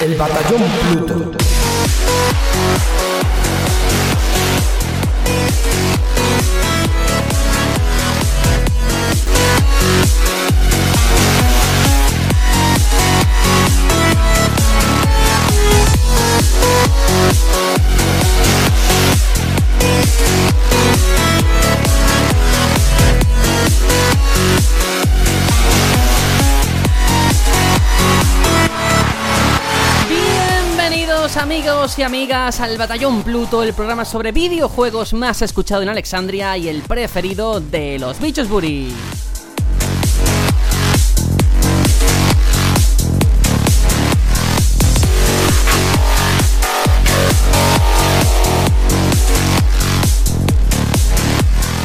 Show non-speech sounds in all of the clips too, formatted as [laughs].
El batallón Pluto. Amigos y amigas al Batallón Pluto, el programa sobre videojuegos más escuchado en Alexandria y el preferido de los bichos buri.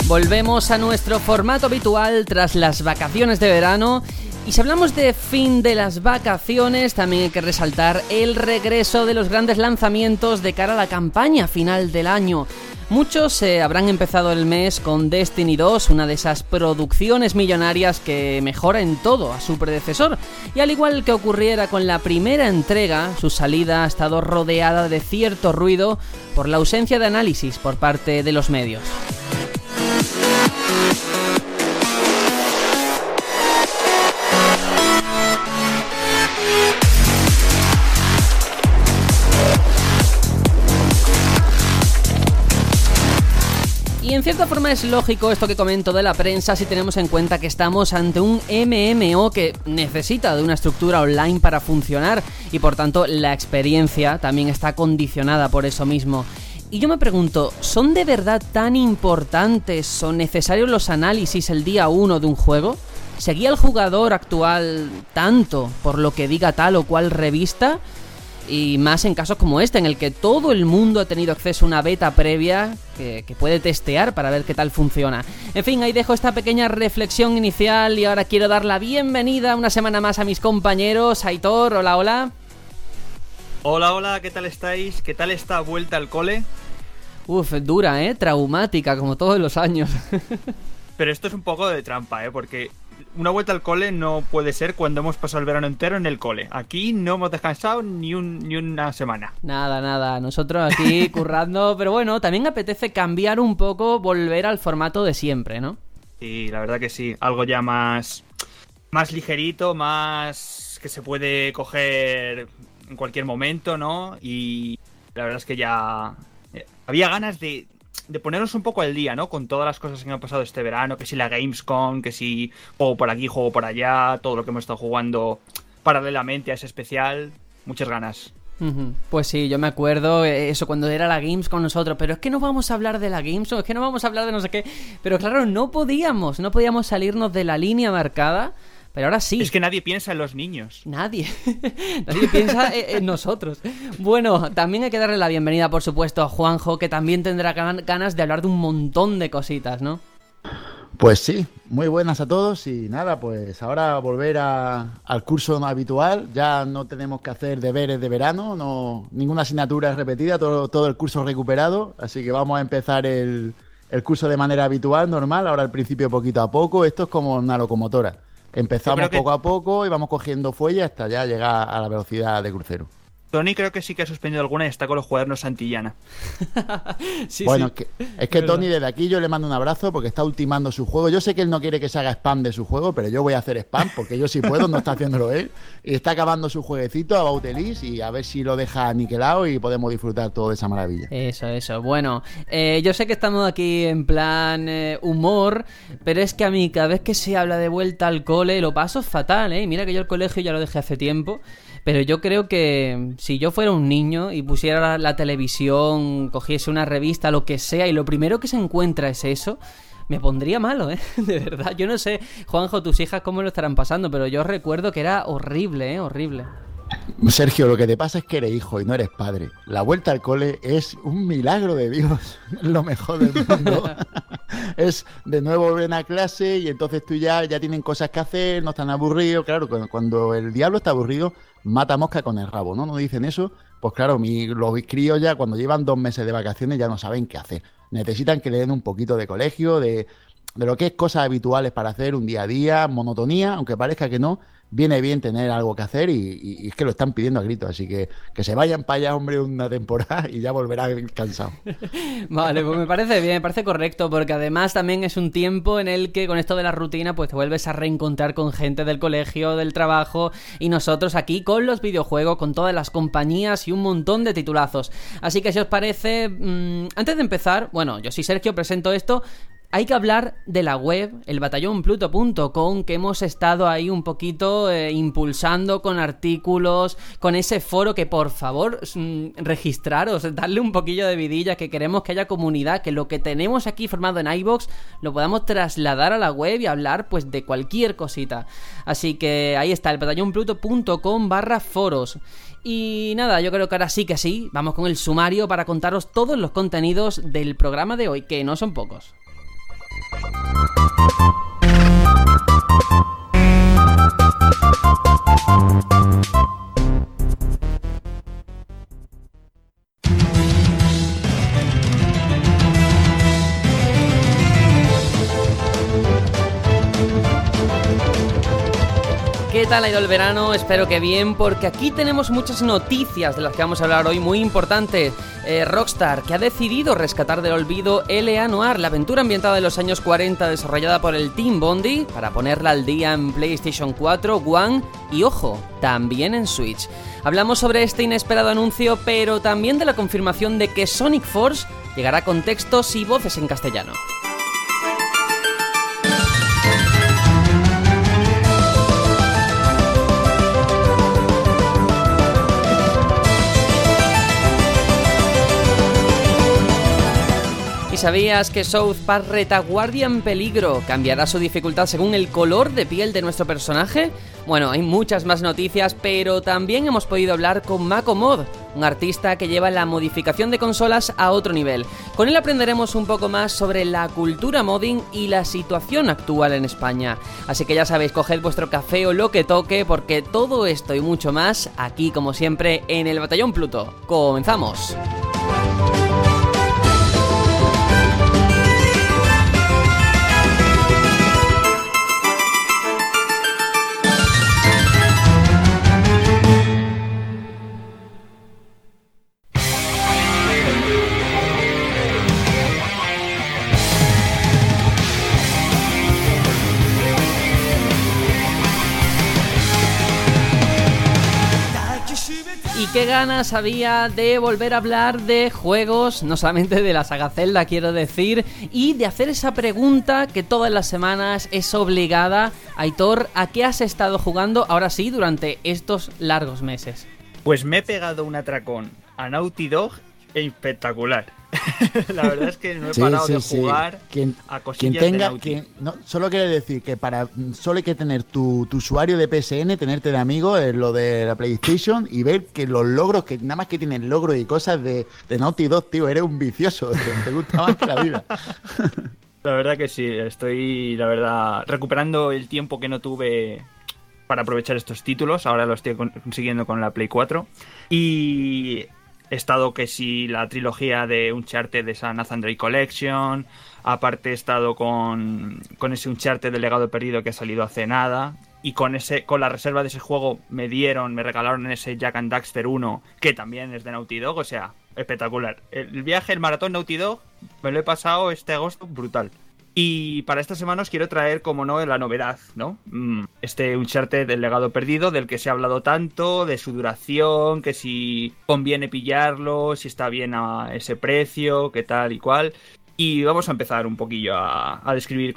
Volvemos a nuestro formato habitual tras las vacaciones de verano y si hablamos de fin de las vacaciones, también hay que resaltar el regreso de los grandes lanzamientos de cara a la campaña final del año. Muchos eh, habrán empezado el mes con Destiny 2, una de esas producciones millonarias que mejora en todo a su predecesor. Y al igual que ocurriera con la primera entrega, su salida ha estado rodeada de cierto ruido por la ausencia de análisis por parte de los medios. En cierta forma es lógico esto que comento de la prensa si tenemos en cuenta que estamos ante un MMO que necesita de una estructura online para funcionar y por tanto la experiencia también está condicionada por eso mismo. Y yo me pregunto, ¿son de verdad tan importantes o necesarios los análisis el día 1 de un juego? ¿Seguía el jugador actual tanto por lo que diga tal o cual revista? Y más en casos como este, en el que todo el mundo ha tenido acceso a una beta previa que, que, puede testear para ver qué tal funciona. En fin, ahí dejo esta pequeña reflexión inicial y ahora quiero dar la bienvenida una semana más a mis compañeros. Aitor, hola, hola. Hola, hola, ¿qué tal estáis? ¿Qué tal esta vuelta al cole? Uf, dura, ¿eh? Traumática, como todos los años. [laughs] Pero esto es un poco de trampa, ¿eh? Porque una vuelta al cole no puede ser cuando hemos pasado el verano entero en el cole. Aquí no hemos descansado ni, un, ni una semana. Nada, nada. Nosotros aquí [laughs] currando. Pero bueno, también apetece cambiar un poco, volver al formato de siempre, ¿no? Sí, la verdad que sí. Algo ya más. Más ligerito, más. que se puede coger en cualquier momento, ¿no? Y la verdad es que ya. eh, Había ganas de de ponernos un poco al día, ¿no? Con todas las cosas que han pasado este verano, que si la Gamescom, que si juego por aquí, juego por allá, todo lo que hemos estado jugando paralelamente a ese especial, muchas ganas. Pues sí, yo me acuerdo eh, eso cuando era la Games con nosotros, pero es que no vamos a hablar de la Games, es que no vamos a hablar de no sé qué, pero claro, no podíamos, no podíamos salirnos de la línea marcada. Pero ahora sí. Es que nadie piensa en los niños. Nadie. [laughs] nadie piensa en nosotros. Bueno, también hay que darle la bienvenida, por supuesto, a Juanjo, que también tendrá ganas de hablar de un montón de cositas, ¿no? Pues sí, muy buenas a todos y nada, pues ahora volver a, al curso habitual, ya no tenemos que hacer deberes de verano, no ninguna asignatura es repetida, todo, todo el curso recuperado, así que vamos a empezar el, el curso de manera habitual, normal, ahora al principio poquito a poco, esto es como una locomotora. Empezamos que... poco a poco y vamos cogiendo fuelle hasta ya llegar a la velocidad de crucero. Tony creo que sí que ha suspendido alguna y está con los cuadernos Santillana. [laughs] sí, bueno, sí. Es que, es que Tony desde aquí yo le mando un abrazo porque está ultimando su juego. Yo sé que él no quiere que se haga spam de su juego, pero yo voy a hacer spam porque yo sí puedo, no está haciéndolo él. Y está acabando su jueguecito a Bautelis y a ver si lo deja aniquilado y podemos disfrutar todo de esa maravilla. Eso, eso. Bueno, eh, yo sé que estamos aquí en plan eh, humor, pero es que a mí cada vez que se habla de vuelta al cole lo paso fatal, ¿eh? Mira que yo el colegio ya lo dejé hace tiempo. Pero yo creo que si yo fuera un niño y pusiera la, la, televisión, cogiese una revista, lo que sea, y lo primero que se encuentra es eso, me pondría malo, ¿eh? [laughs] De verdad. Yo no sé, Juanjo, tus hijas cómo lo estarán pasando, pero yo recuerdo que era horrible, ¿eh? Horrible. Sergio, lo que te pasa es que eres hijo y no eres padre. La vuelta al cole es un milagro de Dios, [laughs] lo mejor del mundo. [laughs] es de nuevo ven a clase y entonces tú ya, ya tienen cosas que hacer, no están aburridos. Claro, cuando el diablo está aburrido, mata mosca con el rabo, ¿no? ¿No dicen eso? Pues claro, mi, los críos ya cuando llevan dos meses de vacaciones ya no saben qué hacer. Necesitan que le den un poquito de colegio, de, de lo que es cosas habituales para hacer un día a día, monotonía, aunque parezca que no, viene bien tener algo que hacer y, es que lo están pidiendo a gritos. Así que que se vayan para allá, hombre, una temporada y ya volverán cansado. [laughs] vale, pues me parece bien, me parece correcto, porque además también es un tiempo en el que con esto de la rutina, pues te vuelves a reencontrar con gente del colegio, del trabajo y nosotros aquí con los videojuegos, con todas las compañías y un montón de titulazos. Así que si os parece, mm, antes de empezar, bueno, yo soy Sergio, presento esto, hay que hablar de la web, el batallonpluto.com, que hemos estado ahí un poquito eh, impulsando con artículos, con ese foro que por favor mm, registraros, darle un poquillo de vidilla, que queremos que haya comunidad, que lo que tenemos aquí formado en iBox lo podamos trasladar a la web y hablar pues de cualquier cosita. Así que ahí está, el batallonpluto.com barra foros. Y nada, yo creo que ahora sí que sí, vamos con el sumario para contaros todos los contenidos del programa de hoy, que no son pocos. Thank you. ¿Qué tal ha ido el verano? Espero que bien, porque aquí tenemos muchas noticias de las que vamos a hablar hoy, muy importante. Eh, Rockstar, que ha decidido rescatar del olvido L.A. Noir, la aventura ambientada en los años 40 desarrollada por el Team Bondi, para ponerla al día en PlayStation 4, One y, ojo, también en Switch. Hablamos sobre este inesperado anuncio, pero también de la confirmación de que Sonic Force llegará con textos y voces en castellano. Sabías que South Park Retaguardia en Peligro cambiará su dificultad según el color de piel de nuestro personaje? Bueno, hay muchas más noticias, pero también hemos podido hablar con Mako Mod, un artista que lleva la modificación de consolas a otro nivel. Con él aprenderemos un poco más sobre la cultura modding y la situación actual en España. Así que ya sabéis, coged vuestro café o lo que toque, porque todo esto y mucho más aquí, como siempre, en el Batallón Pluto. ¡Comenzamos! Ganas había de volver a hablar de juegos, no solamente de la saga Zelda, quiero decir, y de hacer esa pregunta que todas las semanas es obligada. Aitor, ¿a qué has estado jugando ahora sí durante estos largos meses? Pues me he pegado un atracón a Naughty Dog espectacular. [laughs] la verdad es que no he parado de jugar a cosillas quien tenga, quien, no, Solo quiere decir que para solo hay que tener tu, usuario de PSN, tenerte de amigo en lo de la PlayStation y ver que los logros, que nada más que tienen logros y cosas de, de Naughty Dog, tío, eres un vicioso, [laughs] te gusta más que la vida. [laughs] La verdad que sí, estoy, la verdad, recuperando el tiempo que no tuve para aprovechar estos títulos. Ahora lo estoy consiguiendo con la Play 4. Y He estado que si la trilogía de Uncharted de esa Nathan Drake Collection. Aparte he estado con, con ese Uncharted del legado perdido que ha salido hace nada. Y con ese, con la reserva de ese juego me dieron, me regalaron ese Jack and Daxter 1, que también es de Naughty Dog, o sea, espectacular. El viaje, el maratón Naughty Dog, me lo he pasado este agosto brutal. Y para esta semana os quiero traer, como no, la novedad, ¿no? Mm, este Uncharted del legado perdido, del que se ha hablado tanto, de su duración, que si conviene pillarlo, si está bien a ese precio, qué tal y cual. Y vamos a empezar un poquillo a, describir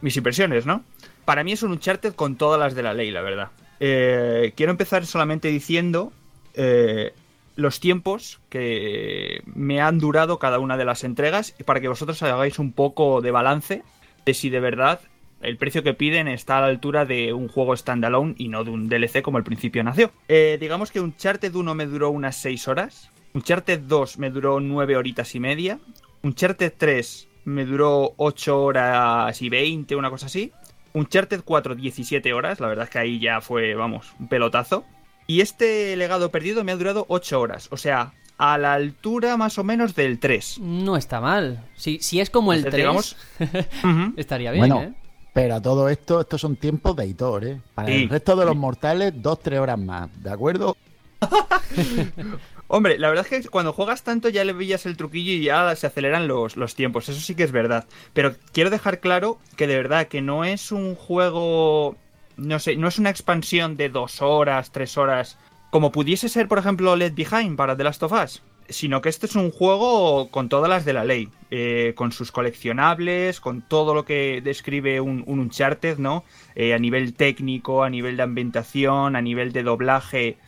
mis impresiones, ¿no? Para mí es un Uncharted con todas las de la ley, la verdad. Eh, quiero empezar solamente diciendo eh, los tiempos que me han durado cada una de las entregas para que vosotros hagáis un poco de balance de si de verdad el precio que piden está a la altura de un juego standalone y no de un DLC como al principio nació. Eh, digamos que un Charted 1 me duró unas 6 horas, un Charted 2 me duró 9 horitas y media, un Charted 3 me duró 8 horas y 20, una cosa así, un Charted 4 17 horas, la verdad es que ahí ya fue, vamos, un pelotazo. Y este legado perdido me ha durado 8 horas. O sea, a la altura más o menos del 3. No está mal. Si, si es como el 3, [laughs] estaría bien, ¿eh? Pero a todo esto, estos son tiempos de editor, ¿eh? Para Sí. el resto de los mortales, dos, tres horas más, ¿de acuerdo? [laughs] Hombre, la verdad es que cuando juegas tanto ya le pillas el truquillo y ya se aceleran los, los tiempos, eso sí que es verdad. Pero quiero dejar claro que de verdad que no es un juego, no sé, no es una expansión de dos horas, tres horas, como pudiese ser, por ejemplo, Left Behind para The Last of Us. Sino que este es un juego con todas las de la ley, eh, con sus coleccionables, con todo lo que describe un, un Uncharted, ¿no? Eh, a nivel técnico, a nivel de ambientación, a nivel de doblaje,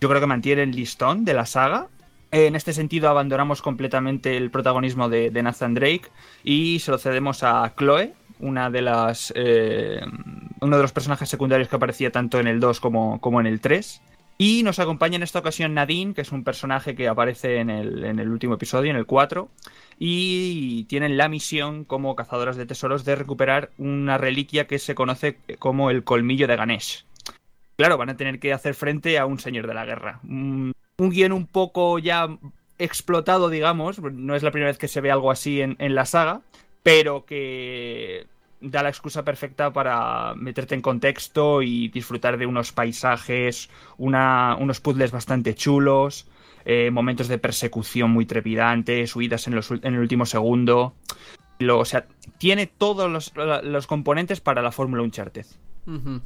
yo creo que mantiene el listón de la saga. En este sentido, abandonamos completamente el protagonismo de, de Nathan Drake y se lo cedemos a Chloe, una de las. eh, uno de los personajes secundarios que aparecía tanto en el 2 como, como en el 3. Y nos acompaña en esta ocasión Nadine, que es un personaje que aparece en el, en el último episodio, en el 4. Y tienen la misión como cazadoras de tesoros de recuperar una reliquia que se conoce como el colmillo de Ganesh. Claro, van a tener que hacer frente a un señor de la guerra. Un, un guion un poco ya explotado, digamos. No es la primera vez que se ve algo así en la saga, pero que da la excusa perfecta para meterte en contexto y disfrutar de unos paisajes, unos puzzles bastante chulos, eh, momentos de persecución muy trepidantes, huidas en, los, en el último segundo. Lo- o sea, tiene todos los, componentes para la Fórmula Uncharted.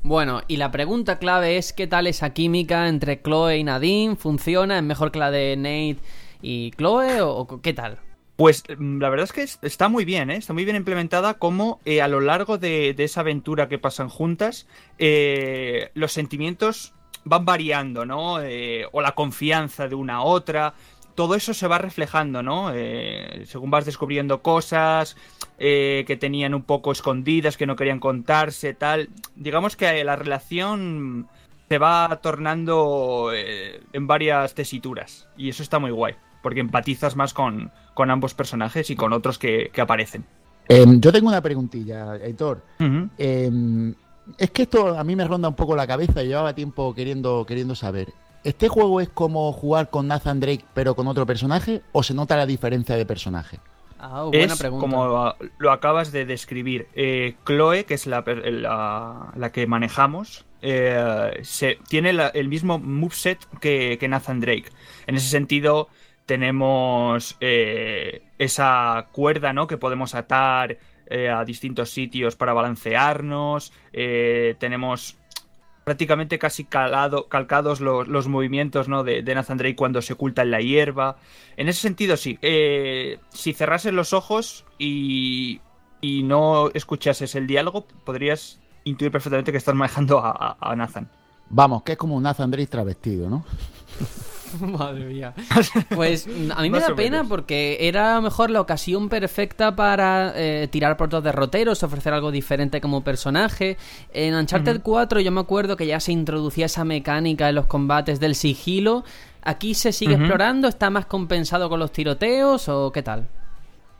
Bueno, y la pregunta clave es qué tal esa química entre Chloe y Nadine, ¿funciona? ¿Es mejor que la de Nate y Chloe o qué tal? Pues mm, la verdad es que es- está muy bien, ¿eh? está muy bien implementada como eh, a lo largo de, esa aventura que pasan juntas, eh, los sentimientos van variando, ¿no? Eh, o la confianza de una a otra, todo eso se va reflejando, ¿no? Según vas descubriendo cosas que tenían un poco escondidas, que no querían contarse, tal. Digamos que la relación se va tornando en varias tesituras y eso está muy guay, porque empatizas más con, con ambos personajes y con otros que, que aparecen. Em, yo tengo una preguntilla, Héctor. Em, es que esto a mí me ronda un poco la cabeza y llevaba tiempo queriendo, queriendo saber. ¿Este juego es como jugar con Nathan Drake pero con otro personaje o se nota la diferencia de personaje? Ah, buena es pregunta. como lo acabas de describir. Eh, Chloe, que es la, la, la que manejamos, eh, se, tiene la- el mismo moveset que, que Nathan Drake. En ese sentido, tenemos eh, esa cuerda ¿no? que podemos atar eh, a distintos sitios para balancearnos. eh, tenemos prácticamente casi calado, calcados los, los movimientos ¿no? de, de Nathan Drake cuando se oculta en la hierba. En ese sentido, sí. Eh, si cerrases los ojos y, y no escuchases el diálogo, podrías intuir perfectamente que estás manejando a, a- a Nathan. Vamos, que es como un Nathan Drake travestido, ¿no? [laughs] [laughs] Madre mía. [laughs] Pues mm, a mí me da pena porque era a lo mejor la ocasión perfecta para eh, tirar por dos derroteros, ofrecer algo diferente como personaje. En Uncharted 4 yo me acuerdo que ya se introducía esa mecánica en los combates del sigilo. ¿Aquí se sigue explorando? ¿Está más compensado con los tiroteos o qué tal?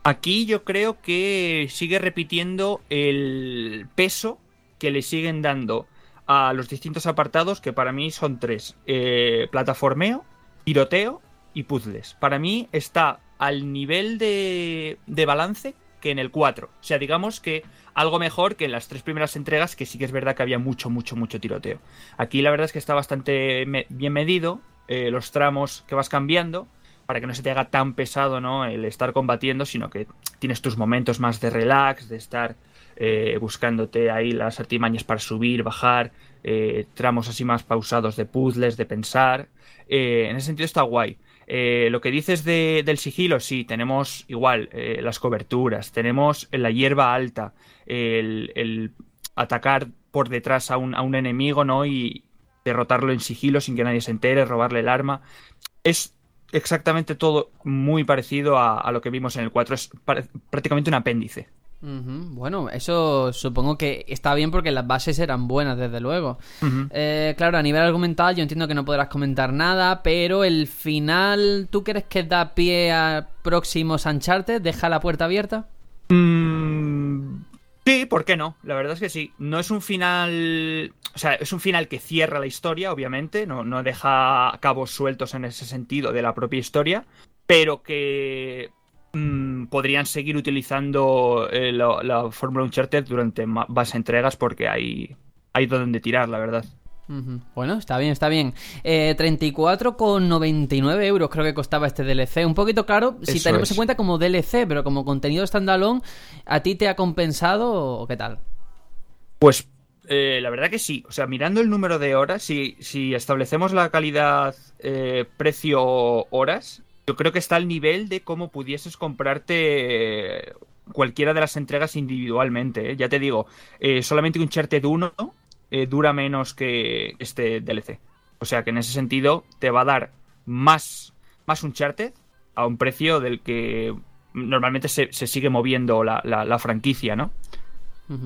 Aquí yo creo que sigue repitiendo el peso que le siguen dando a los distintos apartados, que para mí son tres. Eh, plataformeo, tiroteo y puzzles. Para mí está al nivel de, balance que en el 4. O sea, digamos que algo mejor que en las tres primeras entregas, que sí que es verdad que había mucho, mucho, mucho tiroteo. Aquí la verdad es que está bastante bien medido eh, los tramos que vas cambiando para que no se te haga tan pesado ¿no? el estar combatiendo, sino que tienes tus momentos más de relax, de estar eh, buscándote ahí las artimañas para subir, bajar, eh, tramos así más pausados de puzzles, de pensar. Eh, en ese sentido está guay. Eh, lo que dices de- del sigilo, sí, tenemos igual eh, las coberturas, tenemos la hierba alta, el, atacar por detrás a un, a un enemigo, ¿no? Y derrotarlo en sigilo sin que nadie se entere, robarle el arma. Es exactamente todo muy parecido a, a lo que vimos en el 4. Es prácticamente un apéndice. Bueno, eso supongo que está bien porque las bases eran buenas, desde luego. Eh, claro, a nivel argumental yo entiendo que no podrás comentar nada, pero el final, ¿tú crees que da pie a próximos Uncharted? ¿Deja la puerta abierta? Mm, sí, ¿por qué no? La verdad es que sí. No es un final. O sea, es un final que cierra la historia, obviamente. No, no deja cabos sueltos en ese sentido de la propia historia. Pero que mm, podrían seguir utilizando eh, la, la fórmula Uncharted durante más entregas porque hay, hay donde tirar, la verdad. Bueno, está bien, está bien. Eh, 34,99 euros creo que costaba este DLC. Un poquito claro si tenemos en cuenta como DLC, pero como contenido standalone, ¿a ti te ha compensado o qué tal? Pues eh, la verdad que sí. O sea, mirando el número de horas, si, si establecemos la calidad eh, precio-horas, yo creo que está al nivel de cómo pudieses comprarte cualquiera de las entregas individualmente. ¿eh? Ya te digo, solamente un Uncharted 1 eh, dura menos que este DLC. O sea que en ese sentido te va a dar más, más Uncharted a un precio del que normalmente se, sigue moviendo la, franquicia, ¿no?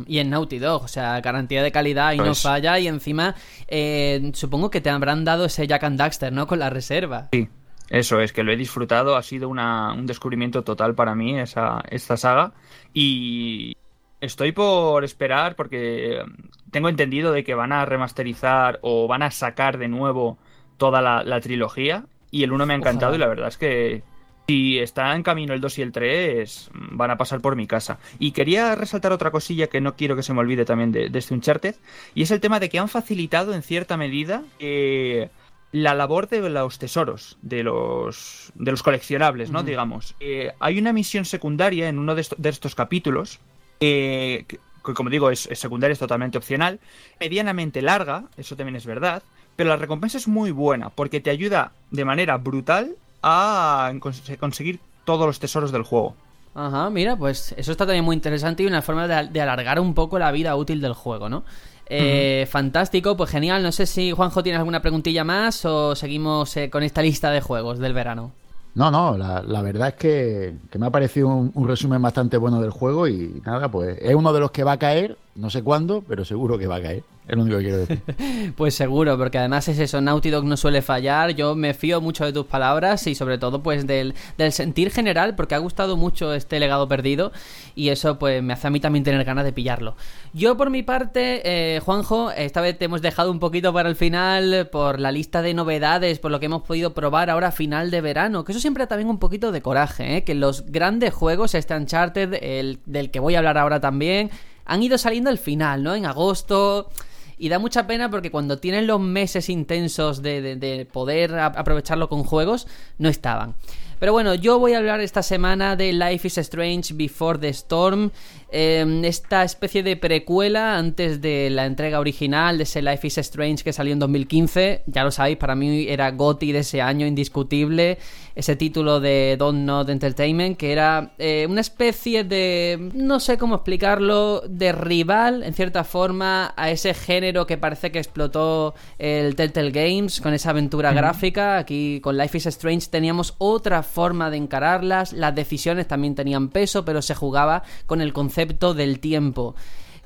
Y en Naughty Dog, o sea, garantía de calidad y no pues falla. Y encima, eh, supongo que te habrán dado ese Jack and Daxter, ¿no? Con la reserva. Sí, eso es, que lo he disfrutado. Ha sido un descubrimiento total para mí esa, esta saga. Y estoy por esperar porque tengo entendido de que van a remasterizar o van a sacar de nuevo toda la, trilogía. Y el 1 me ha encantado y la verdad es que si está en camino el 2 y el 3 van a pasar por mi casa. Y quería resaltar otra cosilla que no quiero que se me olvide también de, este Uncharted. Y es el tema de que han facilitado en cierta medida eh, la labor de los tesoros, de los, de los coleccionables, ¿no? Digamos. Eh, hay una misión secundaria en uno de, de estos capítulos. Eh, como digo, es, secundaria, es totalmente opcional, medianamente larga, eso también es verdad, pero la recompensa es muy buena porque te ayuda de manera brutal a conseguir todos los tesoros del juego. Ajá, mira, pues eso está también muy interesante y una forma de, alargar un poco la vida útil del juego, ¿no? Eh, fantástico, pues genial. No sé si Juanjo tiene alguna preguntilla más o seguimos eh, con esta lista de juegos del verano. No, no, la, verdad es que, me ha parecido un, resumen bastante bueno del juego y nada, pues es uno de los que va a caer, no sé cuándo, pero seguro que va a caer. Es lo único que quiero decir. [laughs] pues seguro, porque además es eso, Naughty Dog no suele fallar. Yo me fío mucho de tus palabras y sobre todo pues del, sentir general, porque ha gustado mucho este legado perdido y eso pues me hace a mí también tener ganas de pillarlo. Yo por mi parte, eh, Juanjo, esta vez te hemos dejado un poquito para el final por la lista de novedades, por lo que hemos podido probar ahora a final de verano, que eso siempre también un poquito de coraje, ¿eh? que los grandes juegos, este Uncharted, el del que voy a hablar ahora también, han ido saliendo al final, ¿no? En agosto. Y da mucha pena porque cuando tienen los meses intensos de, de, poder aprovecharlo con juegos, no estaban. Pero bueno, yo voy a hablar esta semana de Life is Strange Before the Storm. Em, esta especie de precuela antes de la entrega original de ese Life is Strange que salió en 2015. Ya lo sabéis, para mí era GOTY de ese año indiscutible. Ese título de Don't Not Entertainment, que era eh, una especie de. no sé cómo explicarlo, de rival, en cierta forma, a ese género que parece que explotó el Telltale Games con esa aventura gráfica. Aquí con Life is Strange teníamos otra forma de encararlas. Las decisiones también tenían peso, pero se jugaba con el concepto del tiempo.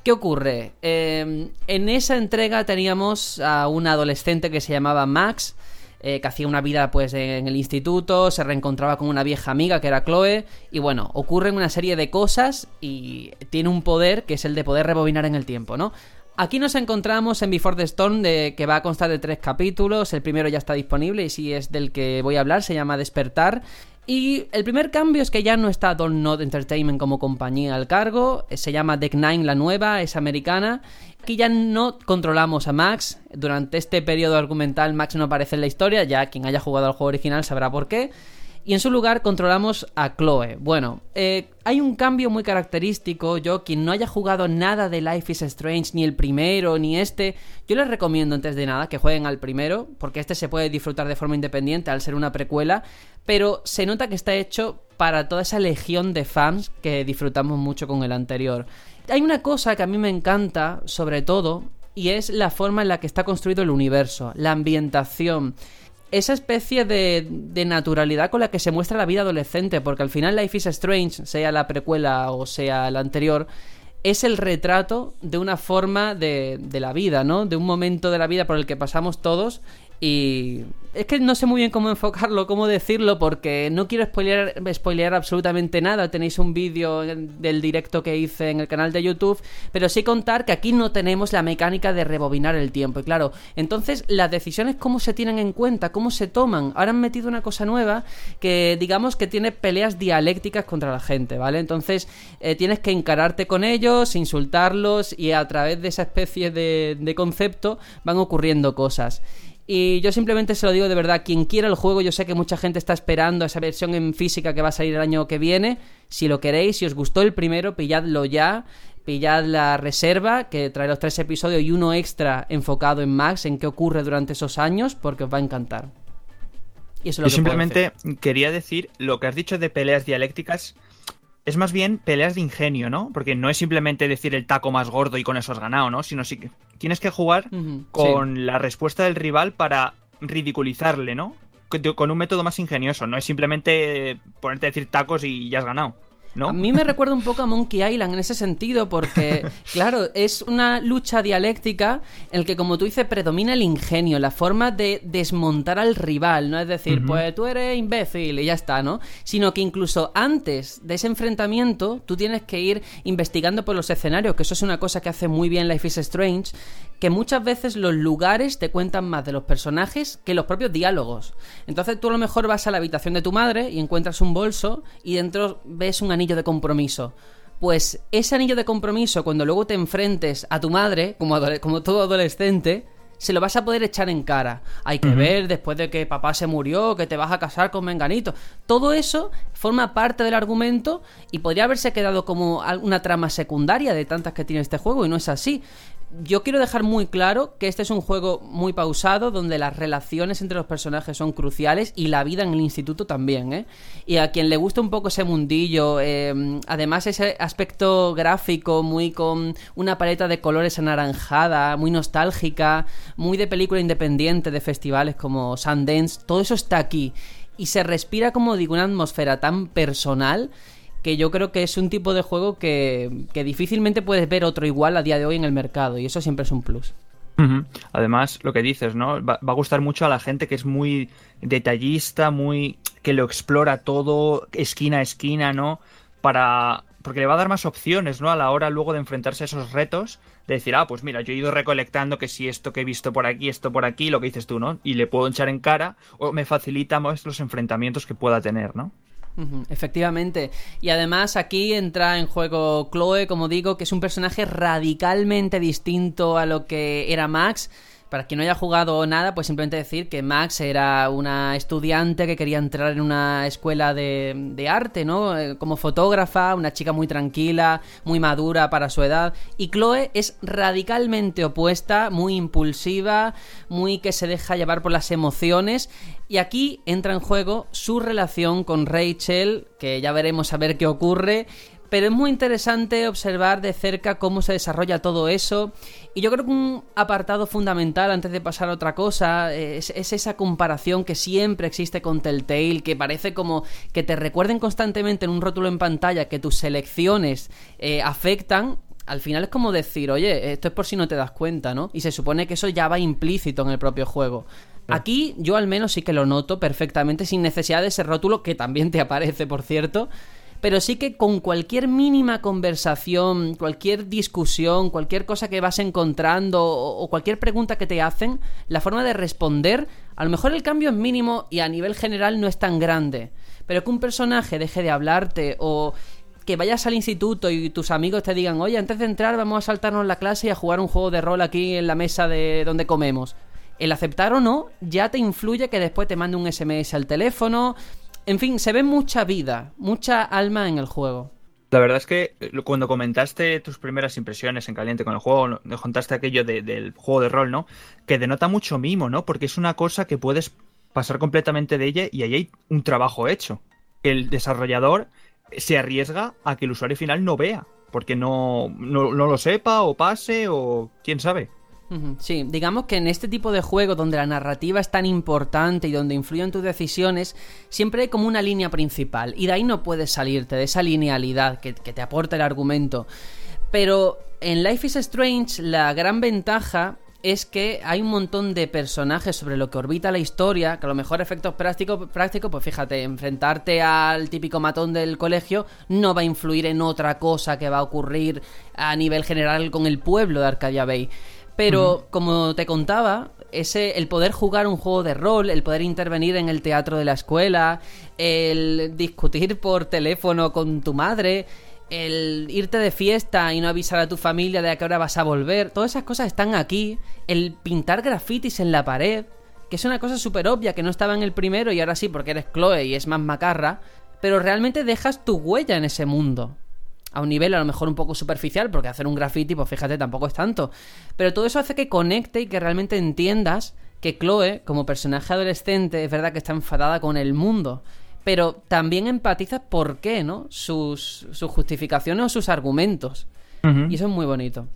¿Qué ocurre? Em, en esa entrega teníamos a un adolescente que se llamaba Max, eh, que hacía una vida pues en el instituto, se reencontraba con una vieja amiga que era Chloe, y bueno, ocurren una serie de cosas y tiene un poder que es el de poder rebobinar en el tiempo, ¿no? Aquí nos encontramos en Before the Storm, que va a constar de tres capítulos. El primero ya está disponible y si es del que voy a hablar, se llama Despertar. Y el primer cambio es que ya no está Don't Not Entertainment como compañía al cargo, se llama Deck Nine la nueva, es americana. Aquí ya no controlamos a Max, durante este periodo argumental Max no aparece en la historia, ya quien haya jugado al juego original sabrá por qué y en su lugar controlamos a Chloe. Bueno, eh, hay un cambio muy característico. Yo, quien no haya jugado nada de Life is Strange, ni el primero, ni este, yo les recomiendo antes de nada que jueguen al primero, porque este se puede disfrutar de forma independiente al ser una precuela, pero se nota que está hecho para toda esa legión de fans que disfrutamos mucho con el anterior. Hay una cosa que a mí me encanta, sobre todo, y es la forma en la que está construido el universo, la ambientación esa especie de, de, naturalidad con la que se muestra la vida adolescente, porque al final Life is Strange, sea la precuela o sea la anterior, es el retrato de una forma de, de la vida, ¿no? De un momento de la vida por el que pasamos todos y es que no sé muy bien cómo enfocarlo, cómo decirlo, porque no quiero spoilear, absolutamente nada. Tenéis un vídeo del directo que hice en el canal de YouTube, pero sí contar que aquí no tenemos la mecánica de rebobinar el tiempo. Y claro, entonces las decisiones, cómo se tienen en cuenta, cómo se toman. Ahora han metido una cosa nueva que, digamos, que tiene peleas dialécticas contra la gente, ¿vale? Entonces eh, tienes que encararte con ellos, insultarlos, y a través de esa especie de concepto van ocurriendo cosas. Y yo simplemente se lo digo de verdad, quien quiera el juego, yo sé que mucha gente está esperando esa versión en física que va a salir el año que viene. Si lo queréis, si os gustó el primero, pilladlo ya. Pillad la reserva, que trae los tres episodios y uno extra enfocado en Max, en qué ocurre durante esos años, porque os va a encantar. Y eso es lo yo simplemente quería decir, lo que has dicho de peleas dialécticas, es más bien peleas de ingenio, ¿no? Porque no es simplemente decir el taco más gordo y con eso has ganado, ¿no? Sino sí que tienes que jugar con la respuesta del rival para ridiculizarle, ¿no? Con un método más ingenioso, no es simplemente ponerte a decir tacos y ya has ganado. A mí me recuerda un poco a Monkey Island en ese sentido, porque, [laughs] claro, es una lucha dialéctica en la que, como tú dices, predomina el ingenio, la forma de desmontar al rival, no es decir, pues tú eres imbécil y ya está, ¿no? Sino que incluso antes de ese enfrentamiento, tú tienes que ir investigando por los escenarios, que eso es una cosa que hace muy bien Life is Strange, que muchas veces los lugares te cuentan más de los personajes que los propios diálogos. Entonces tú a lo mejor vas a la habitación de tu madre y encuentras un bolso y dentro ves un anillo de compromiso. Pues ese anillo de compromiso, cuando luego te enfrentes a tu madre, como, como todo adolescente, se lo vas a poder echar en cara. Hay que ver después de que papá se murió, que te vas a casar con Menganito. Todo eso forma parte del argumento y podría haberse quedado como una trama secundaria de tantas que tiene este juego y no es así yo quiero dejar muy claro que este es un juego muy pausado, donde las relaciones entre los personajes son cruciales y la vida en el instituto también, ¿eh? Y a quien le gusta un poco ese mundillo, eh, además ese aspecto gráfico muy con una paleta de colores anaranjada, muy nostálgica, muy de película independiente de festivales como Sundance, todo eso está aquí. Y se respira, como digo, una atmósfera tan personal que yo creo que es un tipo de juego que, difícilmente puedes ver otro igual a día de hoy en el mercado y eso siempre es un plus. Además, lo que dices, ¿no? Va, a gustar mucho a la gente que es muy detallista, muy que lo explora todo, esquina a esquina, ¿no? Para porque le va a dar más opciones, ¿no? A la hora luego de enfrentarse a esos retos, de decir, ah, pues mira, yo he ido recolectando que si esto que he visto por aquí, esto por aquí, lo que dices tú, ¿no? Y le puedo echar en cara o me facilita más los enfrentamientos que pueda tener, ¿no? Efectivamente. Y además aquí entra en juego Chloe, como digo, que es un personaje radicalmente distinto a lo que era Max. Para quien no haya jugado nada, pues simplemente decir que Max era una estudiante que quería entrar en una escuela de, arte, ¿no? Eh, como fotógrafa, una chica muy tranquila, muy madura para su edad. Y Chloe es radicalmente opuesta, muy impulsiva, muy que se deja llevar por las emociones. Y aquí entra en juego su relación con Rachel, que ya veremos a ver qué ocurre pero es muy interesante observar de cerca cómo se desarrolla todo eso. Y yo creo que un apartado fundamental antes de pasar a otra cosa es, esa comparación que siempre existe con Telltale, que parece como que te recuerden constantemente en un rótulo en pantalla que tus selecciones eh, afectan al final es como decir, oye, esto es por si no te das cuenta, ¿no? Y se supone que eso ya va implícito en el propio juego. Aquí yo al menos sí que lo noto perfectamente sin necesidad de ese rótulo que también te aparece, por cierto pero sí que con cualquier mínima conversación, cualquier discusión, cualquier cosa que vas encontrando o, cualquier pregunta que te hacen, la forma de responder, a lo mejor el cambio es mínimo y a nivel general no es tan grande, pero que un personaje deje de hablarte o que vayas al instituto y tus amigos te digan, oye, antes de entrar vamos a saltarnos la clase y a jugar un juego de rol aquí en la mesa de donde comemos. El aceptar o no ya te influye que después te mande un SMS al teléfono, en fin, se ve mucha vida, mucha alma en el juego. La verdad es que eh, cuando comentaste tus primeras impresiones en caliente con el juego, contaste aquello del juego de rol, ¿no? Que denota mucho mimo, ¿no? Porque es una cosa que puedes pasar completamente de ella y ahí hay un trabajo hecho. El desarrollador se arriesga a que el usuario final no vea, porque no, no lo sepa o pase o quién sabe. Sí, digamos que en este tipo de juegos donde la narrativa es tan importante y donde influyen tus decisiones, siempre hay como una línea principal y de ahí no puedes salirte, de esa linealidad que, te aporta el argumento. Pero en Life is Strange la gran ventaja es que hay un montón de personajes sobre lo que orbita la historia, que a lo mejor efectos prácticos, práctico, pues fíjate, enfrentarte al típico matón del colegio no va a influir en otra cosa que va a ocurrir a nivel general con el pueblo de Arcadia Bay. Pero, como te contaba, ese, el poder jugar un juego de rol, el poder intervenir en el teatro de la escuela, el discutir por teléfono con tu madre, el irte de fiesta y no avisar a tu familia de a qué hora vas a volver, todas esas cosas están aquí. El pintar grafitis en la pared, que es una cosa súper obvia que no estaba en el primero y ahora sí porque eres Chloe y es más macarra, pero realmente dejas tu huella en ese mundo. A un nivel a lo mejor un poco superficial, porque hacer un graffiti, pues fíjate, tampoco es tanto. Pero todo eso hace que conecte y que realmente entiendas que Chloe, como personaje adolescente, es verdad que está enfadada con el mundo pero también empatizas por qué, ¿no? Sus, sus justificaciones o sus argumentos. Y eso es muy bonito.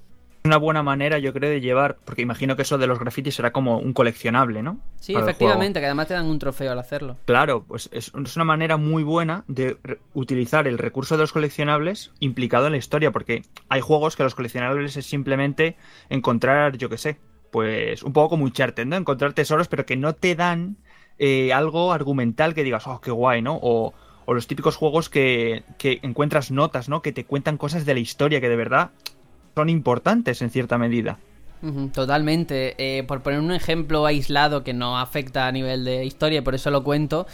Una buena manera, yo creo, de llevar, porque imagino que eso de los grafitis será como un coleccionable, ¿no? Sí, efectivamente, que además te dan un trofeo al hacerlo. Claro, pues es, es una manera muy buena de utilizar el recurso de los coleccionables implicado en la historia, porque hay juegos que los coleccionables es simplemente encontrar, yo qué sé, pues un poco como un charter, ¿no? Encontrar tesoros, pero que no te dan eh, algo argumental que digas, oh, qué guay, ¿no? O, los típicos juegos que, encuentras notas, ¿no? Que te cuentan cosas de la historia que de verdad son importantes en cierta medida. Totalmente. Eh, por poner un ejemplo aislado que no afecta a nivel de historia, por eso lo cuento.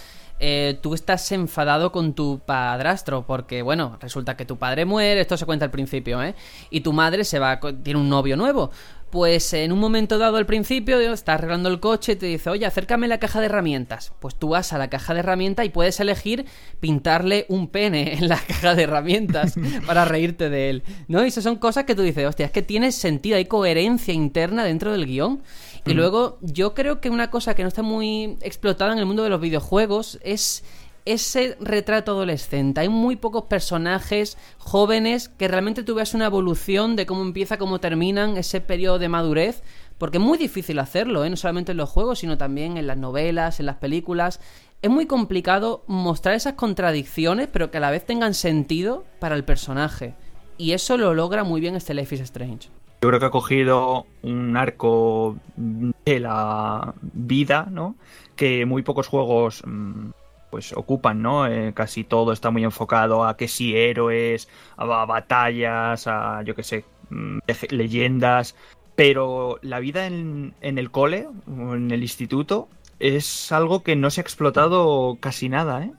Eh, tú estás enfadado con tu padrastro porque, bueno, resulta que tu padre muere, esto se cuenta al principio, ¿eh? Y tu madre se va, tiene un novio nuevo. Pues en un momento dado al principio, está arreglando el coche y te dice, oye, acércame la caja de herramientas. Pues tú vas a la caja de herramientas y puedes elegir pintarle un pene en la [laughs] caja de herramientas [laughs] para reírte de él. ¿No? Y esas son cosas que tú dices, hostia, es que tiene sentido, hay coherencia interna dentro del guion. Y mm. luego, yo creo que una cosa que no está muy explotada en el mundo de los videojuegos es ese retrato adolescente. Hay muy pocos personajes jóvenes que realmente tú una evolución de cómo empieza, cómo terminan ese periodo de madurez. Porque es muy difícil hacerlo, ¿eh? no solamente en los juegos, sino también en las novelas, en las películas. Es muy complicado mostrar esas contradicciones, pero que a la vez tengan sentido para el personaje. Y eso lo logra muy bien este Life is Strange. Yo creo que ha cogido un arco de la vida, ¿no? Que muy pocos juegos mm, pues ocupan, ¿no? Eh, casi todo está muy enfocado a que si héroes, a, batallas, a yo qué sé, mm, leyendas. Pero la vida en, en el cole, en el instituto, es algo que no se ha explotado casi nada, ¿eh?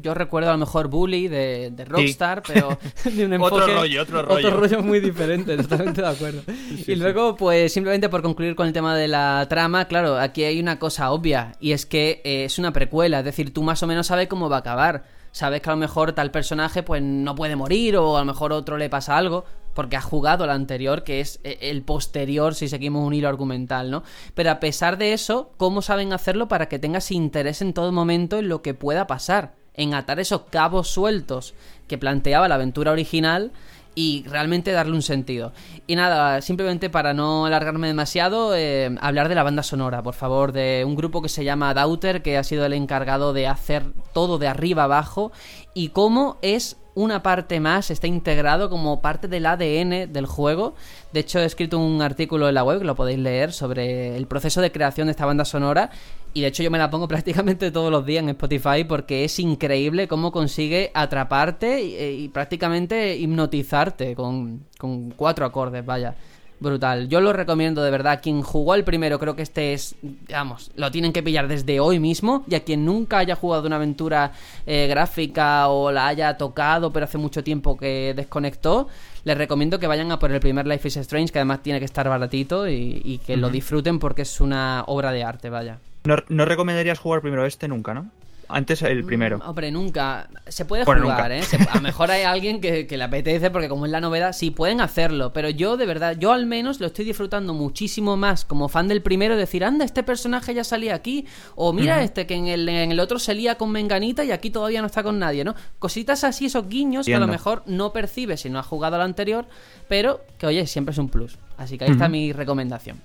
Yo recuerdo a lo mejor Bully de, Rockstar, pero [laughs] de un [laughs] enfoque, otro rollo, otro rollo. Otro rollo muy diferente, [laughs] totalmente de acuerdo. y luego, pues simplemente por concluir con el tema de la trama, claro, aquí hay una cosa obvia, y es que eh, es una precuela, es decir, tú más o menos sabes cómo va a acabar. Sabes que a lo mejor tal personaje pues no puede morir o a lo mejor otro le pasa algo porque ha jugado la anterior, que es eh, el posterior, si seguimos un hilo argumental, ¿no? Pero a pesar de eso, ¿cómo saben hacerlo para que tengas interés en todo momento en lo que pueda pasar? En atar esos cabos sueltos que planteaba la aventura original y realmente darle un sentido. Y nada, simplemente para no alargarme demasiado, eh, hablar de la banda sonora, por favor, de un grupo que se llama Daughter, que ha sido el encargado de hacer todo de arriba abajo, y cómo es una parte más, está integrado como parte del ADN del juego. De hecho, he escrito un artículo en la web que lo podéis leer sobre el proceso de creación de esta banda sonora. Y de hecho yo me la pongo [laughs] prácticamente todos los días en Spotify porque es increíble cómo consigue atraparte y, prácticamente hipnotizarte con, con cuatro acordes, vaya brutal. Yo lo recomiendo de verdad. Quien jugó el primero, creo que este es, digamos, lo tienen que pillar desde hoy mismo. Y a quien nunca haya jugado una aventura eh, gráfica o la haya tocado, pero hace mucho tiempo que desconectó, les recomiendo que vayan a por el primer Life is Strange, que además tiene que estar baratito y, que lo disfruten porque es una obra de arte, vaya. No, no recomendarías jugar primero este nunca, ¿no? Antes el mm, primero. hombre, nunca. Se puede jugar, ¿eh? [laughs] a lo mejor hay alguien que, le apetece porque como es la novedad, sí, pueden hacerlo. Pero yo, de verdad, yo al menos lo estoy disfrutando muchísimo más como fan del primero. Decir, anda, este personaje ya salía aquí. O mira este que en el, en el otro salía con Menganita y aquí todavía no está con nadie, ¿no? Cositas así, esos guiños que a lo mejor no percibes si no has jugado al anterior. Pero que, oye, siempre es un plus. Así que ahí está mi recomendación.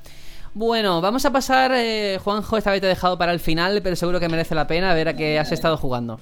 Bueno, vamos a pasar, eh, Juanjo, esta vez te he dejado para el final, pero seguro que merece la pena ver a qué has estado jugando.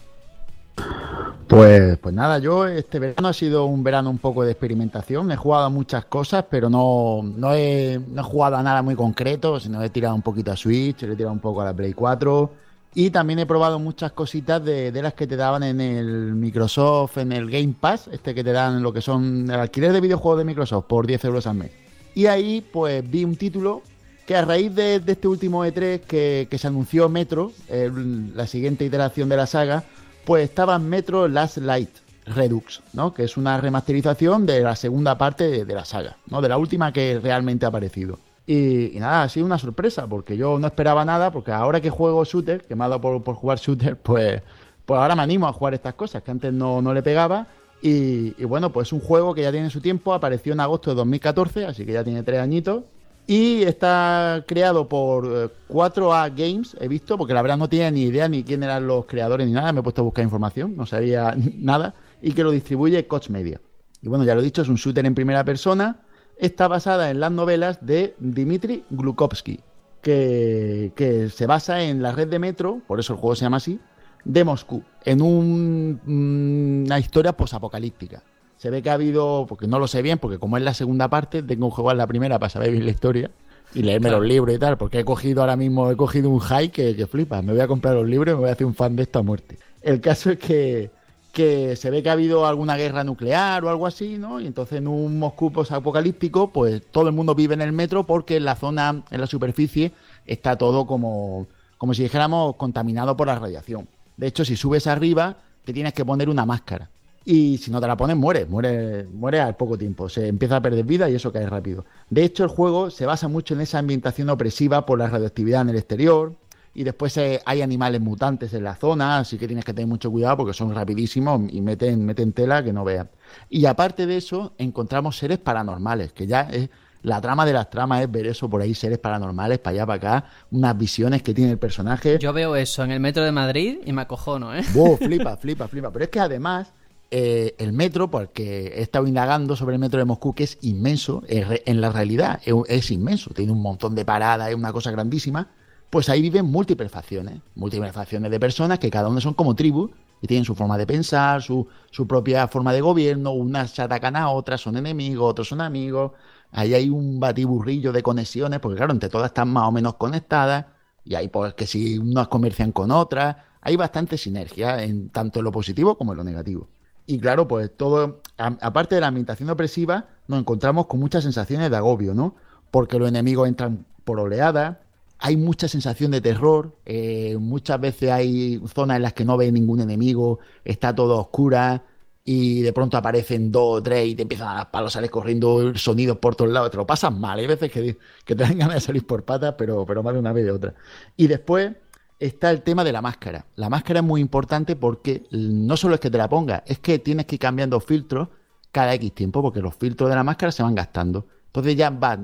Pues, pues nada, yo este verano ha sido un verano un poco de experimentación. He jugado a muchas cosas, pero no, no, he, no he jugado a nada muy concreto, sino he tirado un poquito a Switch, he tirado un poco a la Play 4. Y también he probado muchas cositas de, de las que te daban en el Microsoft, en el Game Pass, este que te dan lo que son el alquiler de videojuegos de Microsoft por 10 euros al mes. Y ahí pues vi un título que a raíz de, este último E3 que, se anunció Metro, la siguiente iteración de la saga, pues estaba Metro Last Light Redux, ¿no? Que es una remasterización de la segunda parte de, la saga, ¿no? De la última que realmente ha aparecido. Y, nada, ha sido una sorpresa, porque yo no esperaba nada, porque ahora que juego shooter, que me ha dado por, por jugar shooter, pues, pues ahora me animo a jugar estas cosas, que antes no, no le pegaba. Y, y bueno, pues es un juego que ya tiene su tiempo, apareció en agosto de 2014, así que ya tiene tres añitos. Y está creado por eh, 4A Games, he visto, porque la verdad no tenía ni idea ni quién eran los creadores ni nada, me he puesto a buscar información, no sabía nada, y que lo distribuye Koch Media. Y bueno, ya lo he dicho, es un shooter en primera persona, está basada en las novelas de Dmitry Glukovsky, que, que se basa en la red de metro, por eso el juego se llama así, de Moscú, en un- mm, una historia posapocalíptica. Se ve que ha habido, porque no lo sé bien, porque como es la segunda parte, tengo que jugar la primera para saber bien la historia y leerme Claro. los libros y tal, porque he cogido ahora mismo, he cogido un high que, que flipa. Me voy a comprar los libros y me voy a hacer un fan de esto a muerte. El caso es que, que se ve que ha habido alguna guerra nuclear o algo así, ¿no? Y entonces en un Moscú apocalíptico, pues todo el mundo vive en el metro porque en la zona, en la superficie, está todo como, como si dijéramos contaminado por la radiación. De hecho, si subes arriba, te tienes que poner una máscara. Y si no te la pones, mueres, muere, muere al poco tiempo. Se empieza a perder vida y eso cae rápido. De hecho, el juego se basa mucho en esa ambientación opresiva por la radioactividad en el exterior. Y después eh, hay animales mutantes en la zona, así que tienes que tener mucho cuidado porque son rapidísimos y meten, meten tela que no veas. Y aparte de eso, encontramos seres paranormales, que ya es la trama de las tramas es ver eso por ahí, seres paranormales, para allá, para acá, unas visiones que tiene el personaje. Yo veo eso en el metro de Madrid y me acojono, ¿eh? Wow, flipa, [laughs] flipa, flipa. Pero es que además, eh, el metro, porque he estado indagando sobre el metro de Moscú, que es inmenso, en la realidad es, es inmenso, tiene un montón de paradas, es una cosa grandísima. Pues ahí viven múltiples facciones, múltiples facciones de personas que cada una son como tribus y tienen su forma de pensar, su, su propia forma de gobierno, unas se atacan a otras, son enemigos, otros son amigos. Ahí hay un batiburrillo de conexiones, porque claro, entre todas están más o menos conectadas. Y hay pues que si unas comercian con otras, hay bastante sinergia en tanto en lo positivo como en lo negativo. Y claro, pues todo, aparte de la ambientación opresiva, nos encontramos con muchas sensaciones de agobio, ¿no? Porque los enemigos entran por oleadas, hay mucha sensación de terror, eh, muchas veces hay zonas en las que no ves ningún enemigo, está todo oscura y de pronto aparecen dos o tres y te empiezan a dar palos, sales corriendo sonidos por todos lados, te lo pasas mal, hay veces que, que te dan ganas de salir por patas, pero, pero más de una vez de otra. Y después está el tema de la máscara. La máscara es muy importante porque no solo es que te la pongas, es que tienes que ir cambiando filtros cada X tiempo, porque los filtros de la máscara se van gastando. Entonces ya vas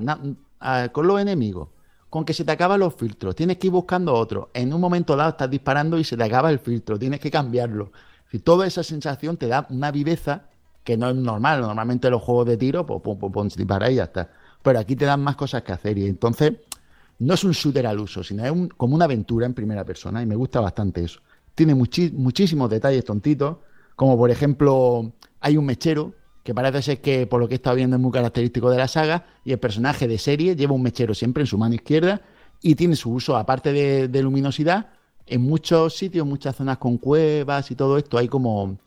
con los enemigos, con que se te acaban los filtros, tienes que ir buscando otro. En un momento dado estás disparando y se te acaba el filtro, tienes que cambiarlo. Y toda esa sensación te da una viveza que no es normal. Normalmente los juegos de tiro, pues pum, pum, pum, y ya está. Pero aquí te dan más cosas que hacer y entonces no es un shooter al uso, sino es un- como una aventura en primera persona y me gusta bastante eso. Tiene muchísimos detalles tontitos, como por ejemplo hay un mechero que parece ser que por lo que he estado viendo es muy característico de la saga y el personaje de serie lleva un mechero siempre en su mano izquierda y tiene su uso aparte de, luminosidad en muchos sitios, muchas zonas con cuevas y todo esto hay como,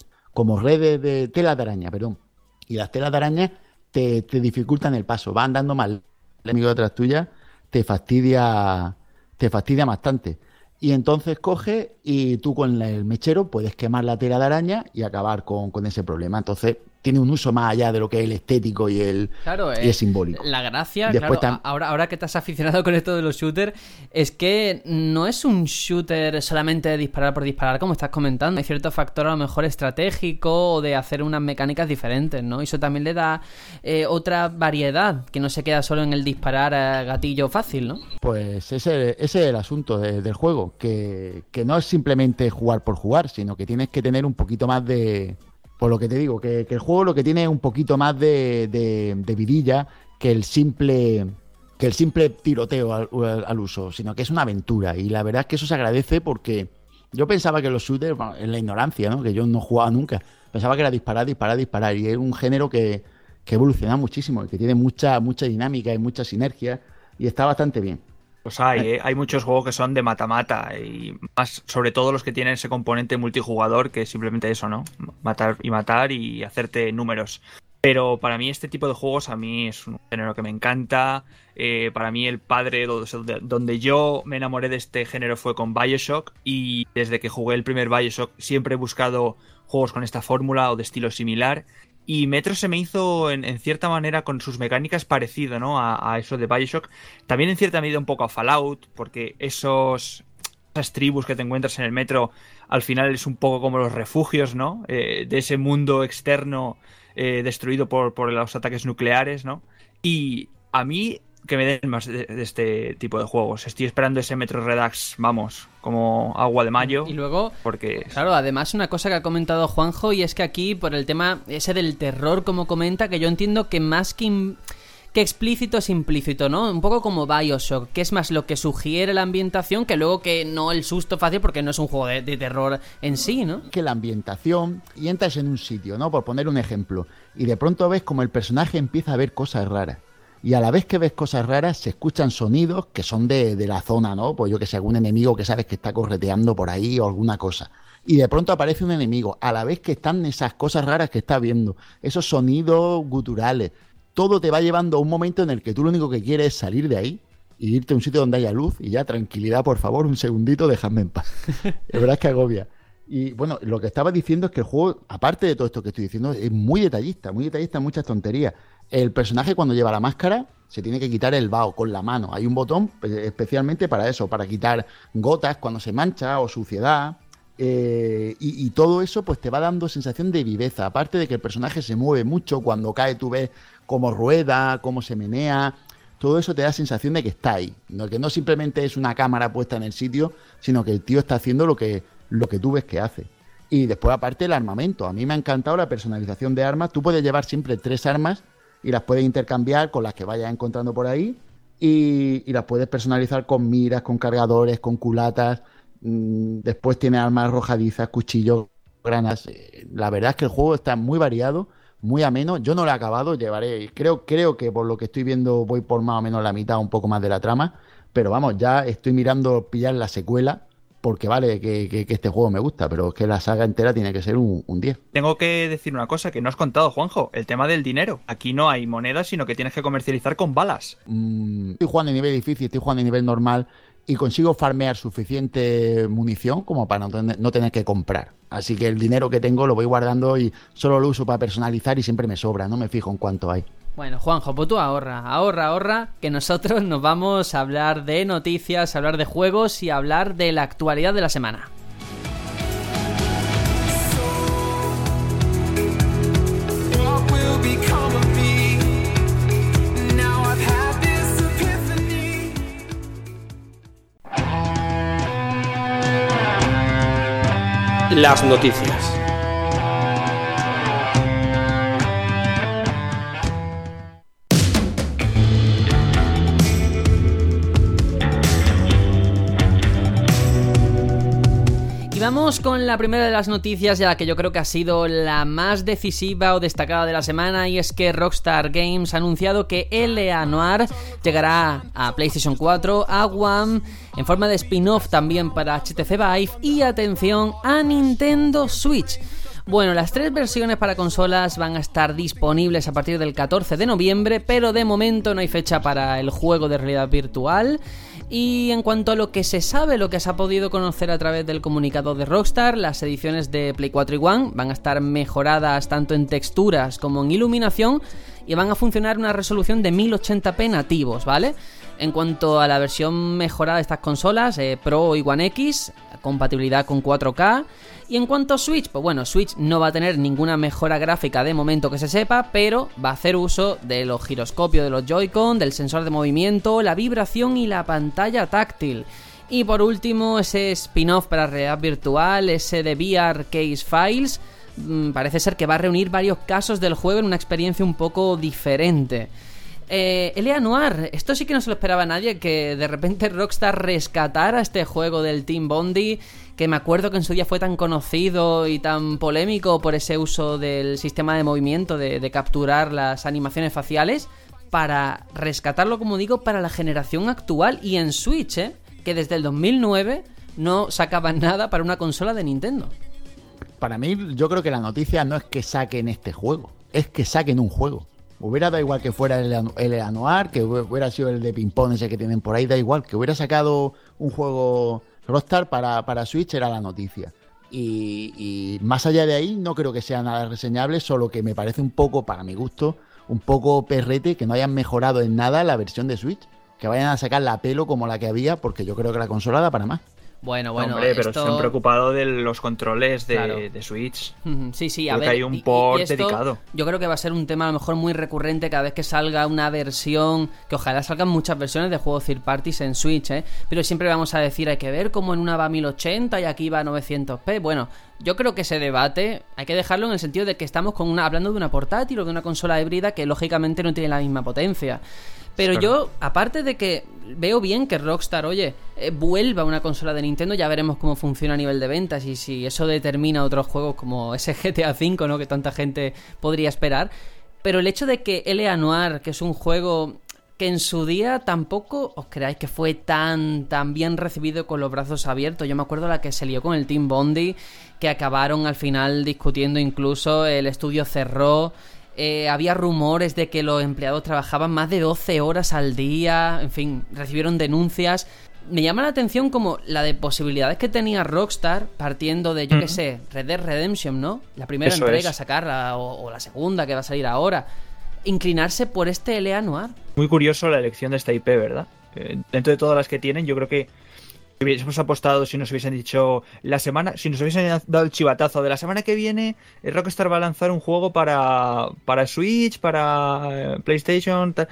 redes de telas de araña, perdón. Y las telas de araña te, dificultan el paso, va andando mal. El enemigo detrás tuya te fastidia, te fastidia bastante. Y entonces coge y tú con el mechero puedes quemar la tela de araña y acabar con, con ese problema. Entonces tiene un uso más allá de lo que es el estético y el, Claro, y eh, el simbólico. La gracia, Después claro, ahora, ahora que has aficionado con esto de los shooters, es que no es un shooter solamente de disparar por disparar, como estás comentando. Hay cierto factor a lo mejor estratégico o de hacer unas mecánicas diferentes, ¿no? Y eso también le da eh, otra variedad, que no se queda solo en el disparar a gatillo fácil, ¿no? Pues ese, ese es el asunto de- del juego, que, que no es simplemente jugar por jugar, sino que tienes que tener un poquito más de... Por lo que te digo, que, el juego lo que tiene es un poquito más de, de, de vidilla que el simple que el simple tiroteo al, uso, sino que es una aventura. Y la verdad es que eso se agradece porque Yo pensaba que los shooters, en la ignorancia, ¿no? Que yo no jugaba nunca. Pensaba que era disparar, disparar, disparar. Y es un género que, que evoluciona muchísimo, que tiene mucha, mucha dinámica y mucha sinergia. Y está bastante bien. Pues hay, ¿eh? hay muchos juegos que son de mata-mata y más, sobre todo los que tienen ese componente multijugador que es simplemente eso, ¿no? Matar y matar y hacerte números. Pero para mí este tipo de juegos a mí es un género que me encanta. Eh, para mí el padre donde yo me enamoré de este género fue con Bioshock y desde que jugué el primer Bioshock siempre he buscado juegos con esta fórmula o de estilo similar y Metro se me hizo, en, cierta manera, con sus mecánicas parecido, ¿no? A, eso de Bioshock. También en cierta medida un poco a Fallout, porque esos, esas tribus que te encuentras en el metro, al final es un poco como los refugios, ¿no? Eh, de ese mundo externo eh, destruido por, por los ataques nucleares, ¿no? Y a mí que me den más de, este tipo de juegos. Estoy esperando ese Metro Redux, vamos, como agua de mayo. Y luego, porque claro, además una cosa que ha comentado Juanjo y es que aquí por el tema ese del terror, como comenta, que yo entiendo que más que, que explícito es implícito, ¿no? Un poco como Bioshock, que es más lo que sugiere la ambientación que luego que no el susto fácil porque no es un juego de, de terror en sí, ¿no? Que la ambientación y entras en un sitio, ¿no? Por poner un ejemplo, y de pronto ves como el personaje empieza a ver cosas raras y a la vez que ves cosas raras se escuchan sonidos que son de, la zona, ¿no? Pues yo que sé, algún enemigo que sabes que está correteando por ahí o alguna cosa. Y de pronto aparece un enemigo, a la vez que están esas cosas raras que estás viendo, esos sonidos guturales, todo te va llevando a un momento en el que tú lo único que quieres es salir de ahí y irte a un sitio donde haya luz y ya tranquilidad, por favor, un segundito, déjame en paz. [laughs] La verdad es que agobia. Y bueno, lo que estaba diciendo es que el juego, aparte de todo esto que estoy diciendo, es muy detallista, muy detallista en muchas tonterías. El personaje cuando lleva la máscara se tiene que quitar el vaho con la mano. Hay un botón especialmente para eso, para quitar gotas cuando se mancha o suciedad. Eh, y, todo eso pues te va dando sensación de viveza. Aparte de que el personaje se mueve mucho, cuando cae tú ves cómo rueda, cómo se menea. Todo eso te da sensación de que está ahí. Que no simplemente es una cámara puesta en el sitio, sino que el tío está haciendo lo que, lo que tú ves que hace. Y después aparte el armamento. A mí me ha encantado la personalización de armas. Tú puedes llevar siempre tres armas y las puedes intercambiar con las que vayas encontrando por ahí y, las puedes personalizar con miras, con cargadores, con culatas. Mm, después tiene armas arrojadizas, cuchillos, granas. Eh, la verdad es que el juego está muy variado, muy ameno. Yo no lo he acabado, llevaré, creo, creo que por lo que estoy viendo voy por más o menos la mitad, un poco más de la trama. Pero vamos, ya estoy mirando pillar la secuela porque vale que, este juego me gusta, pero es que la saga entera tiene que ser un, 10. Tengo que decir una cosa que no has contado, Juanjo, el tema del dinero. Aquí no hay monedas, sino que tienes que comercializar con balas. Mm, estoy jugando a nivel difícil, estoy jugando a nivel normal y consigo farmear suficiente munición como para no tener, que comprar. Así que el dinero que tengo lo voy guardando y solo lo uso para personalizar y siempre me sobra, no me fijo en cuánto hay. Bueno, Juanjo, pues tú ahorra, ahorra, ahorra, que nosotros nos vamos a hablar de noticias, a hablar de juegos y a hablar de la actualidad de la semana. Las noticias. Vamos con la primera de las noticias, ya la que yo creo que ha sido la más decisiva o destacada de la semana, y es que Rockstar Games ha anunciado que L.A. Noir llegará a PlayStation 4, a One, en forma de spin-off también para HTC Vive y atención a Nintendo Switch. Bueno, las tres versiones para consolas van a estar disponibles a partir del 14 de noviembre, pero de momento no hay fecha para el juego de realidad virtual. Y en cuanto a lo que se sabe, lo que se ha podido conocer a través del comunicado de Rockstar, las ediciones de Play 4 y One van a estar mejoradas tanto en texturas como en iluminación y van a funcionar una resolución de 1080p nativos, ¿vale? En cuanto a la versión mejorada de estas consolas, eh, Pro y One X, compatibilidad con 4K, y en cuanto a Switch, pues bueno, Switch no va a tener ninguna mejora gráfica de momento que se sepa, pero va a hacer uso de los giroscopios de los Joy-Con, del sensor de movimiento, la vibración y la pantalla táctil. Y por último, ese spin-off para realidad virtual, ese de VR Case Files, mm, parece ser que va a reunir varios casos del juego en una experiencia un poco diferente. Eh, Elia Noir, esto sí que no se lo esperaba nadie, que de repente Rockstar rescatara este juego del Team Bondi, que me acuerdo que en su día fue tan conocido y tan polémico por ese uso del sistema de movimiento, de, de capturar las animaciones faciales, para rescatarlo, como digo, para la generación actual y en Switch, ¿eh? que desde el 2009 no sacaban nada para una consola de Nintendo. Para mí, yo creo que la noticia no es que saquen este juego, es que saquen un juego. Hubiera dado igual que fuera el, Anuar, que hubiera sido el de ping-pong ese que tienen por ahí, da igual. Que hubiera sacado un juego Rockstar para, para Switch era la noticia. Y, y, más allá de ahí, no creo que sea nada reseñable, solo que me parece un poco, para mi gusto, un poco perrete que no hayan mejorado en nada la versión de Switch. Que vayan a sacar la pelo como la que había, porque yo creo que la consola da para más. Bueno, bueno. Hombre, pero se han preocupado de los controles de, claro. de Switch. Sí, sí, creo a ver. Que hay un port y, esto, dedicado. Yo creo que va a ser un tema a lo mejor muy recurrente cada vez que salga una versión. Que ojalá salgan muchas versiones de juegos third parties en Switch, ¿eh? Pero siempre vamos a decir, hay que ver cómo en una va a 1080 y aquí va a 900p. Bueno, yo creo que ese debate hay que dejarlo en el sentido de que estamos con una, hablando de una portátil o de una consola híbrida que lógicamente no tiene la misma potencia. Pero claro. yo, aparte de que veo bien que Rockstar, oye, eh, vuelva a una consola de Nintendo, ya veremos cómo funciona a nivel de ventas y si eso determina otros juegos como ese GTA V, ¿no? Que tanta gente podría esperar. Pero el hecho de que L.A. Noir, que es un juego que en su día tampoco os creáis que fue tan, tan bien recibido con los brazos abiertos. Yo me acuerdo la que se lió con el Team Bondi, que acabaron al final discutiendo incluso, el estudio cerró. Eh, había rumores de que los empleados trabajaban más de 12 horas al día, en fin, recibieron denuncias. Me llama la atención como la de posibilidades que tenía Rockstar partiendo de, yo mm. qué sé, Red Dead Redemption, ¿no? La primera Eso entrega, es. sacarla, o, o, la segunda que va a salir ahora. Inclinarse por este LA Noir. Muy curioso la elección de esta IP, ¿verdad? Eh, dentro de todas las que tienen, yo creo que hubiésemos apostado si nos hubiesen dicho la semana, si nos hubiesen dado el chivatazo de la semana que viene, el Rockstar va a lanzar un juego para, para Switch, para eh, PlayStation. Tal.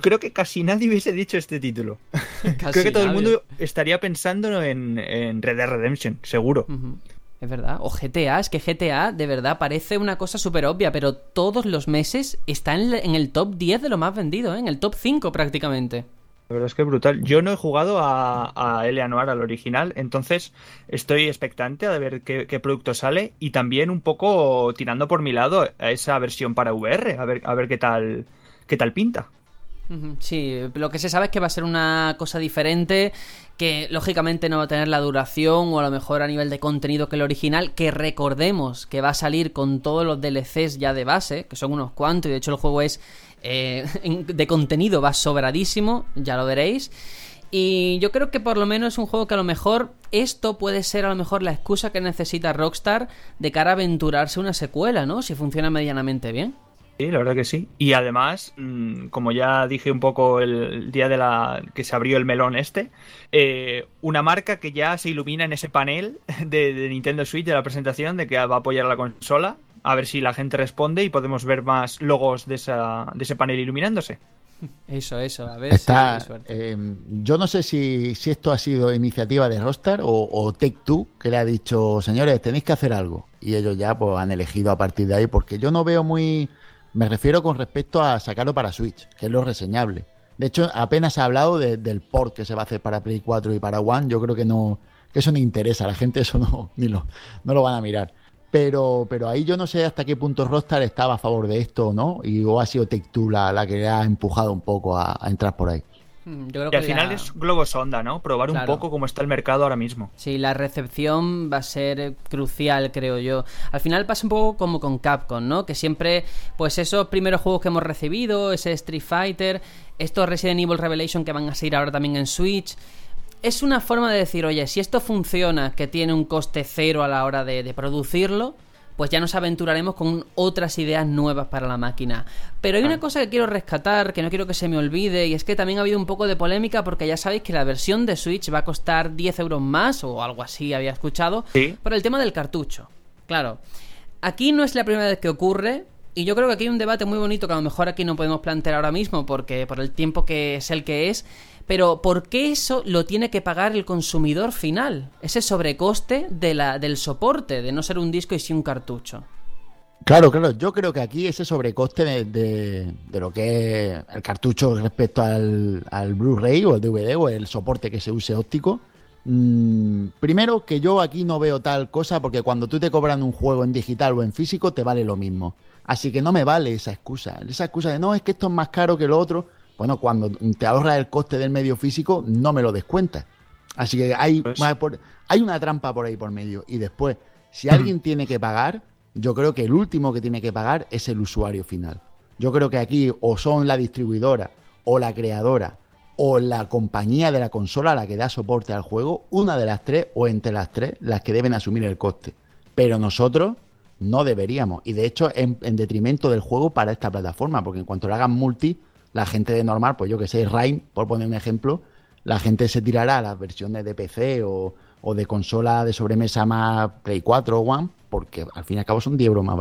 Creo que casi nadie hubiese dicho este título. [laughs] Creo que todo nadie. el mundo estaría pensando en, en, Red Dead Redemption, seguro. Uh -huh. Es verdad. O GTA, es que GTA de verdad parece una cosa súper obvia, pero todos los meses está en, en, el top 10 de lo más vendido, ¿eh? en el top 5 prácticamente. La verdad es que es brutal. Yo no he jugado a, a Eleanor, al original, entonces estoy expectante a ver qué, qué, producto sale y también un poco tirando por mi lado a esa versión para VR, a ver, a ver qué tal qué tal pinta. Sí, lo que se sabe es que va a ser una cosa diferente, que lógicamente no va a tener la duración o a lo mejor a nivel de contenido que el original, que recordemos que va a salir con todos los DLCs ya de base, que son unos cuantos, y de hecho el juego es eh, [laughs] de contenido va sobradísimo, ya lo veréis. Y yo creo que por lo menos es un juego que a lo mejor esto puede ser a lo mejor la excusa que necesita Rockstar de cara a aventurarse una secuela, ¿no? Si funciona medianamente bien. Sí, la verdad que sí. Y además, mm, como ya dije un poco el día de la que se abrió el melón este, eh, una marca que ya se ilumina en ese panel [laughs] de, de, Nintendo Switch de la presentación de que va a apoyar la consola. A ver si la gente responde y podemos ver más logos de, esa, de ese panel iluminándose. Eso, eso, a ver Está, si eh, Yo no sé si, si, esto ha sido iniciativa de Rockstar o, o Take-Two que le ha dicho, señores, tenéis que hacer algo. Y ellos ya pues han elegido a partir de ahí, porque yo no veo muy me refiero con respecto a sacarlo para Switch, que es lo reseñable. De hecho, apenas ha hablado de, del port que se va a hacer para Play 4 y para One. Yo creo que no, que eso no interesa. A la gente eso no, ni lo, no lo van a mirar. Pero, pero ahí yo no sé hasta qué punto Rockstar estaba a favor de esto o no. Y o ha sido Take-Two la, la, que le ha empujado un poco a, a entrar por ahí. Hmm, Yo creo y al final la... es globo sonda, ¿no? Probar claro. un poco cómo está el mercado ahora mismo. Sí, la recepción va a ser crucial, creo yo. Al final pasa un poco como con Capcom, ¿no? Que siempre, pues esos primeros juegos que hemos recibido, ese Street Fighter, estos Resident Evil Revelation que van a salir ahora también en Switch, es una forma de decir, oye, si esto funciona, que tiene un coste cero a la hora de, de producirlo, pues ya nos aventuraremos con otras ideas nuevas para la máquina. Pero hay una cosa que quiero rescatar, que no quiero que se me olvide, y es que también ha habido un poco de polémica porque ya sabéis que la versión de Switch va a costar 10 euros más, o algo así había escuchado, ¿Sí? por el tema del cartucho. Claro, aquí no es la primera vez que ocurre, y yo creo que aquí hay un debate muy bonito que a lo mejor aquí no podemos plantear ahora mismo porque por el tiempo que es el que es, pero ¿por qué eso lo tiene que pagar el consumidor final? Ese sobrecoste de la, del soporte, de no ser un disco y sí un cartucho. Claro, claro. Yo creo que aquí ese sobrecoste de, de, lo que es el cartucho respecto al, al Blu-ray o el DVD o el soporte que se use óptico. mmm, primero que yo aquí no veo tal cosa porque cuando tú te cobran un juego en digital o en físico te vale lo mismo. Así que no me vale esa excusa. Esa excusa de no, es que esto es más caro que lo otro. Bueno, cuando te ahorras el coste del medio físico, no me lo descuentas. Así que hay, Pues- hay una trampa por ahí por medio. Y después, si [clears throat] alguien tiene que pagar, yo creo que el último que tiene que pagar es el usuario final. Yo creo que aquí o son la distribuidora o la creadora o la compañía de la consola la que da soporte al juego, una de las tres o entre las tres las que deben asumir el coste. Pero nosotros no deberíamos. Y de hecho, en, en detrimento del juego para esta plataforma, porque en cuanto lo hagan multi, la gente de normal, pues yo que sé, Rime, por poner un ejemplo, la gente se tirará a las versiones de PC o, o de consola de sobremesa más Play 4 o One, porque al fin y al cabo son 10 euros más.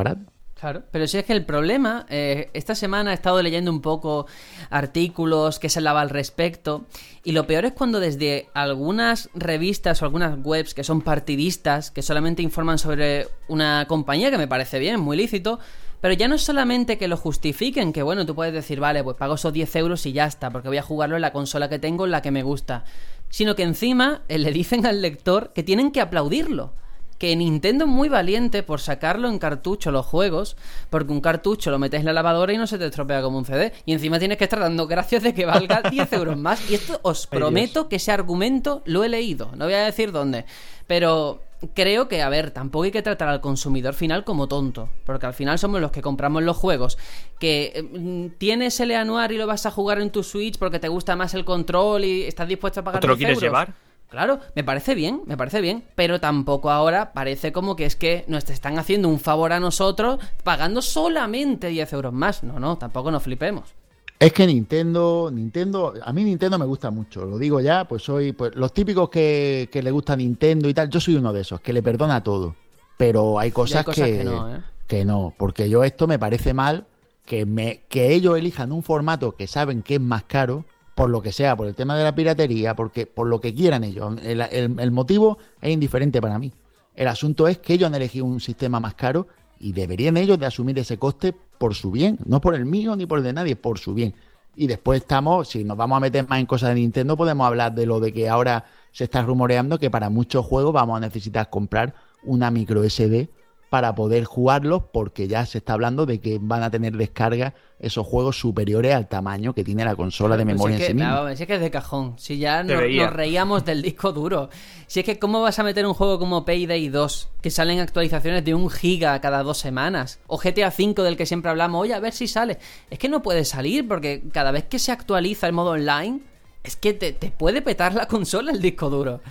Claro, pero si es que el problema, eh, esta semana he estado leyendo un poco artículos que se hablaba al respecto, y lo peor es cuando desde algunas revistas o algunas webs que son partidistas, que solamente informan sobre una compañía, que me parece bien, muy lícito, pero ya no es solamente que lo justifiquen, que bueno, tú puedes decir, vale, pues pago esos 10 euros y ya está, porque voy a jugarlo en la consola que tengo, en la que me gusta, sino que encima eh, le dicen al lector que tienen que aplaudirlo que Nintendo es muy valiente por sacarlo en cartucho los juegos, porque un cartucho lo metes en la lavadora y no se te estropea como un CD. Y encima tienes que estar dando gracias de que valga [laughs] 10 euros más. Y esto os Ay, prometo que ese argumento lo he leído. No voy a decir dónde. Pero creo que, a ver, tampoco hay que tratar al consumidor final como tonto. Porque al final somos los que compramos los juegos. Que eh, tienes el anuar y lo vas a jugar en tu Switch porque te gusta más el control y estás dispuesto a pagar ¿O te lo 10 quieres euros. llevar? Claro, me parece bien, me parece bien, pero tampoco ahora parece como que es que nos están haciendo un favor a nosotros pagando solamente 10 euros más. No, no, tampoco nos flipemos. Es que Nintendo, Nintendo, a mí Nintendo me gusta mucho, lo digo ya, pues soy, pues los típicos que, que le gusta Nintendo y tal, yo soy uno de esos, que le perdona todo. Pero hay cosas, cosas que, que no, ¿eh? que no, porque yo esto me parece mal que, me, que ellos elijan un formato que saben que es más caro, por lo que sea, por el tema de la piratería, porque por lo que quieran ellos. El, el- el motivo es indiferente para mí. El asunto es que ellos han elegido un sistema más caro y deberían ellos de asumir ese coste por su bien, no por el mío ni por el de nadie, por su bien. Y después estamos, si nos vamos a meter más en cosas de Nintendo, podemos hablar de lo de que ahora se está rumoreando que para muchos juegos vamos a necesitar comprar una micro SD para poder jugarlos porque ya se está hablando de que van a tener descarga esos juegos superiores al tamaño que tiene la consola de memoria en es sí que, misma. ah, si es que es de cajón. Si ya nos, nos reíamos del disco duro. Si es que, ¿cómo vas a meter un juego como Payday 2? Que salen actualizaciones de un giga cada dos semanas. O GTA V del que siempre hablamos. Oye, a ver si sale. Es que no puede salir porque cada vez que se actualiza el modo online, es que te, te puede petar la [laughs] consola el disco duro.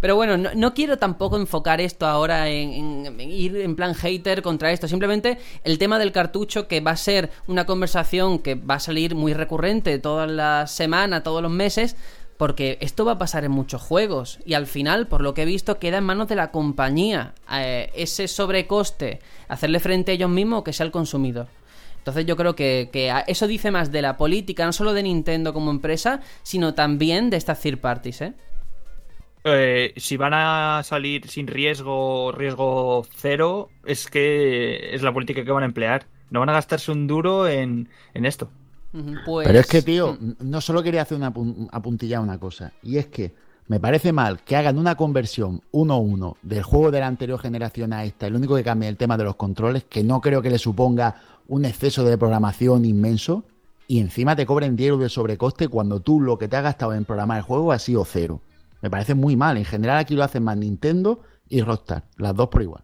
Pero bueno, no, quiero tampoco enfocar esto ahora en, ir en plan hater contra esto. Simplemente el tema del cartucho, que va a ser una conversación que va a salir muy recurrente todas las semanas, todos los meses, porque esto va a pasar en muchos juegos. Y al final, por lo que he visto, queda en manos de la compañía eh, ese sobrecoste, hacerle frente a ellos mismos que sea el consumidor. Entonces yo creo que, que eso dice más de la política, no solo de Nintendo como empresa, sino también de estas third parties, ¿eh? Eh, si van a salir sin riesgo, riesgo cero, es que es la política que van a emplear. No van a gastarse un duro en, en esto. Pues... Pero es que, tío, mm, no solo quería hacer una pun- apuntilla a una cosa, y es que me parece mal que hagan una conversión 1-1 del juego de la anterior generación a esta, lo único que cambia es el tema de los controles, que no creo que le suponga un exceso de programación inmenso, y encima te cobren 10 euros de sobrecoste cuando tú lo que te has gastado en programar el juego ha sido cero. Me parece muy mal. En general aquí lo hacen más Nintendo y Rockstar, las dos por igual.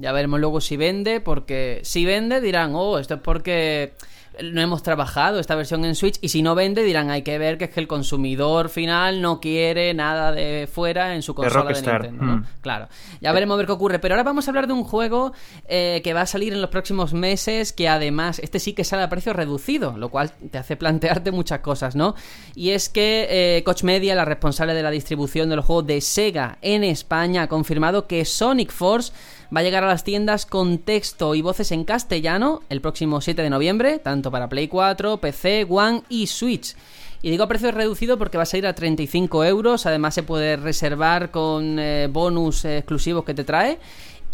Ya veremos luego si vende, porque si vende dirán, oh, esto es porque no hemos trabajado esta versión en Switch, y si no vende dirán, hay que ver que es que el consumidor final no quiere nada de fuera en su consola de, Rockstar, Nintendo. ¿no? mm. Claro, ya veremos a ver qué ocurre. Pero ahora vamos a hablar de un juego eh, que va a salir en los próximos meses, que además, este sí que sale a precio reducido, lo cual te hace plantearte muchas cosas, ¿no? Y es que eh, Koch Media, la responsable de la distribución de los juegos de Sega en España, ha confirmado que Sonic Force va a llegar a las tiendas con texto y voces en castellano el próximo 7 de noviembre, tanto para Play 4, PC, One y Switch. Y digo a precio reducido porque va a salir a 35 euros, además se puede reservar con eh, bonus exclusivos que te trae.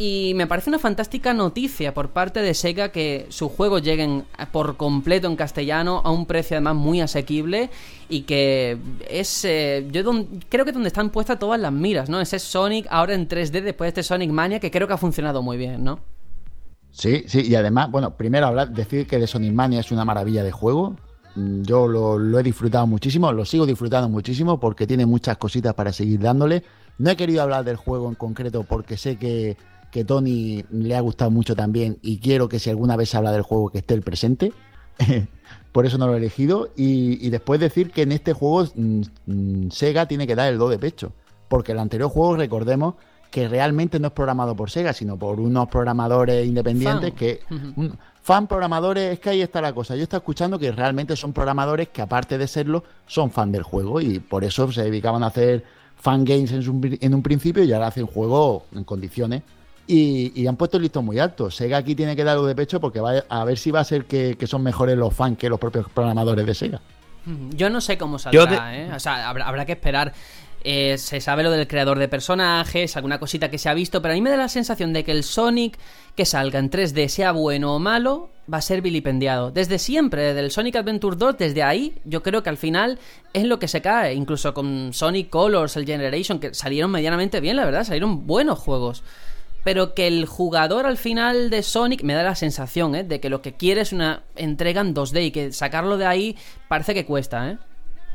Y me parece una fantástica noticia por parte de Sega que sus juegos lleguen por completo en castellano a un precio además muy asequible y que es eh, yo creo que donde están puestas todas las miras, ¿no? Ese Sonic ahora en 3D después de este Sonic Mania que creo que ha funcionado muy bien, ¿no? Sí, sí, y además, bueno, primero hablar, decir que de Sonic Mania es una maravilla de juego. Mm, yo lo, lo he disfrutado muchísimo, lo sigo disfrutando muchísimo porque tiene muchas cositas para seguir dándole. No he querido hablar del juego en concreto porque sé que que Tony le ha gustado mucho también y quiero que si alguna vez se habla del juego que esté el presente. [laughs] Por eso no lo he elegido. Y, después decir que en este juego mm, mm, Sega tiene que dar el do de pecho. Porque el anterior juego, recordemos, que realmente no es programado por Sega, sino por unos programadores independientes que... [laughs] fan programadores, es que ahí está la cosa. Yo estoy escuchando que realmente son programadores que aparte de serlo, son fan del juego y por eso se dedicaban a hacer fan games en, en un principio y ahora hacen juego en condiciones y, han puesto el listón muy alto. Sega aquí tiene que dar algo de pecho porque va a ver si va a ser que, son mejores los fans que los propios programadores de Sega. Yo no sé cómo saldrá, ¿eh? O sea, habrá, que esperar. Eh, se sabe lo del creador de personajes, alguna cosita que se ha visto, pero a mí me da la sensación de que el Sonic que salga en 3D, sea bueno o malo, va a ser vilipendiado. Desde siempre, desde el Sonic Adventure 2, desde ahí, yo creo que al final es lo que se cae. Incluso con Sonic Colors, el Generation, que salieron medianamente bien, la verdad, salieron buenos juegos pero que el jugador al final de Sonic me da la sensación ¿eh? de que lo que quiere es una entrega en 2D y que sacarlo de ahí parece que cuesta, ¿eh?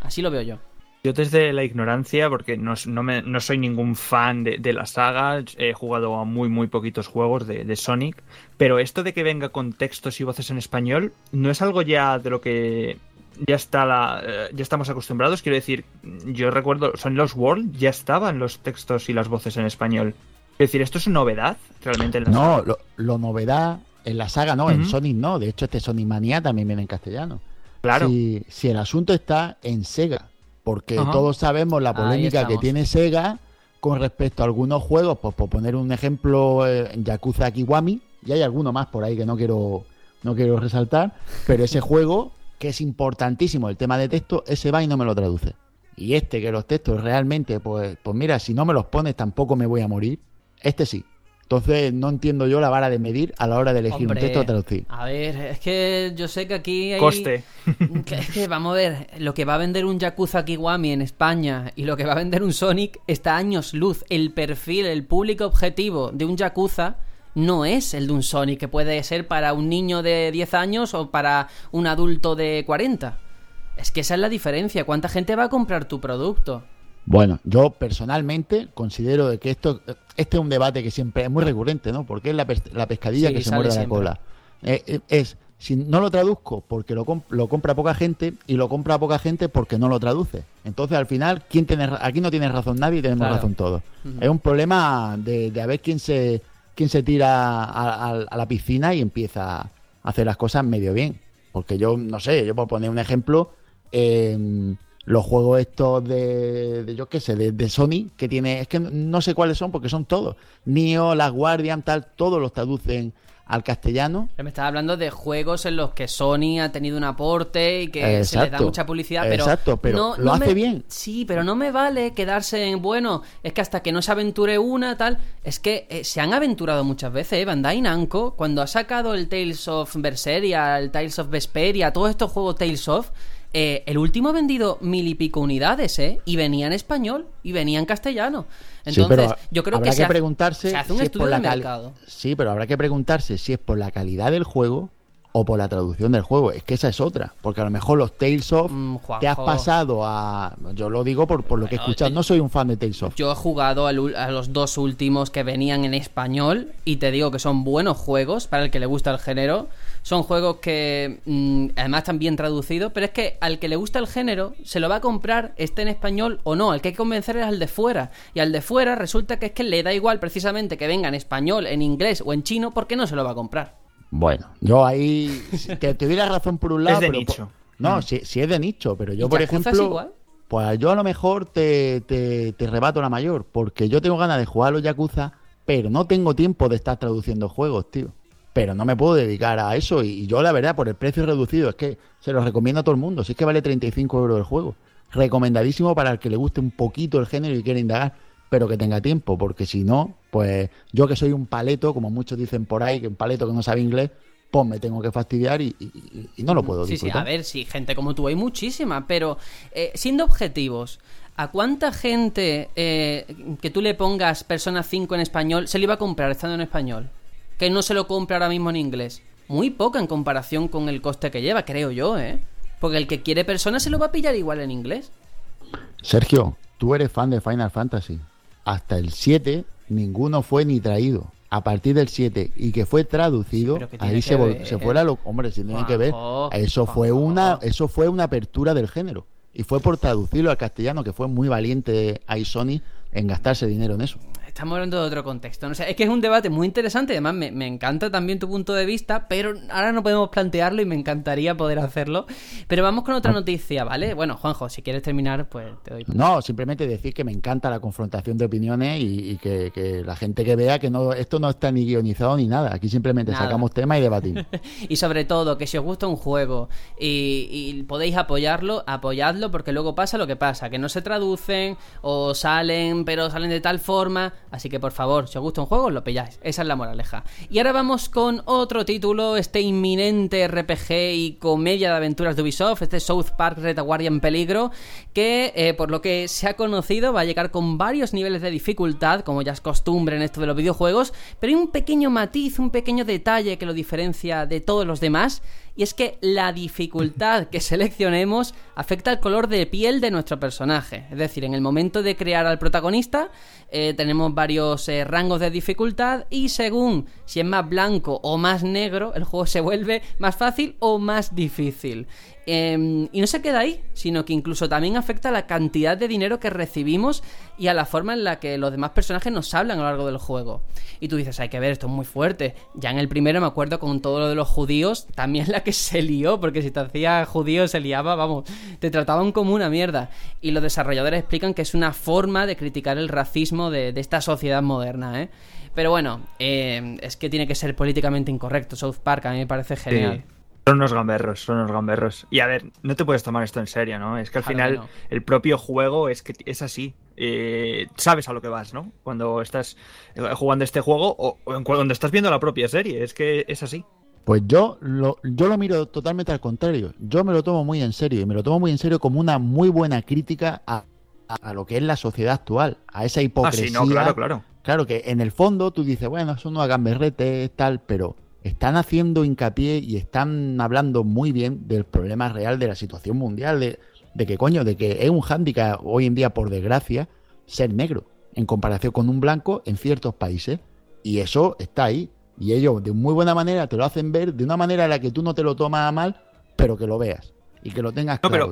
Así lo veo yo. Yo desde la ignorancia, porque no, no, soy ningún fan de, la saga, he jugado a muy muy poquitos juegos de, Sonic, pero esto de que venga con textos y voces en español, ¿no es algo ya de lo que ya está la, eh, ya estamos acostumbrados? Quiero decir, yo recuerdo, Sonic Lost World ya estaban los textos y las voces en español. Es decir, ¿esto es novedad realmente en la no, lo, novedad en la saga no, en Sonic no. De hecho, este Sonic Manía también viene en castellano. Claro. Si, si el asunto está en Sega, porque todos sabemos la polémica que tiene Sega con respecto a algunos juegos, pues por poner un ejemplo, eh, Yakuza Kiwami, y hay alguno más por ahí que no quiero, no quiero resaltar, pero ese [laughs] juego, que es importantísimo el tema de texto, ese va y no me lo traduce. Y este, que los textos realmente, pues, pues mira, si no me los pones tampoco me voy a morir. Este sí. Entonces no entiendo yo la vara de medir a la hora de elegir un texto a traducir. A ver, es que yo sé que aquí hay... Coste. [laughs] es que vamos a ver, lo que va a vender un Yakuza Kiwami en España y lo que va a vender un Sonic está a años luz. El perfil, el público objetivo de un Yakuza no es el de un Sonic que puede ser para un niño de 10 años o para un adulto de 40. Es que esa es la diferencia. ¿Cuánta gente va a comprar tu producto? Bueno, yo personalmente considero que esto este es un debate que siempre es muy recurrente, ¿no? Porque es la, pescadilla que se muerde la cola. Eh, eh, es, si no lo traduzco porque lo, lo, compra poca gente y lo compra poca gente porque no lo traduce. Entonces, al final, ¿quién tiene, aquí no tiene razón nadie y tenemos razón todos. Es un problema de, de, a ver quién se, quién se tira a, la piscina y empieza a hacer las cosas medio bien. Porque yo, no sé, yo puedo poner un ejemplo, eh, los juegos estos de, yo qué sé, de, Sony, que tiene, es que no sé cuáles son porque son todos. Nio, Las Guardian, tal, todos los traducen al castellano. Me estaba hablando de juegos en los que Sony ha tenido un aporte y que se le da mucha publicidad, pero, exacto, pero lo hace bien. Sí, pero no me vale quedarse en, bueno, es que hasta que no se aventure una, tal, es que eh, se han aventurado muchas veces, ¿eh? Bandai Namco, cuando ha sacado el Tales of Berseria, el Tales of Vesperia, todos estos juegos Tales of, eh, el último ha vendido mil y pico unidades, ¿eh? Y venía en español y venía en castellano. Entonces, yo creo que, se, preguntarse hace un estudio de mercado. Sí, pero habrá que preguntarse si es por la calidad del juego o por la traducción del juego. Es que esa es otra. Porque a lo mejor los Tales of mm, te has pasado a. Yo lo digo por, por lo que he escuchado. No soy un fan de Tales of. Yo he jugado a, los dos últimos que venían en español y te digo que son buenos juegos para el que le gusta el género. Son juegos que mm, además están bien traducidos, pero es que al que le gusta el género se lo va a comprar, esté en español o no. Al que hay que convencer es al de fuera. Y al de fuera resulta que es que le da igual precisamente que venga en español, en inglés o en chino porque no se lo va a comprar. Bueno, yo ahí te tuviera razón por un lado. Es de nicho. no, mm. sí, es de nicho, pero yo, por ejemplo. Pues yo a lo mejor te, te, te, rebato la mayor, porque yo tengo ganas de jugar a los Yakuza, pero no tengo tiempo de estar traduciendo juegos, tío. Pero no me puedo dedicar a eso, y, yo la verdad, por el precio reducido, es que se lo recomiendo a todo el mundo, si es que vale 35 euros el juego. Recomendadísimo para el que le guste un poquito el género y quiera indagar, pero que tenga tiempo, porque si no, Pues yo que soy un paleto, como muchos dicen por ahí, que un paleto que no sabe inglés, pues me tengo que fastidiar y, no lo puedo disfrutar. Sí, sí, a ver, sí, gente como tú hay muchísima, pero eh, siendo objetivos, ¿a cuánta gente eh, que tú le pongas Persona 5 en español se le iba a comprar estando en español? Que no se lo compra ahora mismo en inglés. Muy poca en comparación con el coste que lleva, creo yo, ¿eh? Porque el que quiere Persona se lo va a pillar igual en inglés. Sergio, tú eres fan de Final Fantasy. Hasta el 7 ninguno fue ni traído a partir del 7 y que fue traducido, ahí se, se fue la hombre, si tiene que ver, eso fue una eso fue una apertura del género y fue por traducirlo al castellano que fue muy valiente a Sony en gastarse dinero en eso estamos hablando de otro contexto. No sé, es que es un debate muy interesante, además me, me, encanta también tu punto de vista, pero ahora no podemos plantearlo y me encantaría poder hacerlo. Pero vamos con otra noticia, ¿vale? Bueno, Juanjo, si quieres terminar, pues te doy. No, simplemente decir que me encanta la confrontación de opiniones y, que, la gente que vea que no esto no está ni guionizado ni nada. Aquí simplemente sacamos temas y debatimos. [laughs] y sobre todo, que si os gusta un juego y, y podéis apoyarlo, apoyadlo porque luego pasa lo que pasa, que no se traducen o salen, pero salen de tal forma Así que por favor, si os gusta un juego, lo pilláis. Esa es la moraleja. Y ahora vamos con otro título, este inminente RPG y comedia de aventuras de Ubisoft, este South Park Retaguardia en peligro, que eh, por lo que se ha conocido va a llegar con varios niveles de dificultad, como ya es costumbre en esto de los videojuegos, pero hay un pequeño matiz, un pequeño detalle que lo diferencia de todos los demás, y es que la dificultad que seleccionemos afecta al color de piel de nuestro personaje. Es decir, en el momento de crear al protagonista, eh, tenemos varios eh, rangos de dificultad y según si es más blanco o más negro, el juego se vuelve más fácil o más difícil. Em, y no se queda ahí, sino que incluso también afecta a la cantidad de dinero que recibimos y a la forma en la que los demás personajes nos hablan a lo largo del juego. Y tú dices, hay que ver, esto es muy fuerte. Ya en el primero me acuerdo con todo lo de los judíos, también la que [laughs] se lió, porque si te hacía judío se liaba, vamos, te trataban como una mierda. Y los desarrolladores explican que es una forma de criticar el racismo de, esta sociedad moderna, ¿eh? Pero bueno, eh, es que tiene que ser políticamente incorrecto. South Park a mí me parece genial. Son unos gamberros, son unos gamberros. Y a ver, no te puedes tomar esto en serio, ¿no? Es que al final el propio juego es que es así. Eh, sabes a lo que vas, ¿no? Cuando estás eh, jugando este juego o, cuando estás viendo la propia serie, es que es así. Pues yo lo, yo lo miro totalmente al contrario. Yo me lo tomo muy en serio y me lo tomo muy en serio como una muy buena crítica a, lo que es la sociedad actual, a esa hipocresía. Ah, sí, no, claro, claro. Claro que en el fondo tú dices, bueno, son unos gamberretes, tal, pero están haciendo hincapié y están hablando muy bien del problema real de la situación mundial, de, que coño, de que es un hándicap hoy en día, por desgracia, ser negro en comparación con un blanco en ciertos países. Y eso está ahí. Y ellos de muy buena manera te lo hacen ver de una manera en la que tú no te lo tomas a mal, pero que lo veas y que lo tengas claro.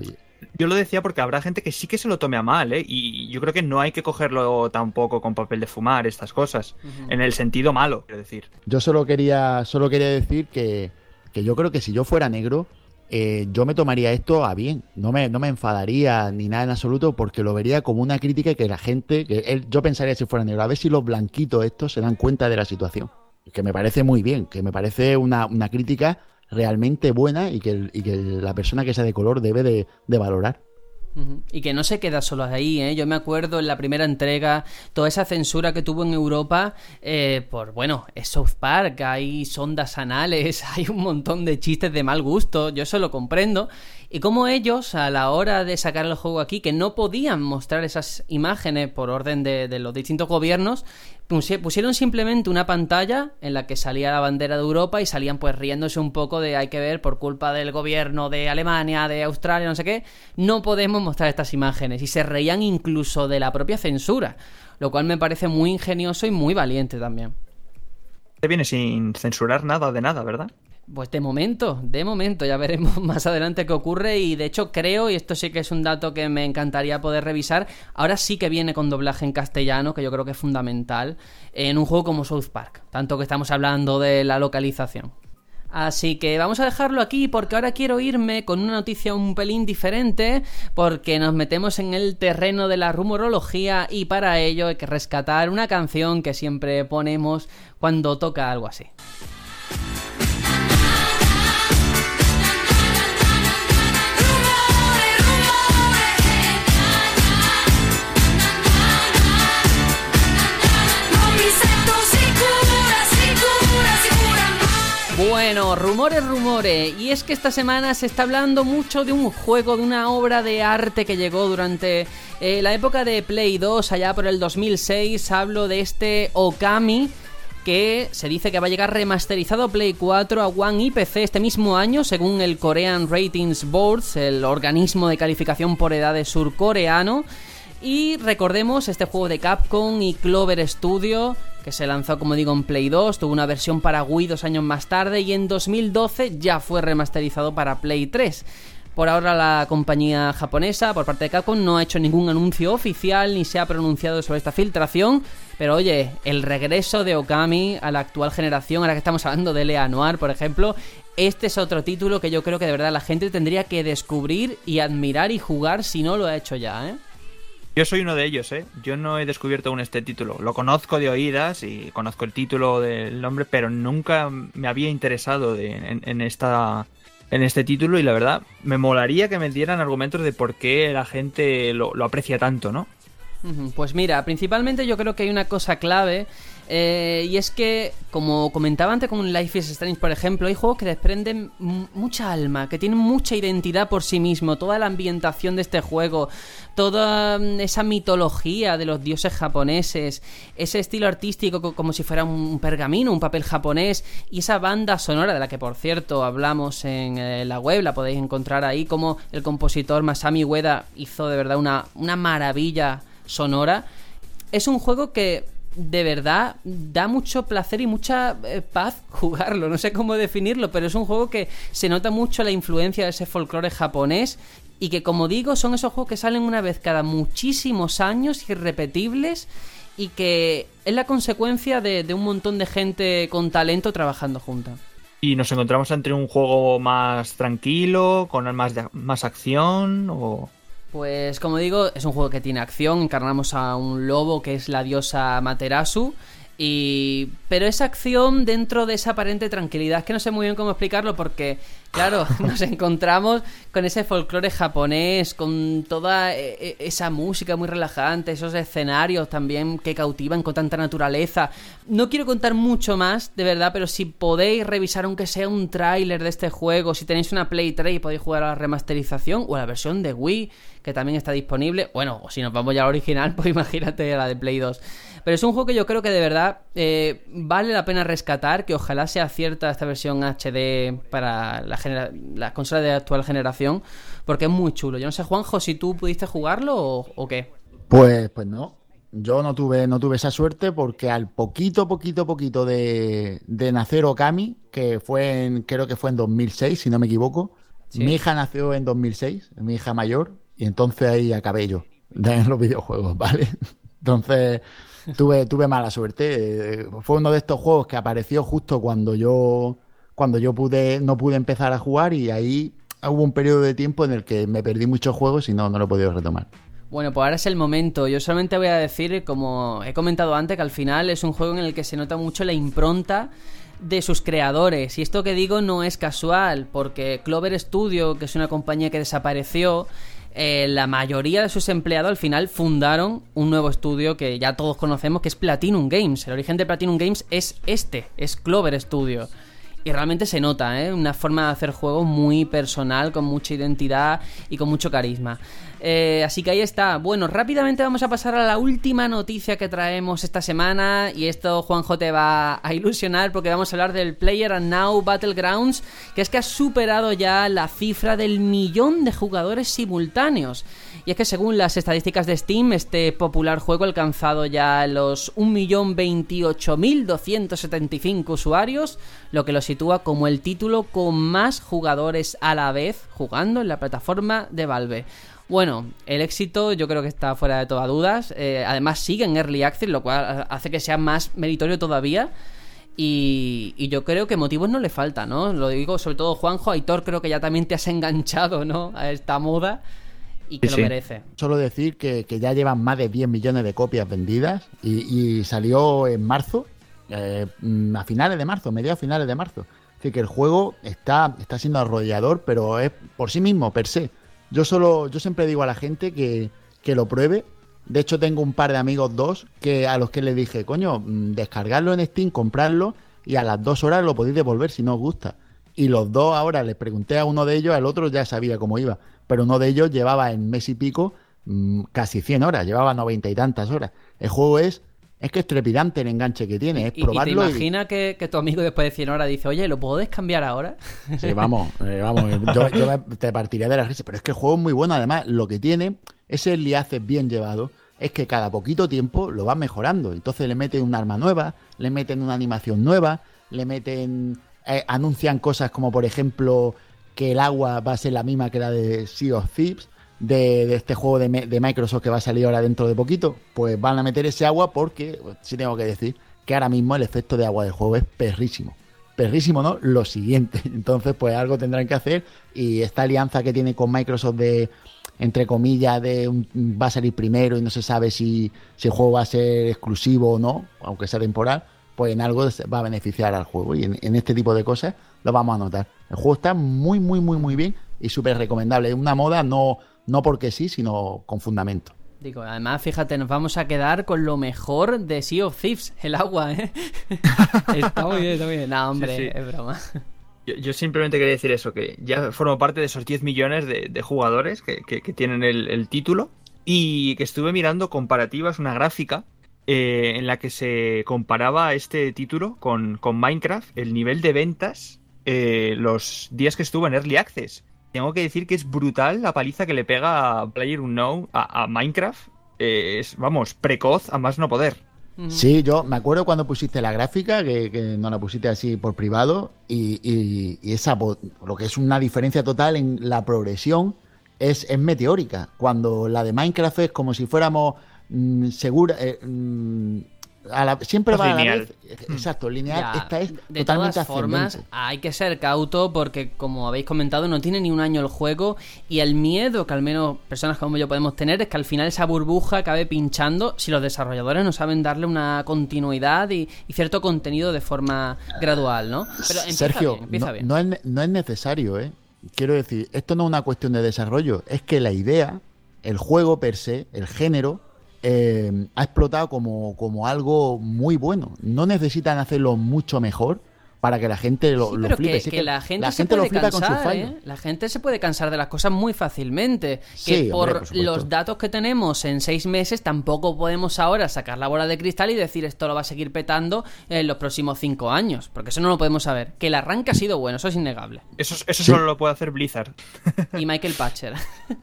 Yo lo decía porque habrá gente que sí que se lo tome a mal, ¿eh? Y yo creo que no hay que cogerlo tampoco con papel de fumar, estas cosas, en el sentido malo, quiero decir. Yo solo quería, solo quería decir que, que yo creo que si yo fuera negro, eh, yo me tomaría esto a bien, no me, no me enfadaría ni nada en absoluto porque lo vería como una crítica que la gente, que yo pensaría si fuera negro, a ver si los blanquitos estos se dan cuenta de la situación, que me parece muy bien, que me parece una, una crítica realmente buena y que, y que la persona que sea de color debe de, valorar. Y que no se queda solo ahí, ¿eh? Yo me acuerdo en la primera entrega, toda esa censura que tuvo en Europa eh, por, bueno, es South Park, hay sondas anales, [laughs] hay un montón de chistes de mal gusto, yo eso lo comprendo. Y como ellos, a la hora de sacar el juego aquí, que no podían mostrar esas imágenes por orden de, de los distintos gobiernos, pusieron simplemente una pantalla en la que salía la bandera de Europa y salían pues riéndose un poco de hay que ver por culpa del gobierno de Alemania, de Australia, no sé qué, no podemos mostrar estas imágenes y se reían incluso de la propia censura, lo cual me parece muy ingenioso y muy valiente también. Te viene sin censurar nada de nada, ¿verdad? Pues de momento, de momento, ya veremos [laughs] más adelante qué ocurre y de hecho creo, y esto sí que es un dato que me encantaría poder revisar, ahora sí que viene con doblaje en castellano, que yo creo que es fundamental, en un juego como South Park, tanto que estamos hablando de la localización. Así que vamos a dejarlo aquí porque ahora quiero irme con una noticia un pelín diferente porque nos metemos en el terreno de la rumorología y para ello hay que rescatar una canción que siempre ponemos cuando toca algo así. Bueno, rumores, rumores. Y es que esta semana se está hablando mucho de un juego, de una obra de arte que llegó durante eh, la época de Play 2, allá por el 2006. Hablo de este Okami que se dice que va a llegar remasterizado Play 4 a One y PC este mismo año, según el Korean Ratings Board, el organismo de calificación por edades surcoreano. Y recordemos este juego de Capcom y Clover Studio, que se lanzó como digo en Play 2, tuvo una versión para Wii dos años más tarde y en 2012 ya fue remasterizado para Play 3. Por ahora la compañía japonesa, por parte de Capcom, no ha hecho ningún anuncio oficial ni se ha pronunciado sobre esta filtración, pero oye, el regreso de Okami a la actual generación, ahora que estamos hablando de Lea Noir, por ejemplo, este es otro título que yo creo que de verdad la gente tendría que descubrir y admirar y jugar si no lo ha hecho ya, ¿eh? Yo soy uno de ellos, ¿eh? Yo no he descubierto aún este título. Lo conozco de oídas y conozco el título del nombre, pero nunca me había interesado en, esta en este título y la verdad me molaría que me dieran argumentos de por qué la gente lo, lo aprecia tanto, ¿no? Pues mira, principalmente yo creo que hay una cosa clave eh, y es que, como comentaba antes con Life is Strange, por ejemplo, hay juegos que desprenden mucha alma, que tienen mucha identidad por sí mismo, toda la ambientación de este juego, toda mm, esa mitología de los dioses japoneses, ese estilo artístico como si fuera un pergamino, un papel japonés, y esa banda sonora de la que, por cierto, hablamos en eh, la web, la podéis encontrar ahí, como el compositor Masami Ueda hizo de verdad una, una maravilla sonora. Es un juego que de verdad da mucho placer y mucha eh, paz [laughs] jugarlo. No sé cómo definirlo, pero es un juego que se nota mucho la influencia de ese folclore japonés y que, como digo, son esos juegos que salen una vez cada muchísimos años, irrepetibles y que es la consecuencia de, un montón de gente con talento trabajando junta. ¿Y nos encontramos entre un juego más tranquilo, con más, más acción o...? Pues como digo, es un juego que tiene acción, encarnamos a un lobo que es la diosa Materasu. Y... Pero esa acción dentro de esa aparente tranquilidad, es que no sé muy bien cómo explicarlo porque Claro, [laughs] [laughs] nos encontramos con ese folclore japonés, con toda e, e, esa música muy relajante, esos escenarios también que cautivan con tanta naturaleza. No quiero contar mucho más, de verdad, pero si podéis revisar aunque sea un tráiler de este juego, si tenéis una Play 3 y podéis jugar a la remasterización o a la versión de Wii, que también está disponible, bueno, o si nos vamos ya a la original, [laughs] pues imagínate la de Play 2. Pero es un juego que yo creo que de verdad eh, vale la pena rescatar, que ojalá sea cierta esta versión HD para la, la consola de actual generación, porque es muy chulo. Yo no sé, Juanjo, si tú pudiste jugarlo o, qué. Pues, pues no. Yo no tuve, no tuve esa suerte porque al poquito, poquito, poquito de, de nacer Okami, que fue en, creo que fue en 2006, si no me equivoco, mi hija nació en 2006, mi hija mayor, y entonces ahí acabé yo en los videojuegos, [laughs] ¿vale? Entonces, tuve, tuve mala suerte. Fue uno de estos juegos que apareció justo cuando yo, cuando yo pude, no pude empezar a jugar y ahí hubo un periodo de tiempo en el que me perdí muchos juegos y no, no lo he podido retomar. Bueno, pues ahora es el momento. Yo solamente voy a decir, como he comentado antes, que al final es un juego en el que se nota mucho la impronta de sus creadores. Y esto que digo no es casual, porque Clover Studio, que es una compañía que desapareció, eh, la mayoría de sus empleados al final fundaron un nuevo estudio que ya todos conocemos, que es Platinum Games. El origen de Platinum Games es este, es Clover Studio. Y realmente se nota, ¿eh? Una forma de hacer juegos muy personal, con mucha identidad y con mucho carisma. Eh, así que ahí está. Bueno, rápidamente vamos a pasar a la última noticia que traemos esta semana. Y esto, Juanjo, te va a ilusionar porque vamos a hablar del Player and Now Battlegrounds, que es que ha superado ya la cifra del millón de jugadores simultáneos. Y es que según las estadísticas de Steam, este popular juego ha alcanzado ya los 1.028.275 usuarios, lo que lo sitúa como el título con más jugadores a la vez jugando en la plataforma de Valve. Bueno, el éxito yo creo que está fuera de todas dudas. Eh, además sigue en Early Access, lo cual hace que sea más meritorio todavía. Y, yo creo que motivos no le faltan, ¿no? Lo digo sobre todo Juanjo, Aitor creo que ya también te has enganchado, ¿no? A esta moda y que lo merece. Solo decir que, ya llevan más de 10 millones de copias vendidas y, salió en marzo, eh, a finales de marzo, mediados finales de marzo. Decir, que el juego está, está siendo arrollador, pero es por sí mismo, per se. Yo solo, yo siempre digo a la gente que, lo pruebe. De hecho, tengo un par de amigos, dos, que a los que les dije, coño, mm, descargarlo en Steam, comprarlo y a las dos horas lo podéis devolver si no os gusta. Y los dos ahora les pregunté a uno de ellos, al otro ya sabía cómo iba, pero uno de ellos llevaba en mes y pico mm, casi 100 horas, llevaba noventa y tantas horas. El juego es es que es trepidante el enganche que tiene, es probarlo. ¿Y te imaginas que, tu amigo después de 100 horas dice, oye, ¿lo puedes cambiar ahora? [laughs] Sí, vamos, eh, vamos, yo, te partiría de la risa, pero es que el juego es muy bueno, además, lo que tiene, ese liace bien llevado, es que cada poquito tiempo lo va mejorando. Entonces le meten un arma nueva, le meten una animación nueva, le meten... Eh, anuncian cosas como, por ejemplo, que el agua va a ser la misma que la de Sea of Thieves, de, este juego de, Microsoft que va a salir ahora dentro de poquito, pues van a meter ese agua porque, sí tengo que decir, que ahora mismo el efecto de agua del juego es perrísimo. Perrísimo, ¿no? Lo siguiente. [laughs] Entonces, pues algo tendrán que hacer y esta alianza que tiene con Microsoft de, entre comillas, de va a salir primero y no se sabe si, si el juego va a ser exclusivo o no, aunque sea temporal, pues en algo va a beneficiar al juego. Y en, en este tipo de cosas lo vamos a notar. El juego está muy, muy, muy, muy bien y súper recomendable. Es una moda no no porque sí, sino con fundamento. Digo, además, fíjate, nos vamos a quedar con lo mejor de Sea of Thieves, el agua, ¿eh? [laughs] está muy bien, está muy bien. No, hombre, es broma. Yo, simplemente quería decir eso, que ya formo parte de esos 10 millones de, jugadores que, tienen el, título y que estuve mirando comparativas, una gráfica eh, en la que se comparaba este título con, Minecraft, el nivel de ventas, eh, los días que estuvo en Early Access tengo que decir que es brutal la paliza que le pega a Player Unknown a, a Minecraft. Eh, es, vamos, precoz a más no poder. Sí, yo me acuerdo cuando pusiste la gráfica, que, no la pusiste así por privado, y, esa, lo que es una diferencia total en la progresión es, es meteórica. Cuando la de Minecraft es como si fuéramos mm, segura, eh, mm, siempre va a la vez. Hmm. Exacto, lineal. esta es de todas formas, hay que ser cauto porque, como habéis comentado, no tiene ni un año el juego. Y el miedo que al menos personas como yo podemos tener es que al final esa burbuja acabe pinchando si los desarrolladores no saben darle una continuidad y, cierto contenido de forma gradual, ¿no? Pero Sergio, no, es, no es necesario, ¿eh? Quiero decir, esto no es una cuestión de desarrollo, es que la idea, el juego per se, el género, eh, ha explotado como, como algo muy bueno. No necesitan hacerlo mucho mejor para que la gente lo, flipe. Que, la gente, se puede cansar, ¿eh? La gente se puede cansar de las cosas muy fácilmente. Que por, los datos que tenemos en seis meses tampoco podemos ahora sacar la bola de cristal y decir esto lo va a seguir petando en los próximos cinco años. Porque eso no lo podemos saber. Que el arranque ha sido bueno, eso es innegable. Eso, eso solo lo puede hacer Blizzard. Y Michael Patcher.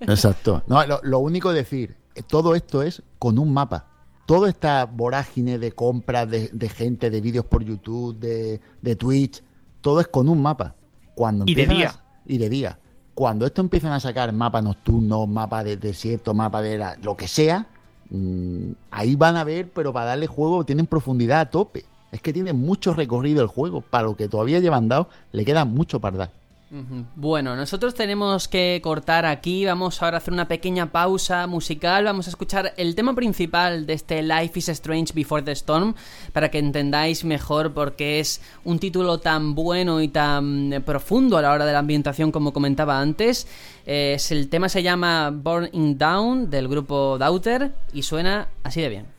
Exacto. No, lo, lo único decir, todo esto es con un mapa. Toda esta vorágine de compras de, gente, de vídeos por YouTube, de, Twitch, todo es con un mapa. Cuando y de día. y de día. Cuando esto empiezan a sacar mapas nocturnos, mapas de desierto, mapas de lo que sea, mm, ahí van a ver, pero para darle juego tienen profundidad a tope. Es que tiene mucho recorrido el juego. Para lo que todavía llevan dado, le queda mucho para dar. Bueno, nosotros tenemos que cortar aquí, vamos ahora a hacer una pequeña pausa musical, vamos a escuchar el tema principal de este Life is Strange Before the Storm para que entendáis mejor por qué es un título tan bueno y tan profundo a la hora de la ambientación como comentaba antes. Es, el tema se llama Burning Down del grupo Daughter y suena así de bien.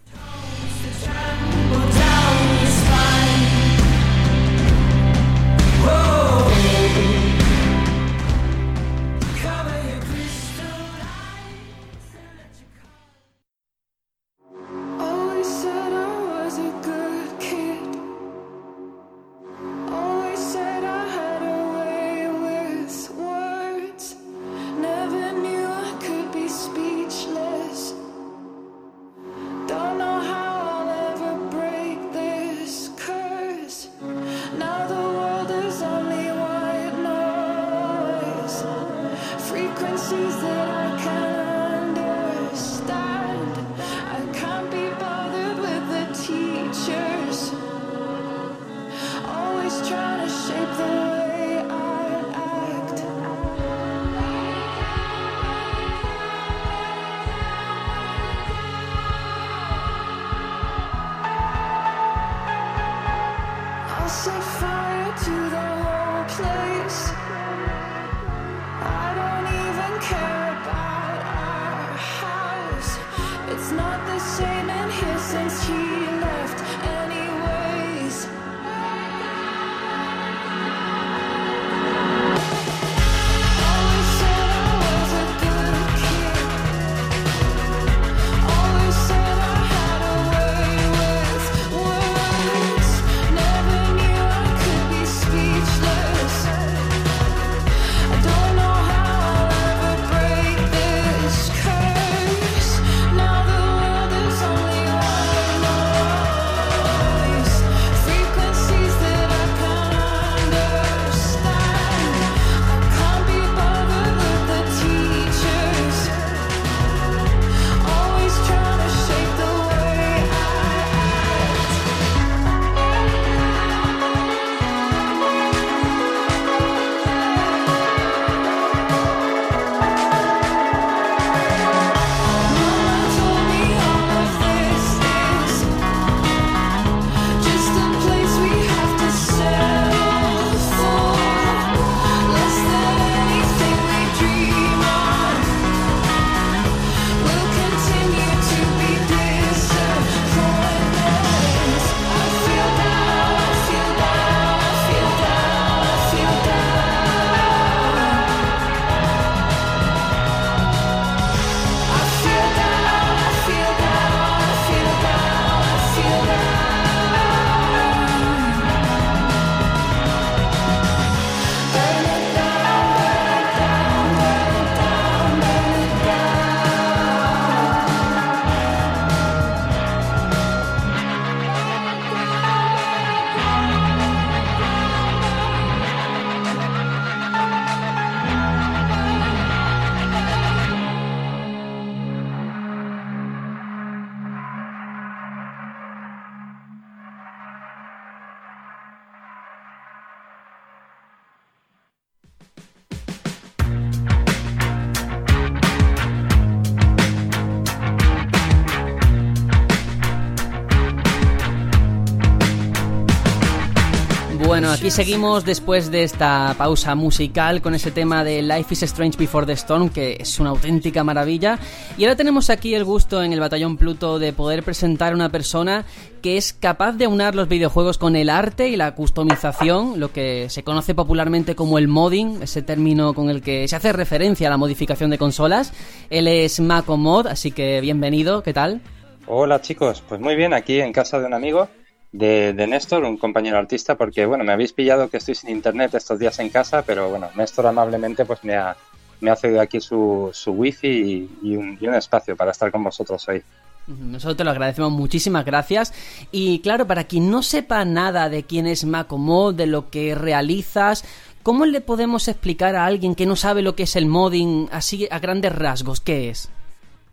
Bueno, aquí seguimos después de esta pausa musical con ese tema de Life is Strange Before the Storm, que es una auténtica maravilla. Y ahora tenemos aquí el gusto en el Batallón Pluto de poder presentar a una persona que es capaz de aunar los videojuegos con el arte y la customización, lo que se conoce popularmente como el modding, ese término con el que se hace referencia a la modificación de consolas. Él es Mako Mod, así que bienvenido, ¿qué tal? Hola chicos, pues muy bien, aquí en casa de un amigo de, Néstor, un compañero artista, porque bueno, me habéis pillado que estoy sin internet estos días en casa, pero bueno, Néstor amablemente pues me ha, me ha cedido aquí su, su wifi y, un, y un espacio para estar con vosotros hoy. Nosotros te lo agradecemos, muchísimas gracias. Y claro, para quien no sepa nada de quién es Macomo, de lo que realizas, ¿cómo le podemos explicar a alguien que no sabe lo que es el modding así a grandes rasgos? ¿Qué es?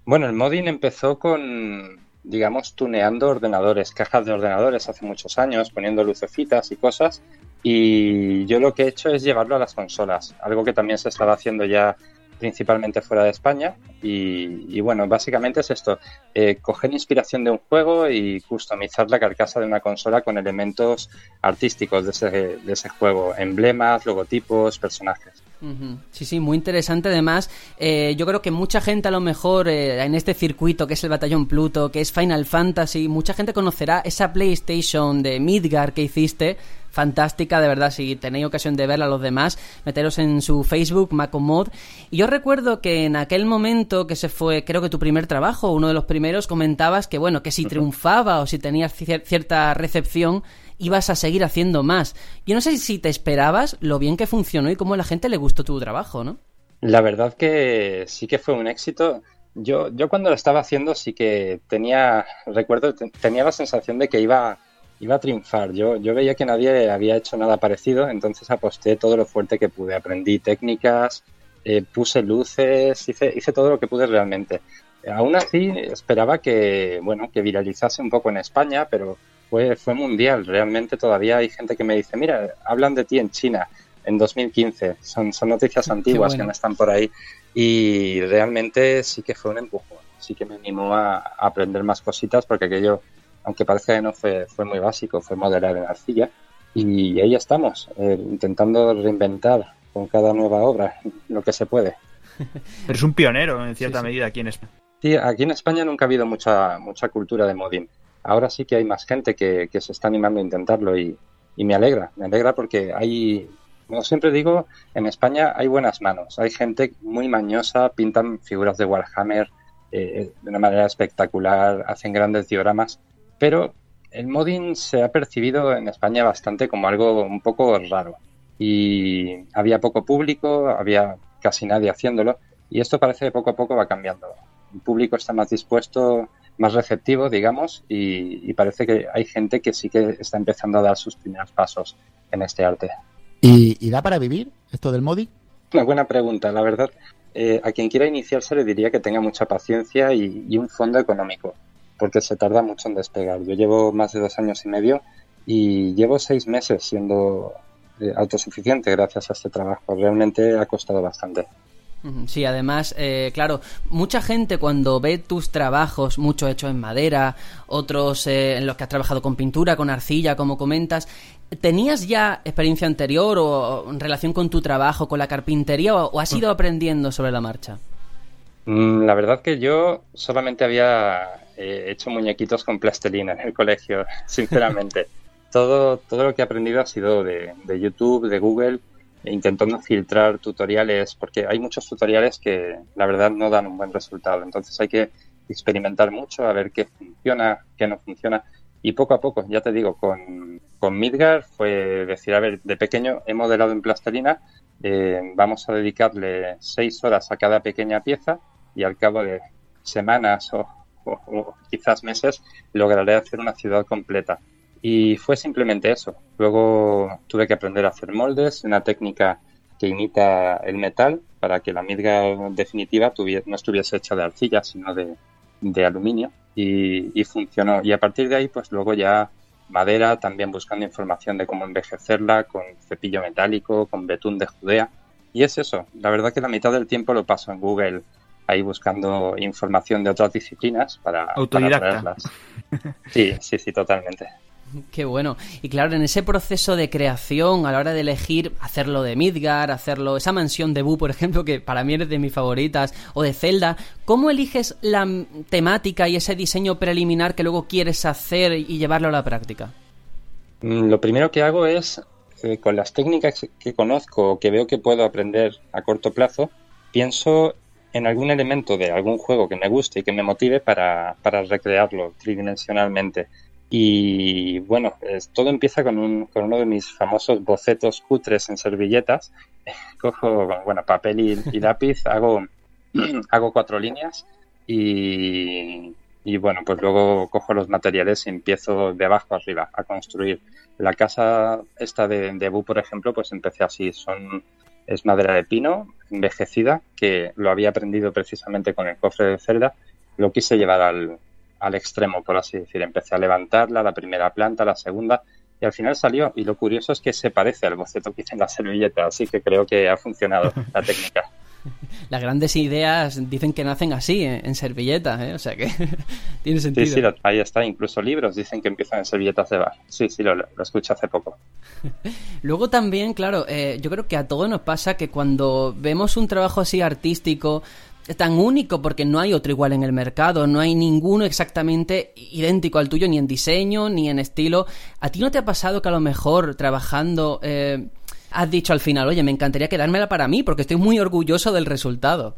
Bueno, el modding empezó con, digamos, tuneando ordenadores, cajas de ordenadores hace muchos años, poniendo lucecitas y cosas. Y yo lo que he hecho es llevarlo a las consolas, algo que también se estaba haciendo ya principalmente fuera de España. Y, bueno, básicamente es esto, eh, coger inspiración de un juego y customizar la carcasa de una consola con elementos artísticos de ese, de ese juego, emblemas, logotipos, personajes. Sí, sí, muy interesante. Además, eh, yo creo que mucha gente a lo mejor eh, en este circuito que es el Batallón Pluto, que es Final Fantasy, mucha gente conocerá esa PlayStation de Midgar que hiciste. Fantástica, de verdad, si tenéis ocasión de verla a los demás, meteros en su Facebook, Macomod. Y yo recuerdo que en aquel momento que se fue, creo que tu primer trabajo, uno de los primeros, comentabas que, bueno, que si triunfaba o si tenías cierta recepción, ibas a seguir haciendo más. Yo no sé si te esperabas lo bien que funcionó y cómo a la gente le gustó tu trabajo, ¿no? La verdad que sí que fue un éxito. Yo, yo cuando lo estaba haciendo sí que tenía, recuerdo, tenía la sensación de que iba, iba a triunfar. Yo, yo veía que nadie había hecho nada parecido, entonces aposté todo lo fuerte que pude. Aprendí técnicas, eh, puse luces, hice, hice todo lo que pude realmente. Aún así, esperaba que, bueno, que viralizase un poco en España, pero fue, fue mundial. Realmente todavía hay gente que me dice, mira, hablan de ti en China en 2015. Son, son noticias antiguas que no están por ahí. Y realmente sí que fue un empujón. Sí que me animó a, aprender más cositas porque aquello, aunque parezca que no fue, fue muy básico, fue modelar en arcilla. Y ahí estamos, eh, intentando reinventar con cada nueva obra lo que se puede. Eres un pionero en cierta medida aquí en España. Sí, aquí en España nunca ha habido mucha, mucha cultura de modding ahora sí que hay más gente que, se está animando a intentarlo y, me alegra, me alegra porque hay, como siempre digo, en España hay buenas manos, hay gente muy mañosa, pintan figuras de Warhammer eh, de una manera espectacular, hacen grandes dioramas, pero el modding se ha percibido en España bastante como algo un poco raro y había poco público, había casi nadie haciéndolo y esto parece que poco a poco va cambiando. El público está más dispuesto más receptivo, digamos, y, parece que hay gente que sí que está empezando a dar sus primeros pasos en este arte. ¿Y, da para vivir esto del Modi? Una buena pregunta, la verdad. Eh, a quien quiera iniciarse le diría que tenga mucha paciencia y, un fondo económico, porque se tarda mucho en despegar. Yo llevo más de dos años y medio y llevo seis meses siendo eh, autosuficiente gracias a este trabajo. Realmente ha costado bastante. Sí, además, eh, claro, mucha gente cuando ve tus trabajos, muchos hechos en madera, otros eh, en los que has trabajado con pintura, con arcilla, como comentas, ¿tenías ya experiencia anterior o en relación con tu trabajo, con la carpintería, o, has ido aprendiendo sobre la marcha? Mm, la verdad que yo solamente había eh, hecho muñequitos con plastelina en el colegio, [laughs] sinceramente. [laughs] todo, todo lo que he aprendido ha sido de, de YouTube, de Google intentando filtrar tutoriales, porque hay muchos tutoriales que la verdad no dan un buen resultado. Entonces hay que experimentar mucho, a ver qué funciona, qué no funciona. Y poco a poco, ya te digo, con, con Midgar fue decir, a ver, de pequeño he modelado en plastelina, eh, vamos a dedicarle seis horas a cada pequeña pieza y al cabo de semanas o quizás meses lograré hacer una ciudad completa. Y fue simplemente eso. Luego tuve que aprender a hacer moldes, una técnica que imita el metal para que la midga definitiva no estuviese hecha de arcilla, sino de, aluminio. Y, funcionó. Y a partir de ahí, pues luego ya madera, también buscando información de cómo envejecerla, con cepillo metálico, con betún de Judea. Y es eso. La verdad que la mitad del tiempo lo paso en Google ahí buscando información de otras disciplinas para, Autodidacta. Sí, sí, sí, totalmente. [laughs] Qué bueno. Y claro, en ese proceso de creación, a la hora de elegir hacerlo de Midgar, hacerlo, esa mansión de Boo, por ejemplo, que para mí es de mis favoritas, o de Zelda, ¿cómo eliges la temática y ese diseño preliminar que luego quieres hacer y llevarlo a la práctica? Mm, lo primero que hago es, eh, con las técnicas que conozco o que veo que puedo aprender a corto plazo, pienso en algún elemento de algún juego que me guste y que me motive para, para recrearlo tridimensionalmente. Y bueno, todo empieza con, un, con uno de mis famosos bocetos cutres en servilletas. [laughs] Cojo, bueno, papel y, lápiz, hago, [clears throat] hago cuatro líneas y, y, bueno, pues luego cojo los materiales y empiezo de abajo arriba a construir. La casa esta de, de Bu, por ejemplo, pues empecé así. Son, es madera de pino envejecida que lo había aprendido precisamente con el cofre de celda. Lo quise llevar al, al extremo, por así decir. Empecé a levantarla, la primera planta, la segunda, y al final salió. Y lo curioso es que se parece al boceto que hice en la servilleta, así que creo que ha funcionado la técnica. [laughs] Las grandes ideas dicen que nacen así, ¿eh? en servilletas, ¿eh? o sea que [laughs] tiene sentido. Sí, sí, ahí está. Incluso libros dicen que empiezan en servilletas de bar. Sí, sí, lo, lo escuché hace poco. [laughs] Luego también, claro, eh, yo creo que a todos nos pasa que cuando vemos un trabajo así artístico, tan único porque no hay otro igual en el mercado, no hay ninguno exactamente idéntico al tuyo, ni en diseño, ni en estilo. ¿A ti no te ha pasado que a lo mejor trabajando eh, has dicho al final, oye, me encantaría quedármela para mí porque estoy muy orgulloso del resultado?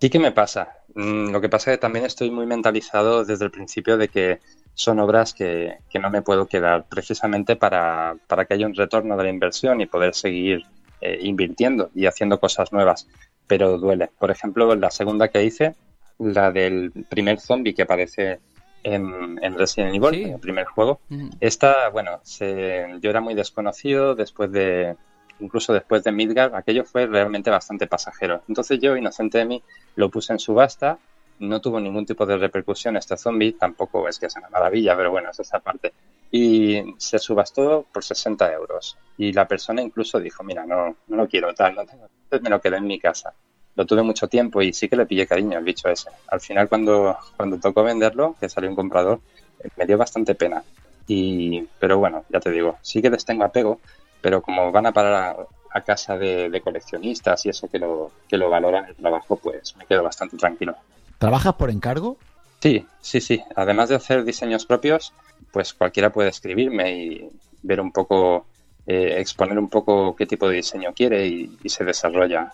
Sí que me pasa. Mm, lo que pasa es que también estoy muy mentalizado desde el principio de que son obras que, que no me puedo quedar precisamente para, para, que haya un retorno de la inversión y poder seguir eh, invirtiendo y haciendo cosas nuevas pero duele. Por ejemplo, la segunda que hice, la del primer zombie que aparece en, Resident Evil, el primer juego, esta, bueno, se, yo era muy desconocido después de, incluso después de Midgar, aquello fue realmente bastante pasajero. Entonces yo, inocente de mí, lo puse en subasta, no tuvo ningún tipo de repercusión este zombie, tampoco es que sea una maravilla, pero bueno, es esa parte. Y se subastó por 60 euros. Y la persona incluso dijo, mira, no, no lo quiero tal, no tengo me lo quedé en mi casa. Lo tuve mucho tiempo y sí que le pillé cariño al bicho ese. Al final cuando, cuando tocó venderlo, que salió un comprador, eh, me dio bastante pena. Y, pero bueno, ya te digo, sí que les tengo apego, pero como van a parar a, casa de, coleccionistas y eso que lo, que lo valoran el trabajo, pues me quedo bastante tranquilo. ¿Trabajas por encargo? Sí, sí, sí. Además de hacer diseños propios, pues cualquiera puede escribirme y ver un poco eh, exponer un poco qué tipo de diseño quiere y, se desarrolla.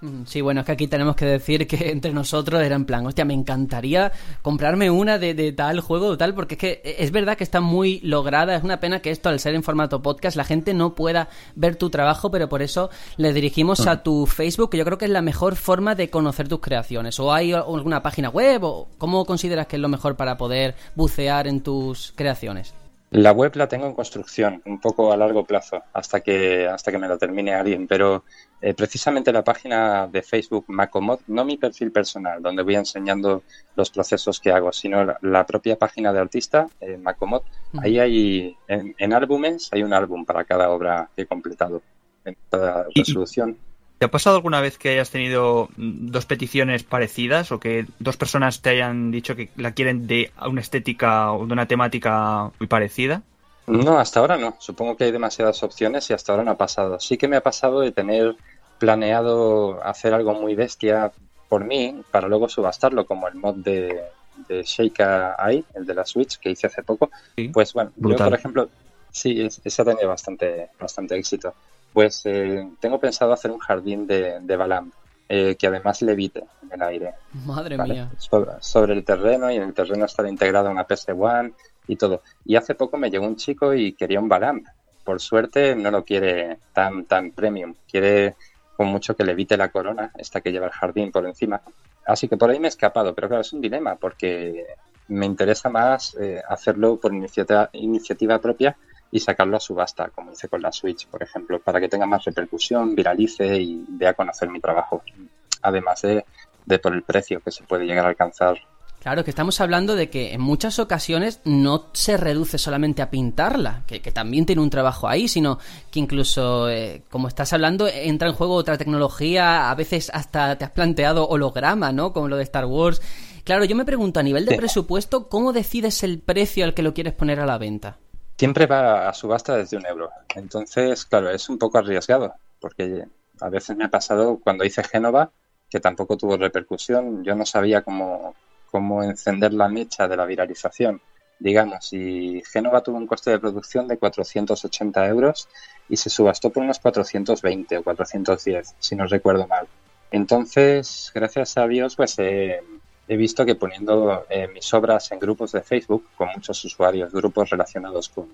Mm, sí, bueno, es que aquí tenemos que decir que [laughs] entre nosotros era en plan, hostia, me encantaría comprarme una de, tal juego o tal, porque es que es verdad que está muy lograda. Es una pena que esto, al ser en formato podcast, la gente no pueda ver tu trabajo, pero por eso le dirigimos a ah. tu Facebook, que yo creo que es la mejor forma de conocer tus creaciones. ¿O hay alguna página web? ¿O cómo consideras que es lo mejor para poder bucear en tus creaciones? La web la tengo en construcción, un poco a largo plazo, hasta que, hasta que me lo termine alguien, pero eh, precisamente la página de Facebook Macomod, no mi perfil personal, donde voy enseñando los procesos que hago, sino la, propia página de artista, eh, Macomod, ahí hay, en, álbumes, hay un álbum para cada obra que he completado, en cada resolución. ¿Te ha pasado alguna vez que hayas tenido dos peticiones parecidas o que dos personas te hayan dicho que la quieren de una estética o de una temática muy parecida? No, hasta ahora no. Supongo que hay demasiadas opciones y hasta ahora no ha pasado. Sí que me ha pasado de tener planeado hacer algo muy bestia por mí para luego subastarlo, como el mod de, de Eye, el de la Switch que hice hace poco. Pues bueno, yo por ejemplo, sí, ese ha tenido bastante, bastante éxito. Pues eh, tengo pensado hacer un jardín de, de Balam, eh, que además levite en el aire. Madre mía. Sobre, el terreno y en el terreno estará integrada una PS1 y todo. Y hace poco me llegó un chico y quería un Balam. Por suerte no lo quiere tan, tan premium. Quiere con mucho que levite la corona, esta que lleva el jardín por encima. Así que por ahí me he escapado, pero claro, es un dilema porque me interesa más eh, hacerlo por iniciativa, iniciativa propia y sacarlo a subasta, como hice con la Switch, por ejemplo, para que tenga más repercusión, viralice y dé a conocer mi trabajo. Además de, de por el precio que se puede llegar a alcanzar Claro, que estamos hablando de que en muchas ocasiones no se reduce solamente a pintarla, que, también tiene un trabajo ahí, sino que incluso, eh, como estás hablando, entra en juego otra tecnología, a veces hasta te has planteado holograma, ¿no? Como lo de Star Wars. Claro, yo me pregunto, a nivel de presupuesto, ¿cómo decides el precio al que lo quieres poner a la venta? Siempre va a subasta desde un euro. Entonces, claro, es un poco arriesgado, porque a veces me ha pasado cuando hice Génova, que tampoco tuvo repercusión, yo no sabía cómo, cómo encender la mecha de la viralización. Digamos, y Génova tuvo un coste de producción de 480 euros y se subastó por unos 420 o 410, si no recuerdo mal. Entonces, gracias a Dios, pues he visto que poniendo eh, mis obras en grupos de Facebook con muchos usuarios, grupos relacionados con,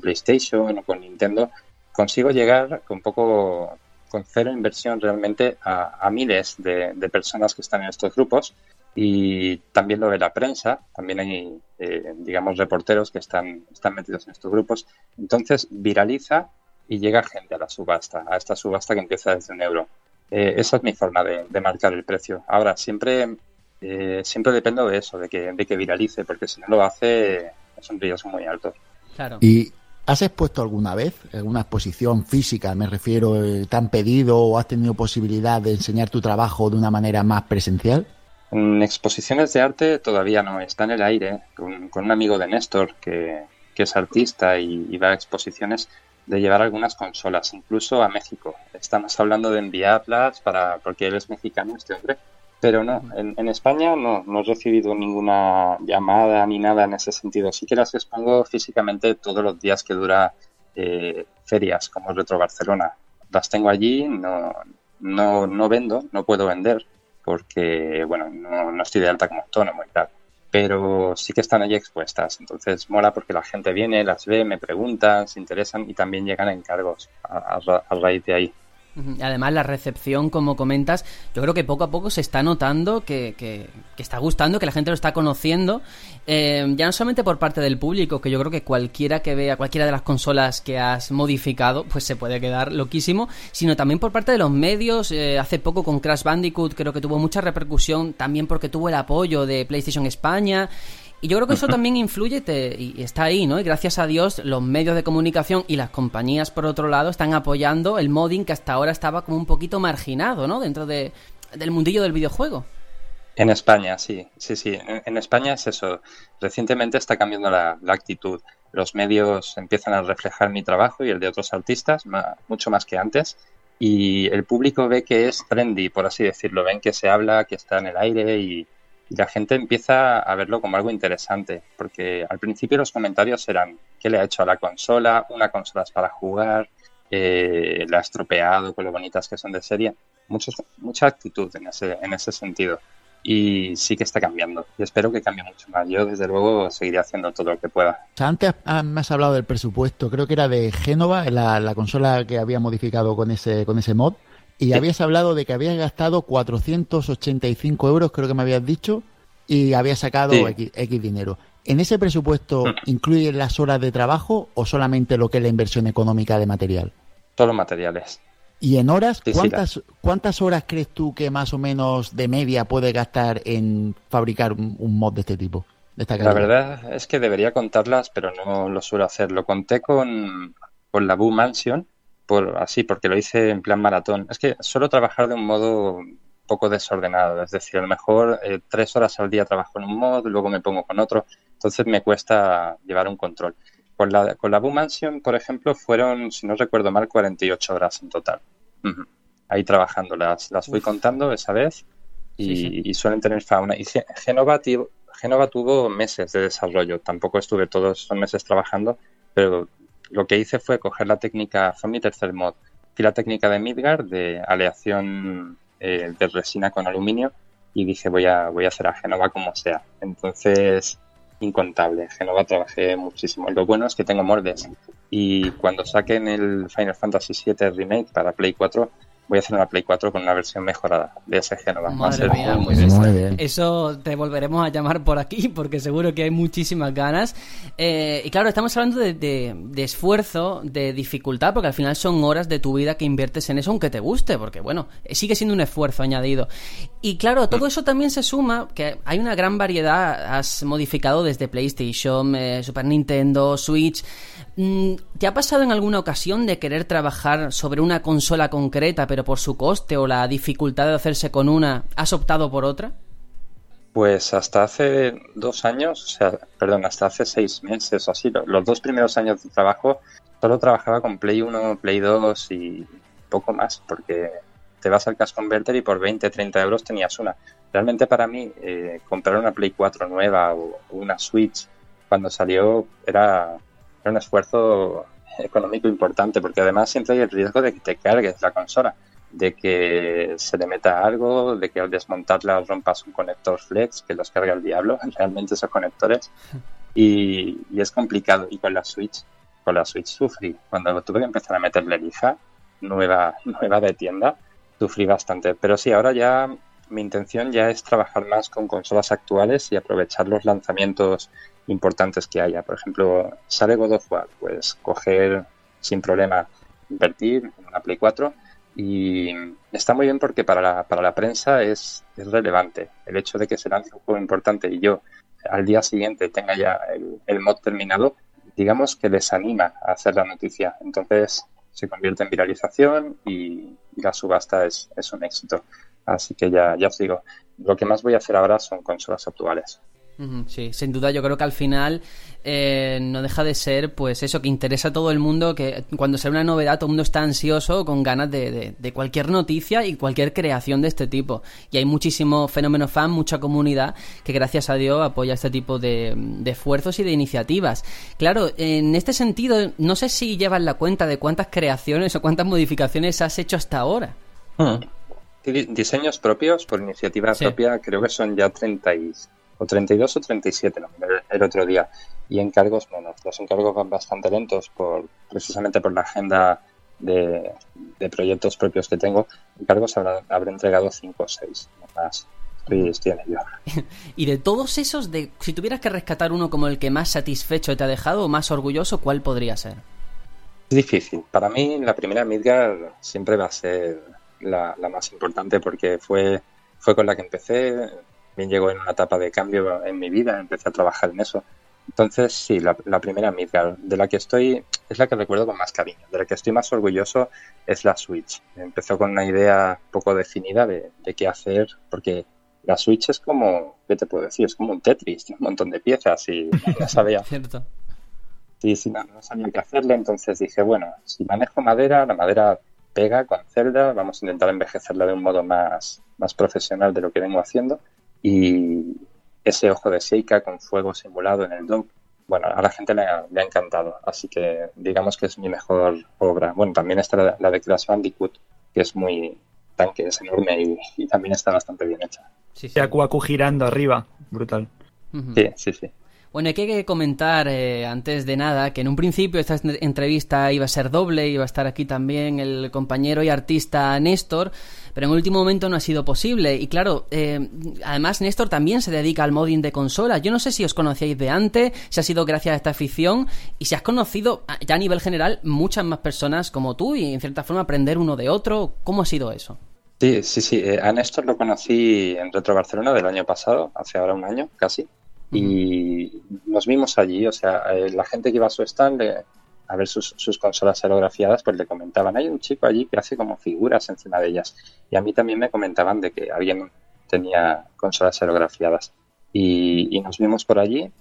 PlayStation o con Nintendo, consigo llegar con poco, con cero inversión realmente a, miles de, personas que están en estos grupos y también lo ve la prensa, también hay, eh, digamos, reporteros que están, están metidos en estos grupos. Entonces viraliza y llega gente a la subasta, a esta subasta que empieza desde un euro. Eh, esa es mi forma de, marcar el precio. Ahora, siempre, eh, siempre dependo de eso, de que, de que viralice, porque si no lo hace es un riesgo muy alto. Claro. ¿Y has expuesto alguna vez alguna exposición física, me refiero, eh, te han pedido o has tenido posibilidad de enseñar tu trabajo de una manera más presencial? En exposiciones de arte todavía no, está en el aire, con, un amigo de Néstor, que, es artista y, y va a exposiciones, de llevar algunas consolas, incluso a México. Estamos hablando de enviarlas para, porque él es mexicano, este hombre. Pero no, en, España no, no, he recibido ninguna llamada ni nada en ese sentido. Sí que las expongo físicamente todos los días que dura eh, ferias como Retro Barcelona. Las tengo allí, no, no, no vendo, no puedo vender porque, bueno, no, estoy de alta como autónomo y tal pero sí que están allí expuestas. Entonces mola porque la gente viene, las ve, me preguntan, se interesan y también llegan encargos a raíz de ahí. Además, la recepción, como comentas, yo creo que poco a poco se está notando que, que, está gustando, que la gente lo está conociendo. Eh, ya no solamente por parte del público, que yo creo que cualquiera que vea cualquiera de las consolas que has modificado, pues se puede quedar loquísimo, sino también por parte de los medios. Eh, hace poco con Crash Bandicoot creo que tuvo mucha repercusión, también porque tuvo el apoyo de PlayStation España. Y yo creo que eso [laughs] también influye y está ahí, ¿no? Y gracias a Dios los medios de comunicación y las compañías, por otro lado, están apoyando el modding que hasta ahora estaba como un poquito marginado, ¿no? Dentro de, del mundillo del videojuego. En España, sí, sí, sí. En, España es eso. Recientemente está cambiando la, actitud. Los medios empiezan a reflejar mi trabajo y el de otros artistas, mucho más que antes. Y el público ve que es trendy, por así decirlo. Ven que se habla, que está en el aire y, y la gente empieza a verlo como algo interesante, porque al principio los comentarios eran ¿qué le ha hecho a la consola? Una consola es para jugar, eh, la ha estropeado con lo bonitas que son de serie. Muchos, mucha actitud en ese, en ese sentido. Y sí que está cambiando. Y espero que cambie mucho más. Yo, desde luego, seguiré haciendo todo lo que pueda. antes me has hablado del presupuesto. Creo que era de Génova, la, la consola que había modificado con ese, con ese mod. Y habías hablado de que habías gastado 485 euros, creo que me habías dicho, y habías sacado X, dinero. ¿En ese presupuesto mm. incluye las horas de trabajo o solamente lo que es la inversión económica de material? Solo materiales. ¿Y en horas? ¿cuántas, ¿Cuántas horas crees tú que más o menos de media puedes gastar en fabricar un, mod de este tipo? la verdad es que debería contarlas, pero no lo suelo hacer. Lo conté con, con la Boo Mansion, por así, porque lo hice en plan maratón. Es que suelo trabajar de un modo poco desordenado, es decir, a lo mejor eh, tres horas al día trabajo en un modo, luego me pongo con otro, entonces me cuesta llevar un control. Con la, con la Boom Mansion, por ejemplo, fueron, si no recuerdo mal, 48 horas en total. Ahí trabajando, las, las fui contando esa vez y, suelen tener fauna. Y Genova, Genova tuvo meses de desarrollo, tampoco estuve todos esos meses trabajando, pero lo que hice fue coger la técnica, fue tercer mod, y la técnica de Midgard de aleación eh, de resina con aluminio y dije voy a, voy a hacer a Genova como sea. Entonces, incontable. Genova trabajé muchísimo. Lo bueno es que tengo moldes y cuando saquen el Final Fantasy VII Remake para Play 4 voy a hacer una Play 4 con una versión mejorada de ese Genova. Madre mía, muy bien. Eso te volveremos a llamar por aquí porque seguro que hay muchísimas ganas. Eh, y claro, estamos hablando de, de, esfuerzo, de dificultad, porque al final son horas de tu vida que inviertes en eso, aunque te guste, porque bueno, sigue siendo un esfuerzo añadido. Y claro, todo eso también se suma, que hay una gran variedad, has modificado desde PlayStation, eh, Super Nintendo, Switch. Mm, ¿Te ha pasado en alguna ocasión de querer trabajar sobre una consola concreta, pero por su coste o la dificultad de hacerse con una, has optado por otra? Pues hasta hace dos años, o sea, perdón, hasta hace seis meses o así, los dos primeros años de trabajo solo trabajaba con Play 1, Play 2 y poco más, porque te vas al Cash Converter y por 20, 30 euros tenías una. Realmente para mí eh, comprar una Play 4 nueva o una Switch cuando salió era, era un esfuerzo económico importante, porque además siempre hay el riesgo de que te cargues la consola de que se le meta algo, de que al desmontarla rompas un conector flex que los carga el diablo, [laughs] realmente esos conectores. Y, es complicado. Y con la Switch, con la Switch sufrí. Cuando tuve que empezar a meterle lija, nueva, [laughs] nueva de tienda, sufrí bastante. Pero sí, ahora ya mi intención ya es trabajar más con consolas actuales y aprovechar los lanzamientos importantes que haya. Por ejemplo, sale God of War, pues coger sin problema, invertir en una Play 4 y está muy bien porque para la, para la prensa es, es relevante el hecho de que se lance un juego importante y yo al día siguiente tenga ya el, mod terminado, digamos que les anima a hacer la noticia. Entonces se convierte en viralización y, la subasta es, es, un éxito. Así que ya, ya os digo, lo que más voy a hacer ahora son consolas actuales. Sí, sin duda yo creo que al final eh, no deja de ser pues eso que interesa a todo el mundo, que cuando se ve una novedad todo el mundo está ansioso con ganas de, de, cualquier noticia y cualquier creación de este tipo. Y hay muchísimo fenómeno fan, mucha comunidad que gracias a Dios apoya este tipo de, esfuerzos y de iniciativas. Claro, en este sentido no sé si llevas la cuenta de cuántas creaciones o cuántas modificaciones has hecho hasta ahora. Hmm. Diseños propios por iniciativa propia creo que son ya 36 o 32 o 37 el otro día. Y encargos menos. Los encargos van bastante lentos por precisamente por la agenda de, proyectos propios que tengo. Encargos habré, entregado 5 o 6, más. [laughs] Y de todos esos, de, si tuvieras que rescatar uno como el que más satisfecho te ha dejado o más orgulloso, ¿cuál podría ser? Es difícil. Para mí, la primera Midgar siempre va a ser la, la más importante porque fue, fue con la que empecé también llegó en una etapa de cambio en mi vida, empecé a trabajar en eso. Entonces, sí, la, primera Midgar, de la que estoy, es la que recuerdo con más cariño, de la que estoy más orgulloso es la Switch. Empezó con una idea poco definida de, qué hacer, porque la Switch es como, ¿qué te puedo decir? Es como un Tetris, tiene un montón de piezas y [laughs] no sabía. Cierto. Sí, sí, no, sabía qué hacerle, entonces dije, bueno, si manejo madera, la madera pega con celda, vamos a intentar envejecerla de un modo más, más profesional de lo que vengo haciendo y ese ojo de Seika con fuego simulado en el dock, bueno, a la gente le ha, encantado, así que digamos que es mi mejor obra. Bueno, también está la, de Crash Bandicoot, que es muy tanque, es enorme y, también está bastante bien hecha. Sí, sí. Akuaku girando arriba, brutal. Sí, sí, sí. Bueno, hay que comentar eh, antes de nada que en un principio esta entrevista iba a ser doble, iba a estar aquí también el compañero y artista Néstor, pero en el último momento no ha sido posible. Y claro, eh, además Néstor también se dedica al modding de consolas. Yo no sé si os conocíais de antes, si ha sido gracias a esta afición y si has conocido ya a nivel general muchas más personas como tú y en cierta forma aprender uno de otro. ¿Cómo ha sido eso? Sí, sí, sí. Eh, a Néstor lo conocí en Retro Barcelona del año pasado, hace ahora un año casi y nos vimos allí, o sea, eh, la gente que iba a su stand a ver sus, consolas aerografiadas, pues le comentaban, hay un chico allí que hace como figuras encima de ellas. Y a mí también me comentaban de que alguien tenía consolas aerografiadas. Y, nos vimos por allí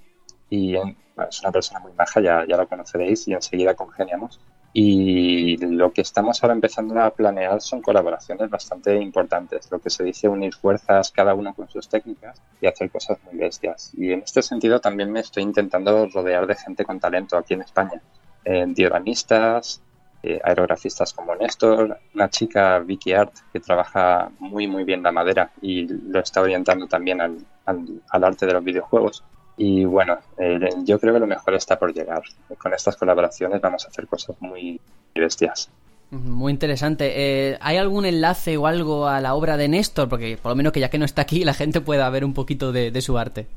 y es una persona muy maja, ya, ya lo conoceréis, y enseguida congeniamos. Y lo que estamos ahora empezando a planear son colaboraciones bastante importantes, lo que se dice unir fuerzas cada uno con sus técnicas y hacer cosas muy bestias. Y en este sentido también me estoy intentando rodear de gente con talento aquí en España. Eh, dioramistas, eh, aerografistas como Néstor, una chica Vicky Art que trabaja muy muy bien la madera y lo está orientando también al, al arte de los videojuegos. Y bueno, eh, yo creo que lo mejor está por llegar. Con estas colaboraciones vamos a hacer cosas muy bestias. Muy interesante. Eh, ¿Hay algún enlace o algo a la obra de Néstor? Porque por lo menos que ya que no está aquí, [laughs] la gente pueda ver un poquito de, su arte.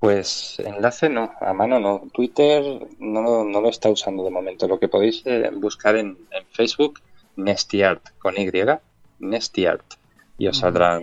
Pues enlace no, a mano no. Twitter no, no lo está usando de momento. Lo que podéis eh, buscar en, en, Facebook, Nestiart con Y, Nestiart. Y os saldrán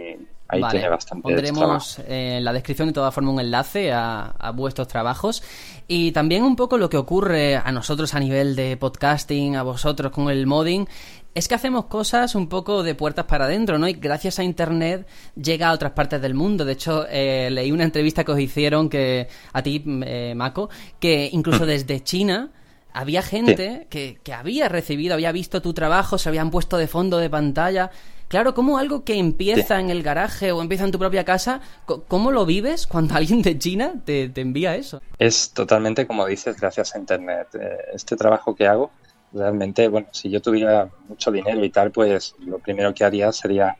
Ahí tiene bastante Pondremos en la descripción de todas formas un enlace a, a, vuestros trabajos y también un poco lo que ocurre a nosotros a nivel de podcasting, a vosotros con el modding. Es que hacemos cosas un poco de puertas para adentro, ¿no? Y gracias a Internet llega a otras partes del mundo. De hecho, eh, leí una entrevista que os hicieron que a ti, eh, Mako, que incluso [laughs] desde China había gente que, que había recibido, había visto tu trabajo, se habían puesto de fondo de pantalla. Claro, como algo que empieza en el garaje o empieza en tu propia casa, ¿cómo lo vives cuando [laughs] alguien de China te, envía eso? Es totalmente como dices, gracias a Internet. Eh, este trabajo que hago, realmente, bueno, si yo tuviera mucho dinero y tal, pues lo primero que haría sería,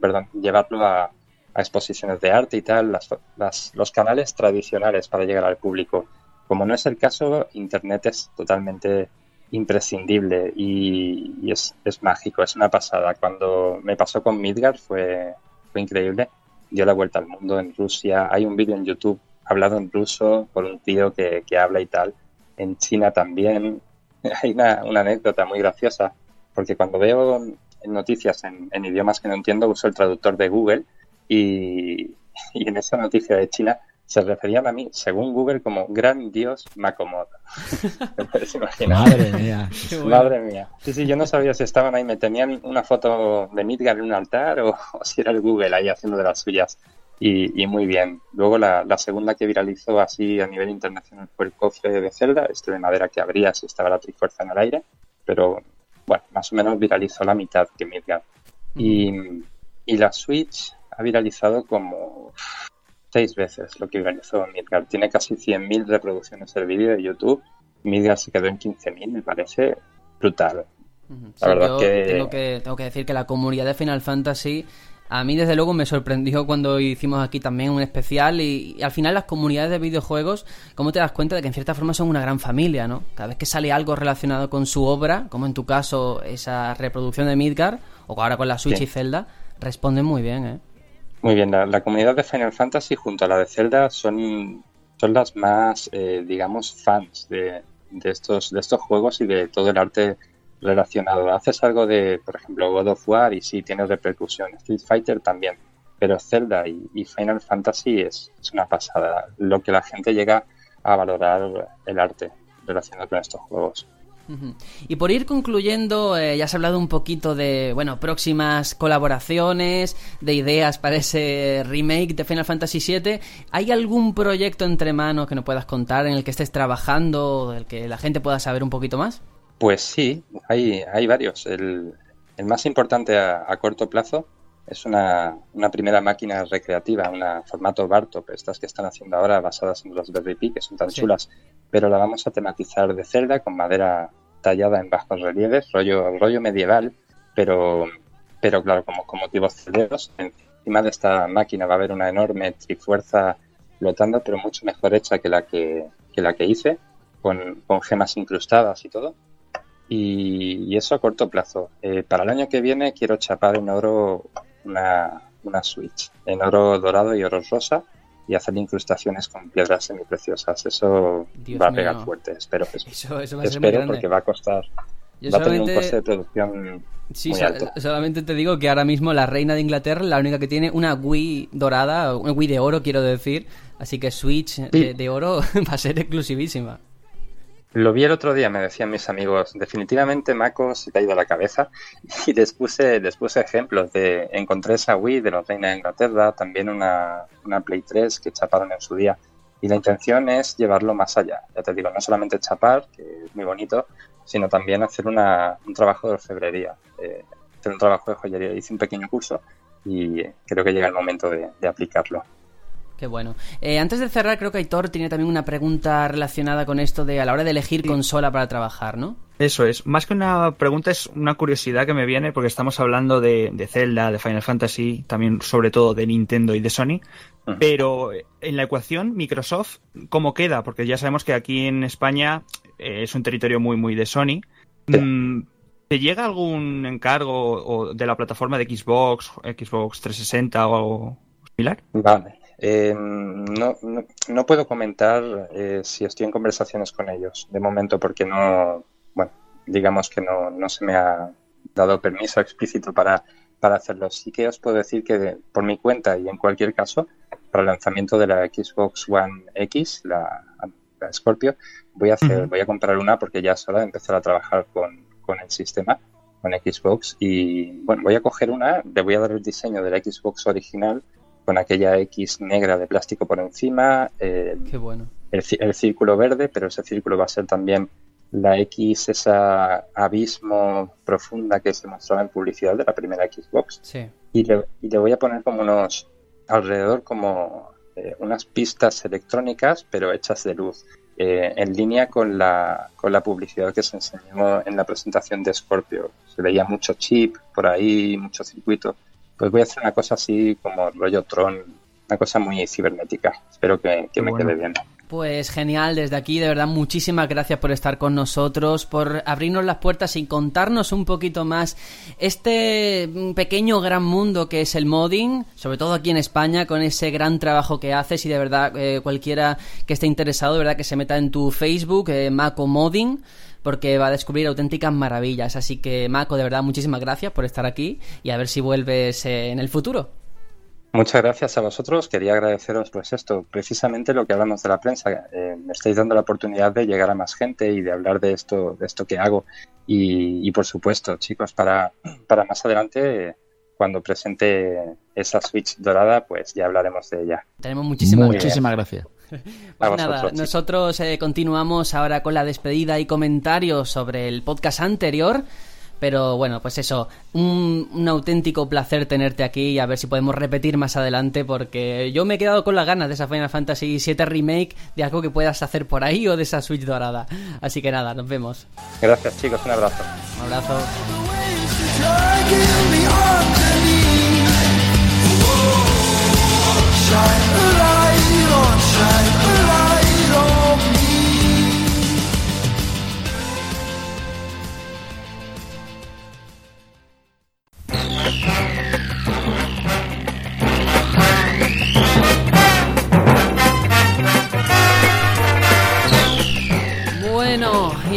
perdón, llevarlo a, exposiciones de arte y tal, las, los canales tradicionales para llegar al público. Como no es el caso, Internet es totalmente imprescindible y, es, es, mágico, es una pasada. Cuando me pasó con Midgard fue, fue increíble. Dio la vuelta al mundo en Rusia. Hay un vídeo en YouTube hablado en ruso por un tío que, que habla y tal. En China también. [laughs] Hay una, una, anécdota muy graciosa porque cuando veo noticias en, en, idiomas que no entiendo uso el traductor de Google y, [laughs] y en esa noticia de China se referían a mí, según Google, como gran dios Macomodo. [laughs] Madre mía. [laughs] Madre mía. Sí, sí, yo no sabía si estaban ahí, me tenían una foto de Midgar en un altar o, [laughs] si era el Google ahí haciendo de las suyas. Y, muy bien. Luego la, segunda que viralizó así a nivel internacional fue el cofre de Zelda, este de madera que abría si estaba la trifuerza en el aire, pero bueno, más o menos viralizó la mitad que Midgar. Y, y la Switch ha viralizado como seis veces lo que organizó Midgar. Tiene casi 100.000 reproducciones el vídeo de YouTube. Midgar se quedó en 15.000, me parece brutal. La verdad que... Tengo, que... tengo que decir que la comunidad de Final Fantasy a mí desde luego me sorprendió cuando hicimos aquí también un especial y, al final las comunidades de videojuegos, ¿cómo te das cuenta de que en cierta forma son una gran familia, ¿no? Cada vez que sale algo relacionado con su obra, como en tu caso esa reproducción de Midgar, o ahora con la Switch y Zelda, responden muy bien, ¿eh? Muy bien, la, comunidad de Final Fantasy junto a la de Zelda son, son las más, eh, digamos, fans de, de, estos, de estos juegos y de todo el arte relacionado. Haces algo de, por ejemplo, God of War y sí tiene repercusión. Street Fighter también. Pero Zelda y, Final Fantasy es, es, una pasada. Lo que la gente llega a valorar el arte relacionado con estos juegos. Y por ir concluyendo, eh, ya has hablado un poquito de, bueno, próximas colaboraciones, de ideas para ese remake de Final Fantasy VII. ¿Hay algún proyecto entre manos que nos puedas contar en el que estés trabajando, del que la gente pueda saber un poquito más? Pues sí, hay, hay varios. El, más importante a, corto plazo es una, primera máquina recreativa, una formato Bartop, estas que están haciendo ahora basadas en los Pi, que son tan chulas, pero la vamos a tematizar de celda con madera tallada en bajos relieves, rollo, rollo medieval, pero, pero claro, como con motivos celderos. Encima de esta máquina va a haber una enorme trifuerza flotando, pero mucho mejor hecha que la que, la que hice, con, gemas incrustadas y todo. Y, eso a corto plazo. Eh, para el año que viene quiero chapar en oro una, una Switch, en oro dorado y oro rosa, y hacer incrustaciones con piedras semipreciosas. Eso va a pegar fuerte, espero. Eso, va a espero porque va a costar. va a tener un coste de producción Sí, muy alto. solamente te digo que ahora mismo la reina de Inglaterra, la única que tiene una Wii dorada, una Wii de oro, quiero decir. Así que Switch de, oro [laughs] va a ser exclusivísima. Lo vi el otro día, me decían mis amigos, definitivamente Mako se te ha ido a la cabeza [laughs] y les puse, ejemplos de, encontré esa Wii de los Reina de Inglaterra, también una, una Play 3 que chaparon en su día y la intención es llevarlo más allá, ya te digo, no solamente chapar, que es muy bonito, sino también hacer una, un trabajo de orfebrería, eh, hacer un trabajo de joyería. Hice un pequeño curso y creo que llega el momento de aplicarlo. Qué bueno. Eh, antes de cerrar, creo que Aitor tiene también una pregunta relacionada con esto de a la hora de elegir consola para trabajar, ¿no? Eso es. Más que una pregunta, es una curiosidad que me viene porque estamos hablando de, Zelda, de Final Fantasy, también sobre todo de Nintendo y de Sony. Pero en la ecuación, Microsoft, ¿cómo queda? Porque ya sabemos que aquí en España eh, es un territorio muy, muy de Sony. Mm, ¿Te llega algún encargo de la plataforma de Xbox, Xbox 360 o similar? Vale. Eh, no, no, puedo comentar eh, si estoy en conversaciones con ellos de momento porque no, bueno, digamos que no, no se me ha dado permiso explícito para, para hacerlo. Sí que os puedo decir que por mi cuenta y en cualquier caso, para el lanzamiento de la Xbox One X, la, Scorpio, voy a hacer, voy a comprar una porque ya es hora de empezar a trabajar con, con el sistema, con Xbox. Y bueno, voy a coger una, le voy a dar el diseño de la Xbox original con aquella X negra de plástico por encima. Qué bueno. El, el, círculo verde, pero ese círculo va a ser también la X, esa abismo profunda que se mostraba en publicidad de la primera Xbox. Sí. Y, le, y le voy a poner como unos, alrededor como eh, unas pistas electrónicas, pero hechas de luz, eh, en línea con la, con la publicidad que se enseñó en la presentación de Scorpio. Se veía mucho chip por ahí, mucho circuito. Pues voy a hacer una cosa así como rollo Tron, una cosa muy cibernética. Espero que, que me quede bien. Pues genial, desde aquí de verdad muchísimas gracias por estar con nosotros, por abrirnos las puertas y contarnos un poquito más este pequeño gran mundo que es el modding, sobre todo aquí en España con ese gran trabajo que haces y de verdad eh, cualquiera que esté interesado, de verdad que se meta en tu Facebook, eh, Mako Modding porque va a descubrir auténticas maravillas. Así que, Mako, de verdad, muchísimas gracias por estar aquí y a ver si vuelves eh, en el futuro. Muchas gracias a vosotros. Quería agradeceros pues esto, precisamente lo que hablamos de la prensa. Eh, me estáis dando la oportunidad de llegar a más gente y de hablar de esto, de esto que hago. Y, por supuesto, chicos, para, para más adelante, cuando presente esa Switch dorada, pues ya hablaremos de ella. Tenemos muchísimas, muchísimas gracias. [laughs] Pues nada, nosotros eh, continuamos ahora con la despedida y comentarios sobre el podcast anterior. Pero bueno, pues eso, un, auténtico placer tenerte aquí y a ver si podemos repetir más adelante porque yo me he quedado con las ganas de esa Final Fantasy VII Remake, de algo que puedas hacer por ahí o de esa Switch dorada. Así que nada, nos vemos. Gracias chicos, un abrazo. Un abrazo. shine a light on, shine a light on.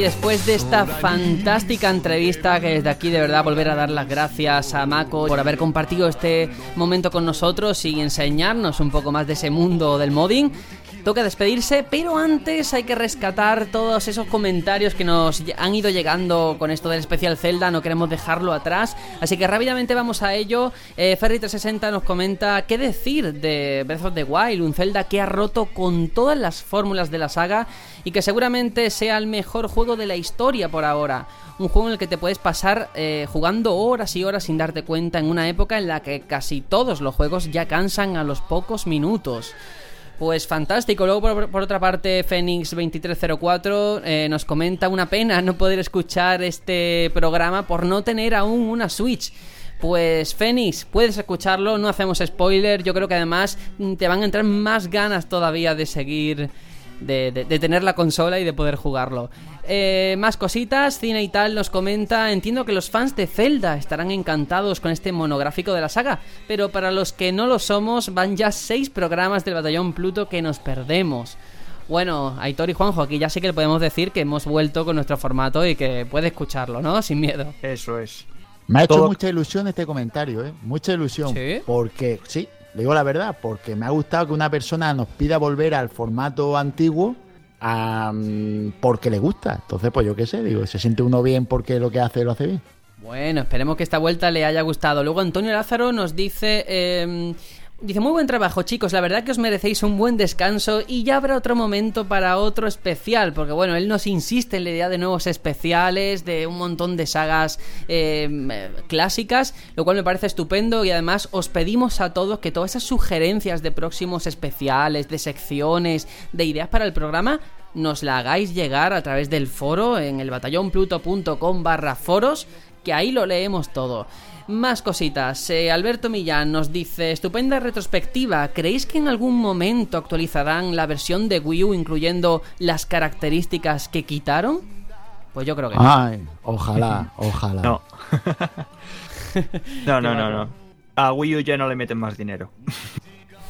Después de esta fantástica entrevista, que desde aquí de verdad volver a dar las gracias a Mako por haber compartido este momento con nosotros y enseñarnos un poco más de ese mundo del modding, toca despedirse, pero antes hay que rescatar todos esos comentarios que nos han ido llegando con esto del especial Zelda, no queremos dejarlo atrás, así que rápidamente vamos a ello. Eh, Ferry360 nos comenta qué decir de Breath of the Wild, un Zelda que ha roto con todas las fórmulas de la saga y que seguramente sea el mejor juego de la historia por ahora. Un juego en el que te puedes pasar eh, jugando horas y horas sin darte cuenta en una época en la que casi todos los juegos ya cansan a los pocos minutos. Pues fantástico. Luego, por, otra parte, Fénix2304 eh, nos comenta una pena no poder escuchar este programa por no tener aún una Switch. Pues Fénix, puedes escucharlo, no hacemos spoiler. Yo creo que además mm, te van a entrar más ganas todavía de seguir de, tener la consola y de poder jugarlo. Eh, más cositas, Cine y tal nos comenta, entiendo que los fans de Zelda estarán encantados con este monográfico de la saga, pero para los que no lo somos van ya seis programas del Batallón Pluto que nos perdemos. Bueno, Aitor y Juanjo, aquí ya sí que le podemos decir que hemos vuelto con nuestro formato y que puede escucharlo, ¿no? Sin miedo. Eso es. Me ha hecho mucha ilusión este comentario, ¿eh? Mucha ilusión. ¿Sí? Porque, sí, le digo la verdad, porque me ha gustado que una persona nos pida volver al formato antiguo porque le gusta. Entonces, pues yo qué sé, digo, se siente uno bien porque lo que hace lo hace bien. Bueno, esperemos que esta vuelta le haya gustado. Luego Antonio Lázaro nos dice... Eh, Dice, muy buen trabajo chicos, la verdad que os merecéis un buen descanso y ya habrá otro momento para otro especial, porque bueno, él nos insiste en la idea de nuevos especiales, de un montón de sagas em, clásicas, lo cual me parece estupendo y además os pedimos a todos que todas esas sugerencias de próximos especiales, de secciones, de ideas para el programa, nos la hagáis llegar a través del foro en el batallonpluto.com barra foros, que ahí lo leemos todo. Más cositas. Eh, Alberto Millán nos dice, estupenda retrospectiva. ¿Creéis que en algún momento actualizarán la versión de Wii U incluyendo las características que quitaron? Pues yo creo que no. Ay, ojalá, ojalá. No. [laughs] no, no, no, no. A Wii U ya no le meten más dinero.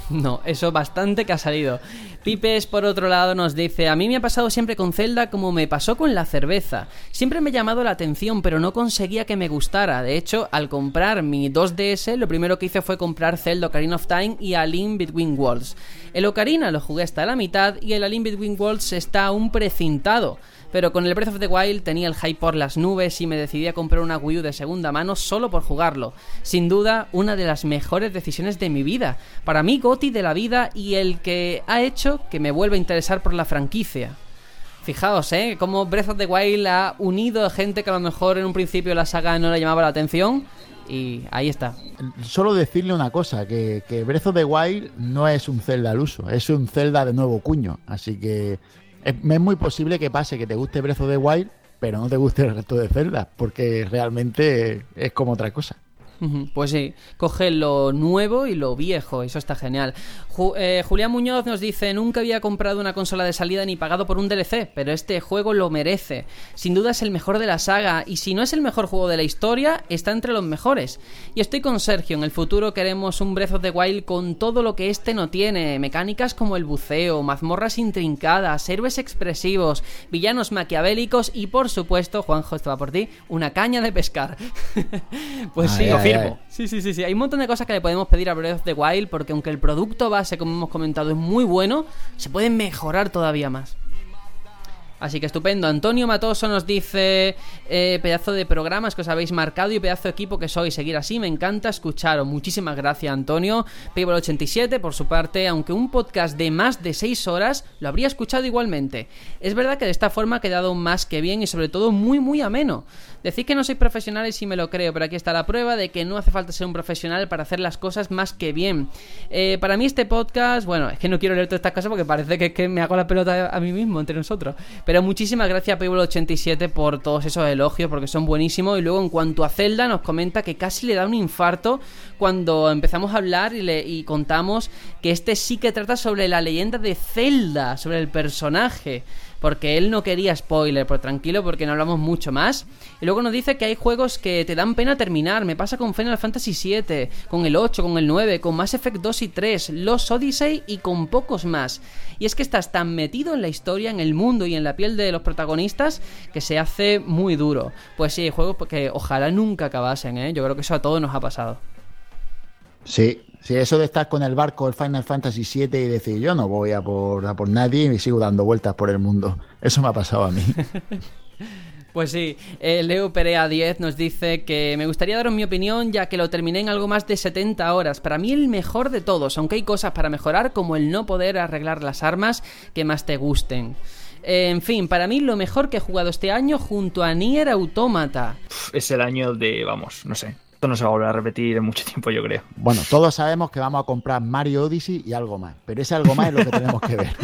No, eso bastante que ha salido. Pipes, por otro lado, nos dice: A mí me ha pasado siempre con Zelda como me pasó con la cerveza. Siempre me ha llamado la atención, pero no conseguía que me gustara. De hecho, al comprar mi 2DS, lo primero que hice fue comprar Zelda Ocarina of Time y A Link Between Worlds. El Ocarina lo jugué hasta la mitad y el A Between Worlds está aún precintado pero con el Breath of the Wild tenía el hype por las nubes y me decidí a comprar una Wii U de segunda mano solo por jugarlo. Sin duda, una de las mejores decisiones de mi vida. Para mí, Goti de la vida y el que ha hecho que me vuelva a interesar por la franquicia. Fijaos, ¿eh? Cómo Breath of the Wild ha unido a gente que a lo mejor en un principio la saga no le llamaba la atención. Y ahí está. Solo decirle una cosa, que, que Breath of the Wild no es un Zelda al uso, es un Zelda de nuevo cuño. Así que es, muy posible que pase que te guste Breath of the Wild, pero no te guste el resto de Zelda, porque realmente es como otra cosa. Pues sí, coge lo nuevo y lo viejo, eso está genial. Eh, Julián Muñoz nos dice, nunca había comprado una consola de salida ni pagado por un DLC, pero este juego lo merece. Sin duda es el mejor de la saga, y si no es el mejor juego de la historia, está entre los mejores. Y estoy con Sergio, en el futuro queremos un Breath of the Wild con todo lo que este no tiene, mecánicas como el buceo, mazmorras intrincadas, héroes expresivos, villanos maquiavélicos y por supuesto, Juanjo, esto va por ti, una caña de pescar. [laughs] pues sí, Sí, sí, sí, sí. Hay un montón de cosas que le podemos pedir a Breath of the Wild porque aunque el producto base, como hemos comentado, es muy bueno, se puede mejorar todavía más. Así que estupendo. Antonio Matoso nos dice: eh, pedazo de programas que os habéis marcado y pedazo de equipo que sois. Seguir así, me encanta escucharos. Muchísimas gracias, Antonio. Payball87, por su parte, aunque un podcast de más de 6 horas, lo habría escuchado igualmente. Es verdad que de esta forma ha quedado más que bien y, sobre todo, muy, muy ameno. Decís que no sois profesionales y me lo creo, pero aquí está la prueba de que no hace falta ser un profesional para hacer las cosas más que bien. Eh, para mí este podcast, bueno, es que no quiero leer todas estas cosas porque parece que, que me hago la pelota a mí mismo entre nosotros. Pero muchísimas gracias a Payball87 por todos esos elogios porque son buenísimos. Y luego en cuanto a Zelda nos comenta que casi le da un infarto cuando empezamos a hablar y, le, y contamos que este sí que trata sobre la leyenda de Zelda, sobre el personaje porque él no quería spoiler, pero tranquilo porque no hablamos mucho más. Y luego nos dice que hay juegos que te dan pena terminar. Me pasa con Final Fantasy VII, con el 8, con el 9, con Mass Effect 2 y 3, Los Odyssey y con pocos más. Y es que estás tan metido en la historia, en el mundo y en la piel de los protagonistas que se hace muy duro. Pues sí, hay juegos que ojalá nunca acabasen, ¿eh? Yo creo que eso a todos nos ha pasado. Sí, Sí, eso de estar con el barco el Final Fantasy VII y decir yo no voy a por, a por nadie y sigo dando vueltas por el mundo. Eso me ha pasado a mí. [laughs] Pues sí, eh, Leo Perea 10 nos dice que me gustaría daros mi opinión ya que lo terminé en algo más de 70 horas. Para mí el mejor de todos, aunque hay cosas para mejorar como el no poder arreglar las armas que más te gusten. en fin, para mí lo mejor que he jugado este año junto a Nier Automata. Es el año de, vamos, no sé, no se va a volver a repetir en mucho tiempo, yo creo. Bueno, todos sabemos que vamos a comprar Mario Odyssey y algo más, pero ese algo más es lo que [laughs] tenemos que ver.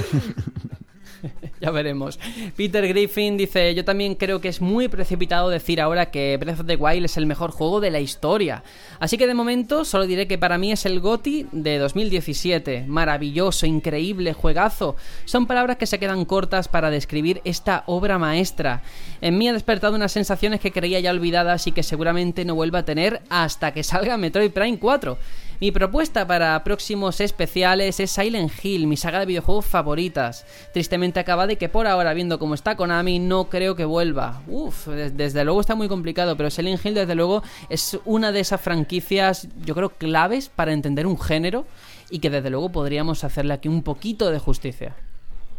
[laughs] ya veremos. Peter Griffin dice, yo también creo que es muy precipitado decir ahora que Breath of the Wild es el mejor juego de la historia. Así que de momento solo diré que para mí es el GOTI de 2017. Maravilloso, increíble, juegazo. Son palabras que se quedan cortas para describir esta obra maestra. En mí ha despertado unas sensaciones que creía ya olvidadas y que seguramente no vuelva a tener hasta que salga Metroid Prime 4. Mi propuesta para próximos especiales es Silent Hill, mi saga de videojuegos favoritas. Tristemente acaba y que por ahora, viendo cómo está Konami, no creo que vuelva. Uf, desde luego está muy complicado, pero Silent Hill desde luego es una de esas franquicias, yo creo, claves para entender un género y que desde luego podríamos hacerle aquí un poquito de justicia.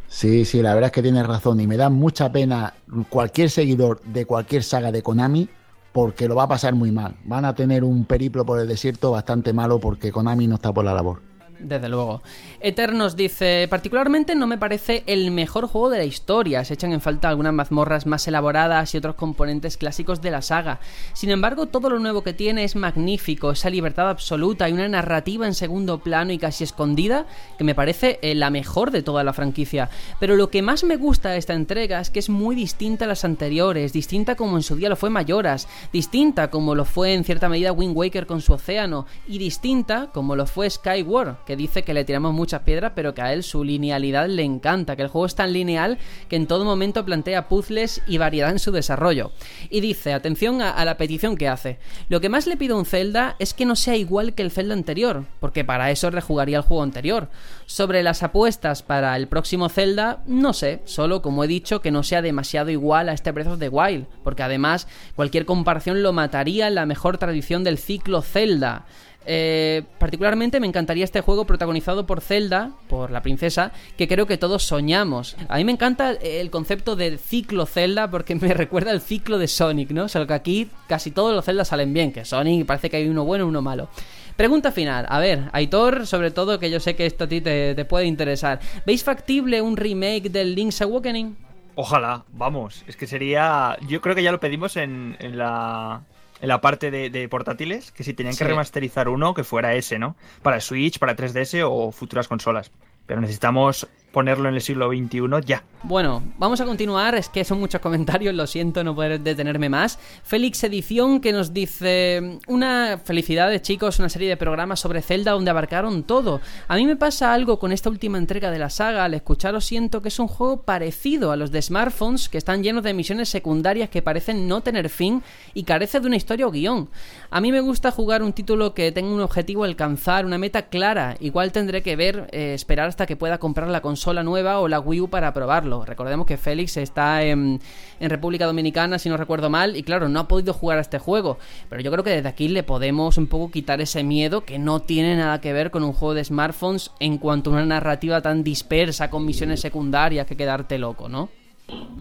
Sí, sí, la verdad es que tienes razón y me da mucha pena cualquier seguidor de cualquier saga de Konami porque lo va a pasar muy mal. Van a tener un periplo por el desierto bastante malo porque Konami no está por la labor. Desde luego. Eternos dice, particularmente no me parece el mejor juego de la historia, se echan en falta algunas mazmorras más elaboradas y otros componentes clásicos de la saga. Sin embargo, todo lo nuevo que tiene es magnífico, esa libertad absoluta y una narrativa en segundo plano y casi escondida que me parece eh, la mejor de toda la franquicia. Pero lo que más me gusta de esta entrega es que es muy distinta a las anteriores, distinta como en su día lo fue Mayoras, distinta como lo fue en cierta medida Wind Waker con su océano y distinta como lo fue Skyward que dice que le tiramos muchas piedras, pero que a él su linealidad le encanta, que el juego es tan lineal que en todo momento plantea puzzles y variedad en su desarrollo. Y dice, atención a, la petición que hace, lo que más le pido a un Zelda es que no sea igual que el Zelda anterior, porque para eso rejugaría el juego anterior. Sobre las apuestas para el próximo Zelda, no sé, solo como he dicho, que no sea demasiado igual a este Breath of the Wild, porque además cualquier comparación lo mataría en la mejor tradición del ciclo Zelda. Eh, particularmente me encantaría este juego protagonizado por Zelda, por la princesa, que creo que todos soñamos. A mí me encanta el concepto de ciclo Zelda porque [laughs] me recuerda al ciclo de Sonic, ¿no? Solo que aquí casi todos los Zelda salen bien, que Sonic parece que hay uno bueno y uno malo. Pregunta final. A ver, Aitor, sobre todo, que yo sé que esto a ti te, te puede interesar. ¿Veis factible un remake del Link's Awakening? Ojalá, vamos. Es que sería. Yo creo que ya lo pedimos en, en la. En la parte de, de portátiles, que si tenían que remasterizar uno, que fuera ese, ¿no? Para Switch, para 3DS o futuras consolas. Pero necesitamos ponerlo en el siglo XXI ya. Bueno, vamos a continuar, es que son muchos comentarios, lo siento no poder detenerme más. Félix Edición que nos dice, una felicidades chicos, una serie de programas sobre Zelda donde abarcaron todo. A mí me pasa algo con esta última entrega de la saga, al escucharos siento que es un juego parecido a los de smartphones que están llenos de misiones secundarias que parecen no tener fin y carece de una historia o guion. A mí me gusta jugar un título que tenga un objetivo alcanzar, una meta clara, igual tendré que ver, eh, esperar hasta que pueda comprar la consola nueva o la Wii U para probarlo. Recordemos que Félix está en, en República Dominicana, si no recuerdo mal, y claro, no ha podido jugar a este juego. Pero yo creo que desde aquí le podemos un poco quitar ese miedo que no tiene nada que ver con un juego de smartphones en cuanto a una narrativa tan dispersa con misiones secundarias que quedarte loco, ¿no?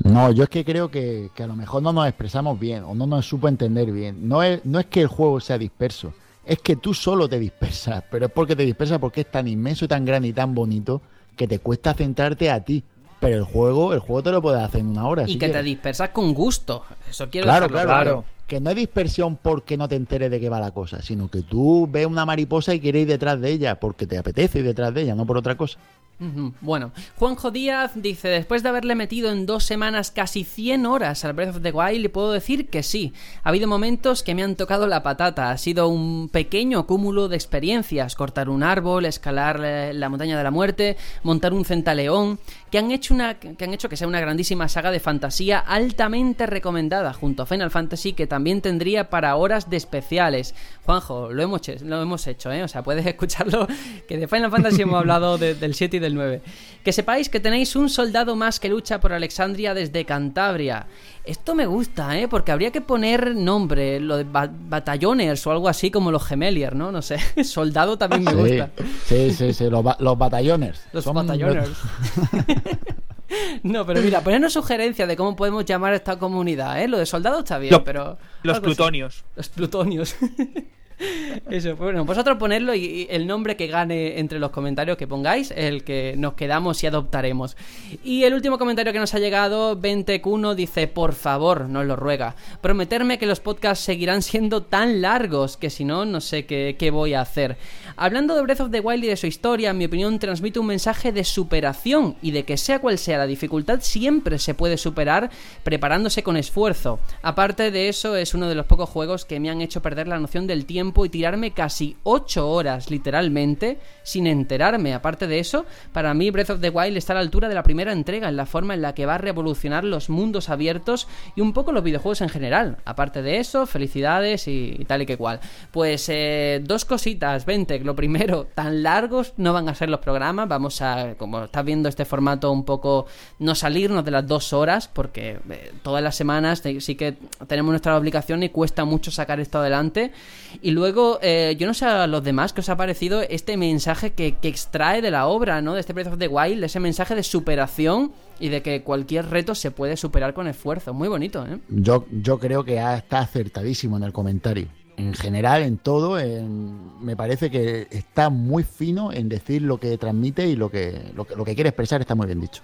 No, yo es que creo que, que a lo mejor no nos expresamos bien o no nos supo entender bien. No es, no es que el juego sea disperso, es que tú solo te dispersas, pero es porque te dispersas porque es tan inmenso, tan grande y tan bonito que te cuesta centrarte a ti. Pero el juego, el juego te lo puedes hacer en una hora. Y que te dispersas con gusto. Eso quiero claro, claro. claro. Que no es dispersión porque no te enteres de qué va la cosa, sino que tú ves una mariposa y quieres ir detrás de ella porque te apetece ir detrás de ella, no por otra cosa. Bueno, Juanjo Díaz dice, después de haberle metido en dos semanas casi 100 horas al Breath of the Wild, le puedo decir que sí. Ha habido momentos que me han tocado la patata. Ha sido un pequeño cúmulo de experiencias. Cortar un árbol, escalar eh, la montaña de la muerte, montar un centaleón, que han hecho, una, que han hecho que sea una grandísima saga de fantasía altamente recomendada, junto a Final Fantasy, que también tendría para horas de especiales. Juanjo, lo hemos, he- lo hemos hecho, ¿eh? O sea, puedes [laughs] escucharlo, que de Final Fantasy hemos hablado de- del 7 y del 9. Que sepáis que tenéis un soldado más que lucha por Alexandria desde Cantabria. Esto me gusta, ¿eh? Porque habría que poner nombre, lo de ba- batalloners o algo así como los gemelier, ¿no? No sé, [laughs] soldado también me Sí, gusta. sí, sí, sí, los, ba- los batallones. Los Son- batalloners. [laughs] [laughs] no, pero mira, ponernos sugerencias de cómo podemos llamar a esta comunidad, ¿eh? Lo de soldado está bien, Lo- pero... Los así. plutonios. Los plutonios. [laughs] Eso, bueno, vosotros ponedlo y, y el nombre que gane entre los comentarios que pongáis, el que nos quedamos y adoptaremos. Y el último comentario que nos ha llegado, 20Cuno, dice, por favor, nos lo ruega, prometerme que los podcasts seguirán siendo tan largos que si no, no sé qué, qué voy a hacer. Hablando de Breath of the Wild y de su historia, en mi opinión transmite un mensaje de superación y de que sea cual sea la dificultad, siempre se puede superar preparándose con esfuerzo. Aparte de eso, es uno de los pocos juegos que me han hecho perder la noción del tiempo y tirarme casi 8 horas literalmente sin enterarme. Aparte de eso, para mí Breath of the Wild está a la altura de la primera entrega en la forma en la que va a revolucionar los mundos abiertos y un poco los videojuegos en general. Aparte de eso, felicidades y, tal y que cual. Pues eh, dos cositas, 20. Lo primero, tan largos no van a ser los programas. Vamos a, como estás viendo este formato, un poco no salirnos de las dos horas porque eh, todas las semanas sí que tenemos nuestra obligación y cuesta mucho sacar esto adelante. Y luego, eh, yo no sé a los demás qué os ha parecido este mensaje que, que extrae de la obra, ¿no? De este of the Wild, ese mensaje de superación y de que cualquier reto se puede superar con esfuerzo. Muy bonito, ¿eh? Yo, yo creo que está acertadísimo en el comentario. En general, en todo, me parece que está muy fino en decir lo que transmite y lo que, lo que, lo que quiere expresar está muy bien dicho.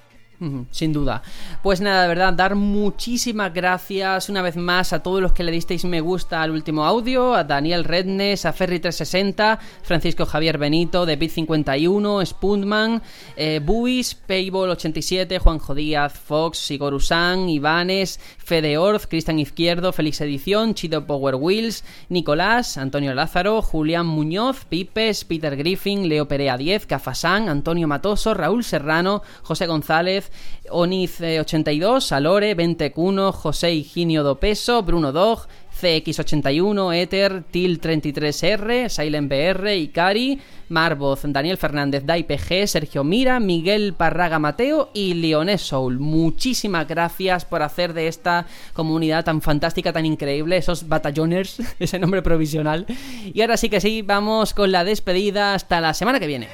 Sin duda. Pues nada, de verdad, dar muchísimas gracias una vez más a todos los que le disteis me gusta al último audio, a Daniel Rednes, a Ferry360, Francisco Javier Benito, David51, Spuntman, eh, Buis, Payball87, Juanjo Díaz, Fox, Sigorusan, Ivanes, Fede Orz, Cristian Izquierdo, Félix Edición, Chido Power Wheels, Nicolás, Antonio Lázaro, Julián Muñoz, Pipes, Peter Griffin, Leo Perea 10, Cafasán, Antonio Matoso, Raúl Serrano, José González, Oniz82, Alore, Ventecuno, José Higinio Dopeso, Bruno Dog, CX81, Ether, TIL33R, Silent BR, Ikari, Marvoz, Daniel Fernández, DaiPG, Sergio Mira, Miguel Parraga Mateo y Leonés Soul. Muchísimas gracias por hacer de esta comunidad tan fantástica, tan increíble, esos batallones, [laughs] ese nombre provisional. Y ahora sí que sí, vamos con la despedida hasta la semana que viene.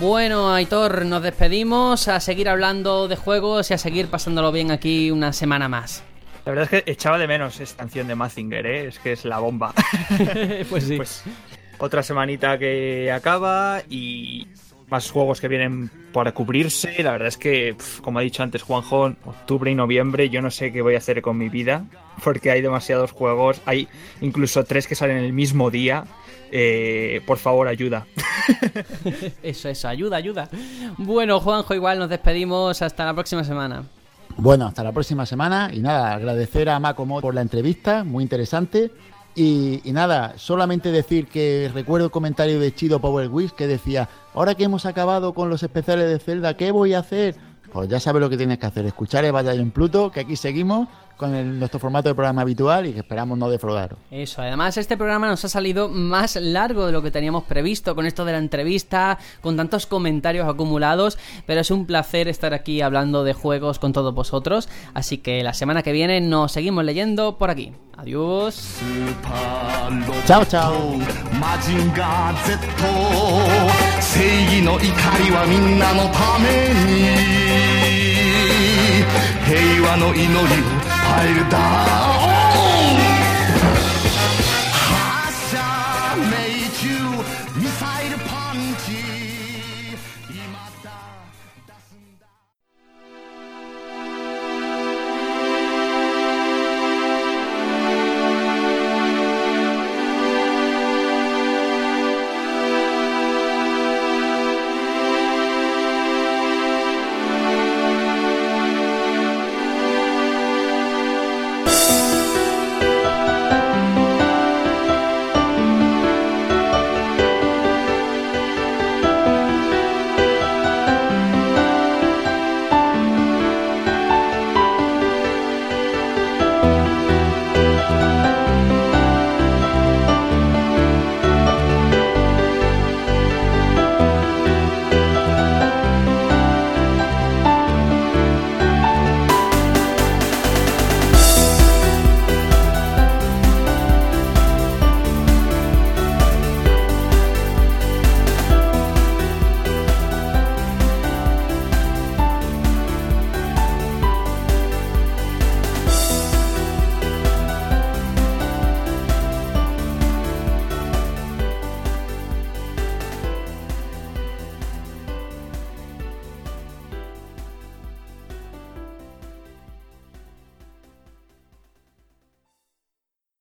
Bueno, Aitor, nos despedimos a seguir hablando de juegos y a seguir pasándolo bien aquí una semana más. La verdad es que echaba de menos esta canción de Mazinger, ¿eh? es que es la bomba. [laughs] pues sí. Pues, otra semanita que acaba y más juegos que vienen para cubrirse. La verdad es que, como ha dicho antes Juanjo, octubre y noviembre yo no sé qué voy a hacer con mi vida [laughs] porque hay demasiados juegos. Hay incluso tres que salen el mismo día. Eh, por favor, ayuda. [laughs] eso, eso, ayuda, ayuda. Bueno, Juanjo, igual nos despedimos. Hasta la próxima semana. Bueno, hasta la próxima semana. Y nada, agradecer a Macomo por la entrevista, muy interesante. Y, nada, solamente decir que recuerdo el comentario de Chido Power Wish que decía, ahora que hemos acabado con los especiales de Zelda, ¿qué voy a hacer? Pues ya sabes lo que tienes que hacer, escuchar el en Pluto, que aquí seguimos con nuestro formato de programa habitual y que esperamos no defraudaros. Eso, además este programa nos ha salido más largo de lo que teníamos previsto con esto de la entrevista, con tantos comentarios acumulados, pero es un placer estar aquí hablando de juegos con todos vosotros, así que la semana que viene nos seguimos leyendo por aquí. Adiós. Chao, chao. 平和の祈りをファイルダウン